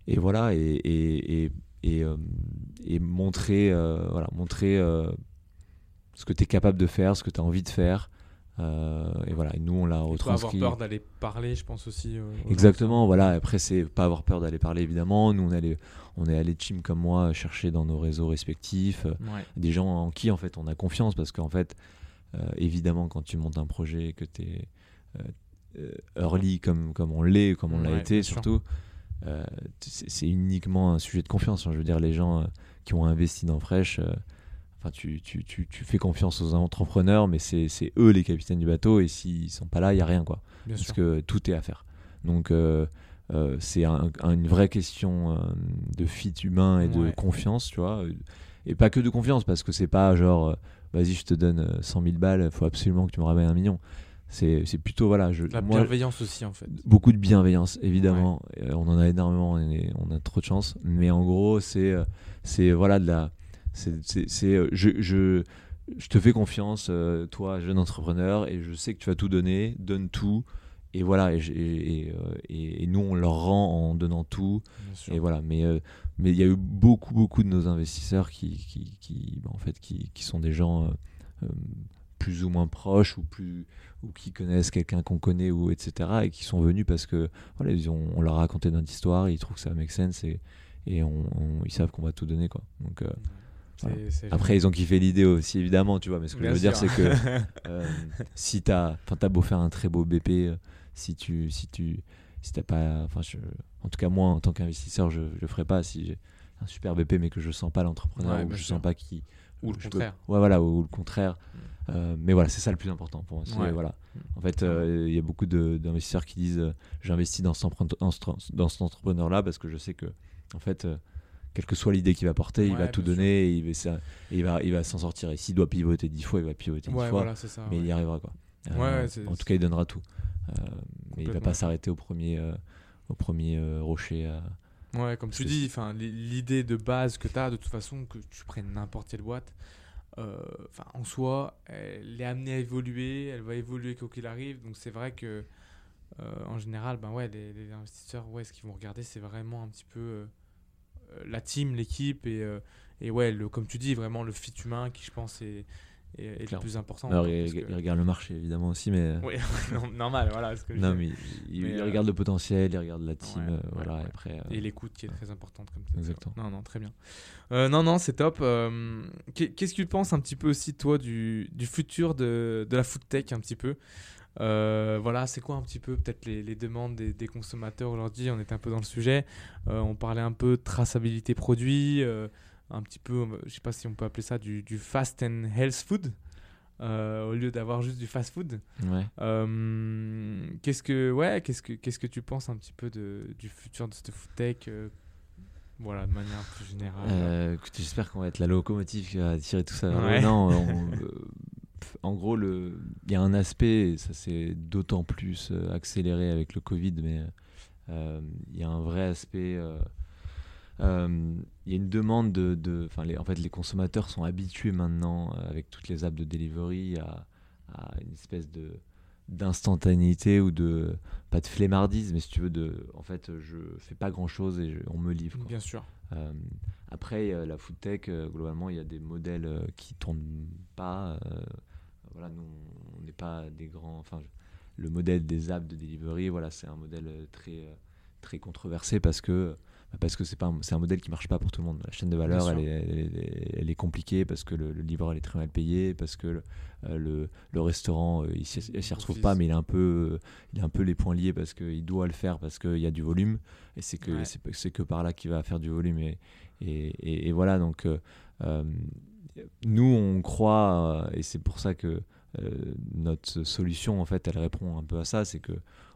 et voilà, et, et, et, montrer, voilà, montrer ce que tu es capable de faire, ce que tu as envie de faire. Euh, et voilà, et nous, on l'a Il faut avoir retranscrit. peur d'aller parler, je pense aussi. euh. Exactement, voilà. Après, c'est pas avoir peur d'aller parler, évidemment. Nous, on, est allé, on est allé, Chim comme moi, chercher dans nos réseaux respectifs euh, des gens en qui, en fait, on a confiance. Parce qu'en fait, évidemment, quand tu montes un projet et que tu es early comme, comme on l'est, comme on l'a été, surtout, euh, c'est uniquement un sujet de confiance. hein. Je veux dire, les gens euh, qui ont investi dans Fresh, euh, enfin, tu, tu, tu, tu fais confiance aux entrepreneurs, mais c'est eux les capitaines du bateau. Et s'ils sont pas là, il n'y a rien, quoi Bien parce sûr. que tout est à faire. Donc euh, euh, c'est un- un- une vraie question euh, de fit humain et de confiance, tu vois. Et pas que de confiance, parce que c'est pas genre, euh, vas-y, je te donne euh, 100 000 balles, il faut absolument que tu me ramènes un million. C'est plutôt, voilà, je, La moi, bienveillance aussi, en fait. beaucoup de bienveillance, évidemment. Euh, on en a énormément, on, est- on a trop de chance. Mais en gros, c'est euh, c'est voilà de la, c'est euh, je, je je te fais confiance, euh, toi jeune entrepreneur, et je sais que tu vas tout donner, donne tout. Et voilà, et, et, et, euh, nous on leur rend en donnant tout. Et voilà, mais euh, mais il y a eu beaucoup beaucoup de nos investisseurs qui qui, qui, en fait qui, qui sont des gens euh, euh, plus ou moins proches ou plus ou qui connaissent quelqu'un qu'on connaît ou etc et qui sont venus parce que voilà ils ont on leur a raconté notre histoire, ils trouvent que ça make sense et et on, on- ils savent qu'on va tout donner quoi. Donc euh, voilà. après ils ont kiffé l'idée aussi évidemment, tu vois, mais ce que Bien je veux dire c'est que euh, si t'as enfin t'as beau faire un très beau BP si tu si tu si t'as pas enfin je- en tout cas moi en tant qu'investisseur je je le ferai pas si j'ai un super BP mais que je sens pas l'entrepreneur Ouais, ou je sens pas qui Ou le peux- contraire. ouais voilà ou, le contraire Mm. Euh, mais voilà c'est ça le plus important pour moi c'est- Ouais. voilà Mm. en fait euh, il y a beaucoup d'investisseurs qui disent euh, j'investis dans, cet empre- dans ce- dans cet entrepreneur là parce que je sais que en fait quelle que soit l'idée qu'il va porter il va tout donner et il va, ça- et il va, il va s'en sortir et s'il doit pivoter dix fois il va pivoter dix Ouais, fois voilà, c'est ça. mais il y arrivera quoi. En tout cas, il donnera tout. Mais il va Complètement. pas s'arrêter au premier, au premier euh, rocher. euh. Ouais, comme Parce tu dis, enfin, l'i- l'idée de base que tu as, de toute façon, que tu prennes n'importe quelle boîte, euh, enfin, en soi, elle est amenée à évoluer, elle va évoluer quoi qu'il arrive. Donc c'est vrai que, euh, en général, ben ouais, les, les investisseurs, ouais, ce qu'ils vont regarder, c'est vraiment un petit peu la team, l'équipe et, et ouais, le, comme tu dis, vraiment le fit humain qui, je pense, est, est, est le plus important. Alors, il, regarde le marché évidemment aussi, mais Ouais, non, normal, voilà. Ce que je non, mais il, il- Mais, il euh, regarde le potentiel, il regarde la team, ouais, euh, ouais, voilà. ouais. et Après, euh, Et l'écoute qui est très importante comme. Exactement. Non, non, très bien. Euh, non, non, c'est top. Euh, qu'est- Qu'est-ce que tu penses un petit peu aussi, toi, du, du futur de, de la food tech, un petit peu? Euh, Voilà, c'est quoi un petit peu peut-être les, les demandes des, des consommateurs aujourd'hui? On était un peu dans le sujet. Euh, on parlait un peu de traçabilité produit, euh, un petit peu, euh, je sais pas si on peut appeler ça du, du fast and health food. euh, au lieu d'avoir juste du fast food. ouais. Euh, qu'est-ce que ouais, qu'est-ce que qu'est-ce que tu penses un petit peu de, du futur de cette food tech euh, voilà, de manière plus générale. J'espère qu'on va être la locomotive qui va tirer tout ça. Ouais. Non, on- en gros, il y a un aspect, et ça s'est d'autant plus accéléré avec le Covid, mais il y a un vrai aspect. Euh, Il y a une demande de. de- les, en fait, les consommateurs sont habitués maintenant, euh, avec toutes les apps de delivery, à, à une espèce de d'instantanéité ou de pas de flemmardise mais si tu veux de en fait je fais pas grand chose et on me livre quoi. Bien sûr. Euh, après euh, la food tech euh, globalement il y a des modèles qui tournent pas voilà nous on n'est pas des grands enfin le modèle des apps de delivery voilà c'est un modèle très très controversé parce que parce que c'est pas un- c'est un modèle qui marche pas pour tout le monde la chaîne de valeur elle est, elle, est, elle est compliquée parce que le, le livreur il est très mal payé parce que le, euh, le, le restaurant euh, il s'y retrouve Office. pas mais il est un peu euh, il a un peu les poings liés parce qu'il doit le faire parce qu'il y a du volume et c'est que Ouais. c'est que par là qu'il va faire du volume et, et, et- et voilà donc euh, nous on croit et c'est pour ça que notre solution en fait elle répond un peu à ça c'est que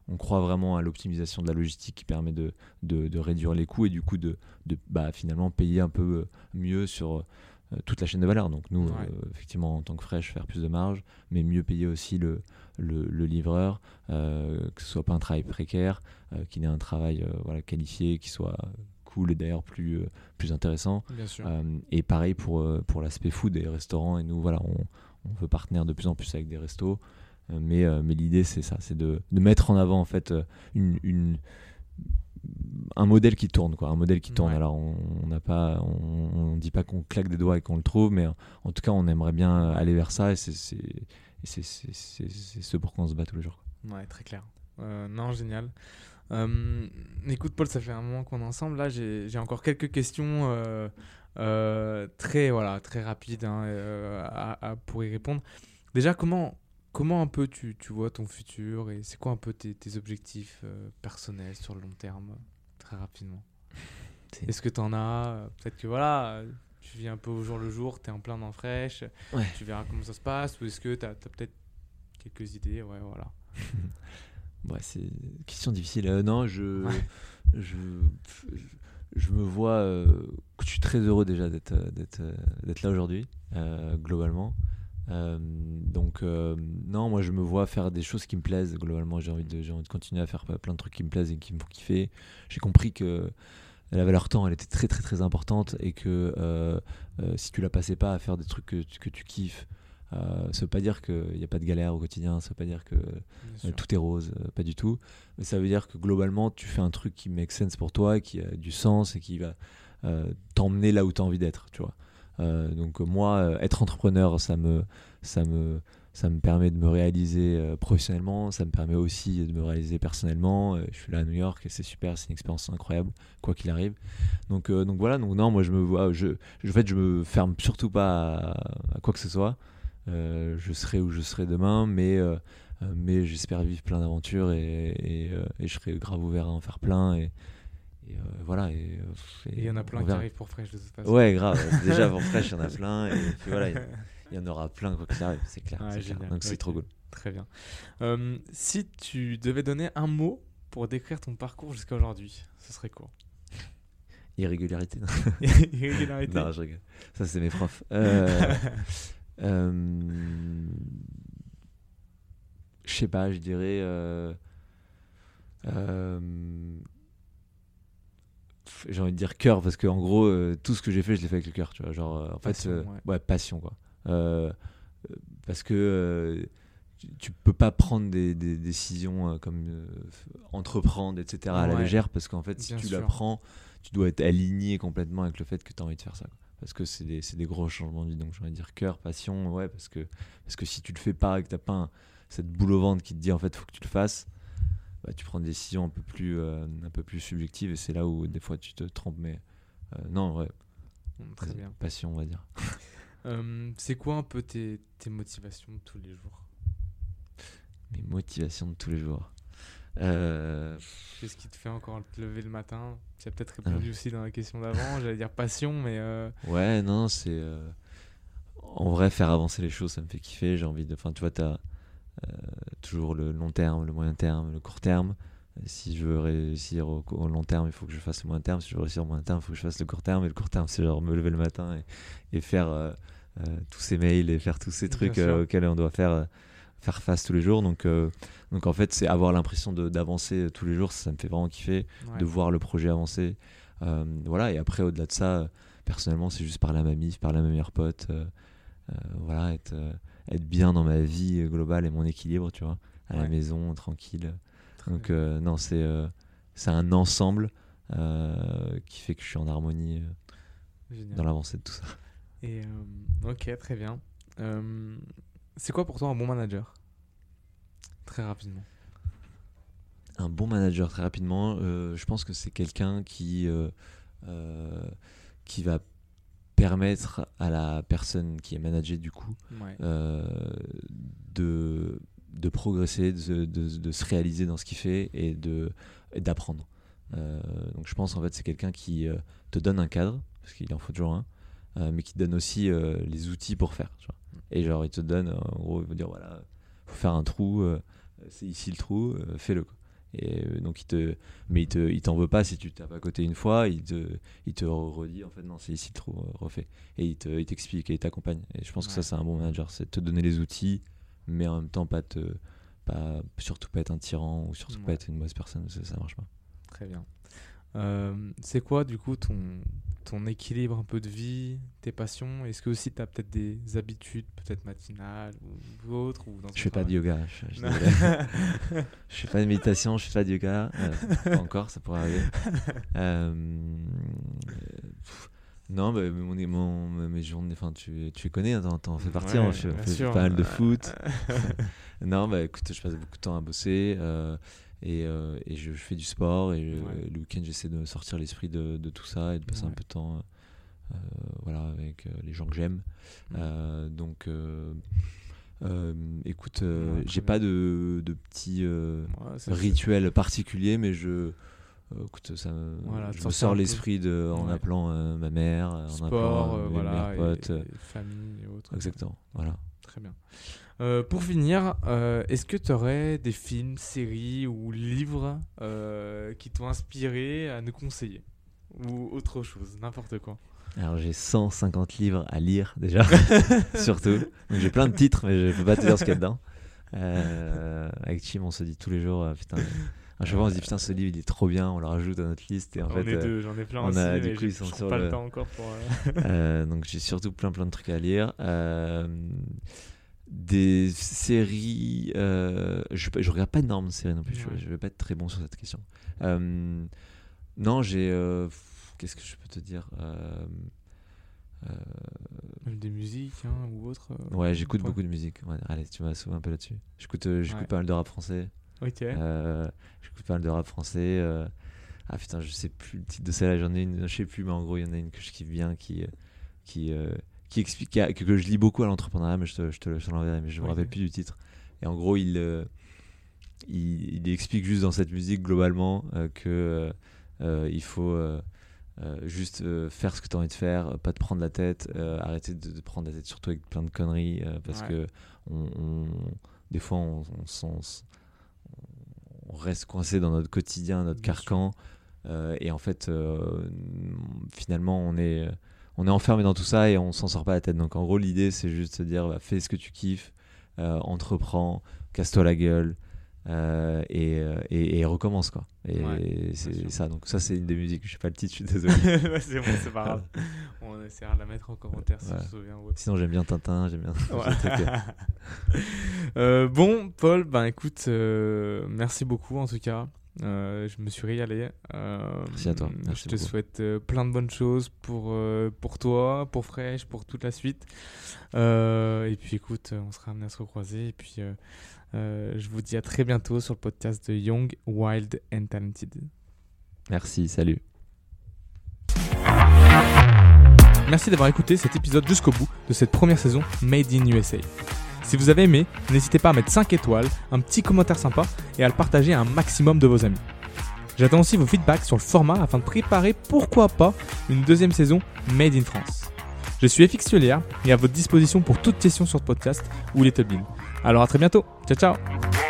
on croit vraiment à l'optimisation de la logistique qui permet de, de, de réduire les coûts et du coup de, de bah, finalement payer un peu euh, mieux sur euh, toute la chaîne de valeur. Donc nous, Ouais. euh, effectivement, en tant que fraîche, faire plus de marge, mais mieux payer aussi le, le, le livreur, euh, que ce soit pas un travail précaire, euh, qu'il ait un travail euh, voilà, qualifié, qui soit cool et d'ailleurs plus, euh, plus intéressant. Bien sûr. Euh, et pareil pour, euh, pour l'aspect food et restaurants. Et nous, voilà, on, on veut partenaire de plus en plus avec des restos. Euh, mais euh, mais l'idée, c'est ça, c'est de, de mettre en avant en fait euh, une, une- un modèle qui tourne, quoi, un modèle qui tourne. Ouais. Alors, on n'a pas, on, on dit pas qu'on claque des doigts et qu'on le trouve, mais en tout cas, on aimerait bien aller vers ça. Et c'est c'est- ce pour quoi on se bat tous les jours. quoi. Ouais, très clair. Euh, non, génial. Euh, écoute, Paul, ça fait un moment qu'on est ensemble. Là, j'ai j'ai encore quelques questions euh, euh, très, voilà, très rapides hein, euh, à- à- pour y répondre. Déjà, comment, comment un peu tu, tu vois ton futur et c'est quoi un peu tes, tes objectifs euh, personnels sur le long terme, très rapidement? Est-ce que tu en as? Peut-être que voilà, tu vis un peu au jour le jour, tu es en plein dans fraîche, Ouais. tu verras comment ça se passe ou est-ce que tu as, peut-être quelques idées? Ouais, voilà. Ouais, c'est une question difficile. Non, je, Ouais. je, je, je me vois. euh, je suis très heureux déjà d'être euh, euh, d'être là aujourd'hui, euh, globalement. Donc, non, moi je me vois faire des choses qui me plaisent. Globalement, j'ai envie, de- envie de continuer à faire plein de trucs qui me plaisent et qui me font kiffer. J'ai compris que la valeur temps, elle était très très très importante et que si tu la passais pas à faire des trucs que tu kiffes, euh, ça veut pas dire qu'il n'y a pas de galère au quotidien, ça veut pas dire que euh, tout est rose, euh, pas du tout. Mais ça veut dire que globalement, tu fais un truc qui make sense pour toi, qui a du sens et qui va euh, t'emmener là où tu as envie d'être, tu vois. Donc moi, être entrepreneur, ça me, ça me, ça me permet de me réaliser professionnellement, ça me permet aussi de me réaliser personnellement. Je suis là à New York et c'est super, c'est une expérience incroyable, quoi qu'il arrive. Donc, donc voilà, donc non, moi je me vois, je, je- en fait, je me ferme surtout pas à, à quoi que ce soit. Euh, je serai où je serai demain, mais euh, euh, mais j'espère vivre plein d'aventures et, et, et je serai grave ouvert à en faire plein et, et, voilà et il y en a plein qui arrivent pour fraîche de toute façon. ouais grave déjà pour fraîche il y en a plein et puis voilà il y, en aura plein quoi qu'il arrive c'est clair, Ouais, donc c'est trop cool. Très bien. Euh, si tu devais donner un mot pour décrire ton parcours jusqu'à aujourd'hui, ce serait quoi? Irrégularité. Irrégularité. Non je rigole. Ça c'est mes profs. Euh, euh, je sais pas je dirais euh, euh, j'ai envie de dire cœur parce que en gros tout ce que j'ai fait je l'ai fait avec le cœur tu vois genre en Passion, fait ouais. ouais. passion quoi parce que tu, peux pas prendre des, des décisions comme euh, entreprendre etc à la légère parce qu'en fait si Bien tu sûr. la prends tu dois être aligné complètement avec le fait que tu as envie de faire ça quoi. Parce que c'est des, gros changements de vie donc j'ai envie de dire cœur passion ouais parce que parce que si tu le fais pas et que t'as pas un- cette boule au ventre qui te dit en fait faut que tu le fasses bah, tu prends des décisions un peu plus euh, un peu plus subjectives et c'est là où des fois tu te trompes mais euh, non ouais. Très bien. passion on va dire. Euh, c'est quoi un peu tes, tes motivations de tous les jours? Mes motivations de tous les jours Euh, Qu'est-ce qui te fait encore te lever le matin? Tu as peut-être répondu aussi dans la question d'avant. J'allais dire passion, mais euh, Ouais, non, c'est. euh, En vrai, faire avancer les choses, ça me fait kiffer. J'ai envie de. Enfin, tu vois, t'as euh, toujours le long terme, le moyen terme, le court terme. Si je veux réussir au, au long terme, il faut que je fasse le moyen terme. Si je veux réussir au moyen terme, il faut que je fasse le court terme. Et le court terme, c'est genre me lever le matin et, et faire euh, euh, tous ces mails et faire tous ces Bien trucs euh, auxquels on doit faire, euh, faire face tous les jours. Donc, euh, donc en fait, c'est avoir l'impression d'avancer tous les jours. Ça me fait vraiment kiffer ouais. de voir le projet avancer. Euh, voilà, et après, au-delà de ça, personnellement, c'est juste parler à ma mif, parler à ma meilleure pote. euh, voilà, être, être bien dans ma vie globale et mon équilibre, tu vois, à la maison, tranquille. Très Donc non, c'est c'est un ensemble qui fait que je suis en harmonie dans l'avancée de tout ça. Et ok, très bien. C'est quoi pour toi un bon manager? Très rapidement. Un bon manager, très rapidement, euh, je pense que c'est quelqu'un qui, euh, euh, qui va permettre à la personne qui est managée du coup Ouais. de, de progresser, de, de- de se réaliser dans ce qu'il fait et d'apprendre. Donc je pense en fait c'est quelqu'un qui te donne un cadre, parce qu'il en faut toujours un, mais qui te donne aussi euh, les outils pour faire. tu vois. Et genre il te donne, euh, en gros, il va dire voilà, faut faire un trou, euh, c'est ici le trou, euh, fais-le. quoi. Et euh, donc il te, mais il te, il t'en veut pas si tu tapes à côté une fois, il te, il te redit en fait non c'est ici le trou, euh, refais. Et il te, il t'explique et il t'accompagne. Et je pense que ça c'est un bon manager, c'est te donner les outils, mais en même temps pas te, pas, surtout pas être un tyran ou surtout pas être une mauvaise personne, ça, ça marche pas. Très bien. Euh, c'est quoi du coup ton, ton équilibre un peu de vie, tes passions? Est-ce que aussi tu as peut-être des habitudes, peut-être matinales ou, ou autres ou dans Je fais pas de yoga, je, je je fais pas de méditation, je fais pas de yoga, euh, pas encore, ça pourrait arriver. Euh, pff, non, bah, mon, mon- mes journées, enfin, tu, tu les connais, hein, t'en, fais partie, Ouais, hein, fais sûr. pas mal de foot. non, bah écoute, je passe beaucoup de temps à bosser euh, et, euh, et je, je fais du sport et euh, Ouais. le week-end j'essaie de sortir l'esprit de, de tout ça et de passer un peu de temps euh, voilà, avec les gens que j'aime. Donc, écoute, j'ai pas de, de ça- rituels particuliers, mais je. Euh, écoute, ça, me- Voilà, je me sors l'esprit de, en Ouais. appelant euh, ma mère, en sport, appelant euh, mes voilà, meilleurs et, potes. et famille et autres. Exactement, voilà. Très bien. Euh, pour finir, est-ce que tu aurais des films, séries ou livres qui t'ont inspiré à nous conseiller Ou autre chose, n'importe quoi? Alors j'ai 150 livres à lire déjà, surtout. J'ai plein de titres, mais je peux pas te dire ce qu'il y a dedans. Avec Chim, on se dit tous les jours, putain. À chaque fois, on se dit putain, ce livre il est trop bien, on le rajoute à notre liste. Et en on fait, est euh, deux, j'en ai plein on aussi, a- du coup, ils sont sur pas le le- temps encore pour... euh, Euh, donc j'ai surtout plein plein de trucs à lire. Euh, des séries, euh, je, je regarde pas énormément de séries non plus. je- Ouais. Je, vais pas être très bon sur cette question. Euh, non, j'ai, euh, qu'est-ce que je peux te dire des musiques hein, ou autres. euh, Ouais, j'écoute beaucoup de musique. Ouais, allez, tu m'as sauvé un peu là-dessus. J'écoute, j'écoute Ouais. pas mal de rap français. Ok. Euh, j'écoute pas mal de rap français. euh, Ah putain, je sais plus le titre de celle-là, j'en ai une, je sais plus, mais en gros, il y en a une que je kiffe bien qui, euh, qui, qui explique, que, que je lis beaucoup à l'entrepreneuriat, mais je te, je te, je te l'enverrai, mais je me rappelle plus du titre. Et en gros, il, il, il explique juste dans cette musique globalement euh, que euh, il faut euh, juste faire ce que tu as envie de faire, pas te prendre la tête, arrêter de te prendre la tête surtout avec plein de conneries, parce Ouais. que on, on- des fois on, on, s'en- on reste coincé dans notre quotidien, notre carcan, euh, et en fait euh, finalement on est on est enfermé dans tout ça et on s'en sort pas la tête. Donc en gros l'idée c'est juste de se dire bah, fais ce que tu kiffes, euh, entreprends, casse-toi la gueule. Euh, et, euh, et, et recommence quoi et Ouais, c'est ça donc ça c'est une des musiques je sais pas le titre je suis désolé Ouais, c'est bon, c'est pas grave. On essaiera de la mettre en commentaire si Ouais. tu te souviens. ou autre. sinon j'aime bien Tintin j'aime bien. Euh, bon, Paul, ben écoute, euh, merci beaucoup en tout cas. Je me suis régalé. Merci à toi. Merci je te beaucoup. souhaite plein de bonnes choses pour, pour toi, pour Fresh, pour toute la suite. Et puis écoute, on sera amené à se recroiser. Et puis je vous dis à très bientôt sur le podcast de Young, Wild and Talented. merci salut Merci d'avoir écouté cet épisode jusqu'au bout de cette première saison Made in USA. Si vous avez aimé, n'hésitez pas à mettre 5 étoiles, un petit commentaire sympa et à le partager à un maximum de vos amis. J'attends aussi vos feedbacks sur le format afin de préparer pourquoi pas une deuxième saison Made in France. Je suis FX Tulière et à votre disposition pour toute question sur ce podcast ou Little Bean. Alors à très bientôt. Ciao ciao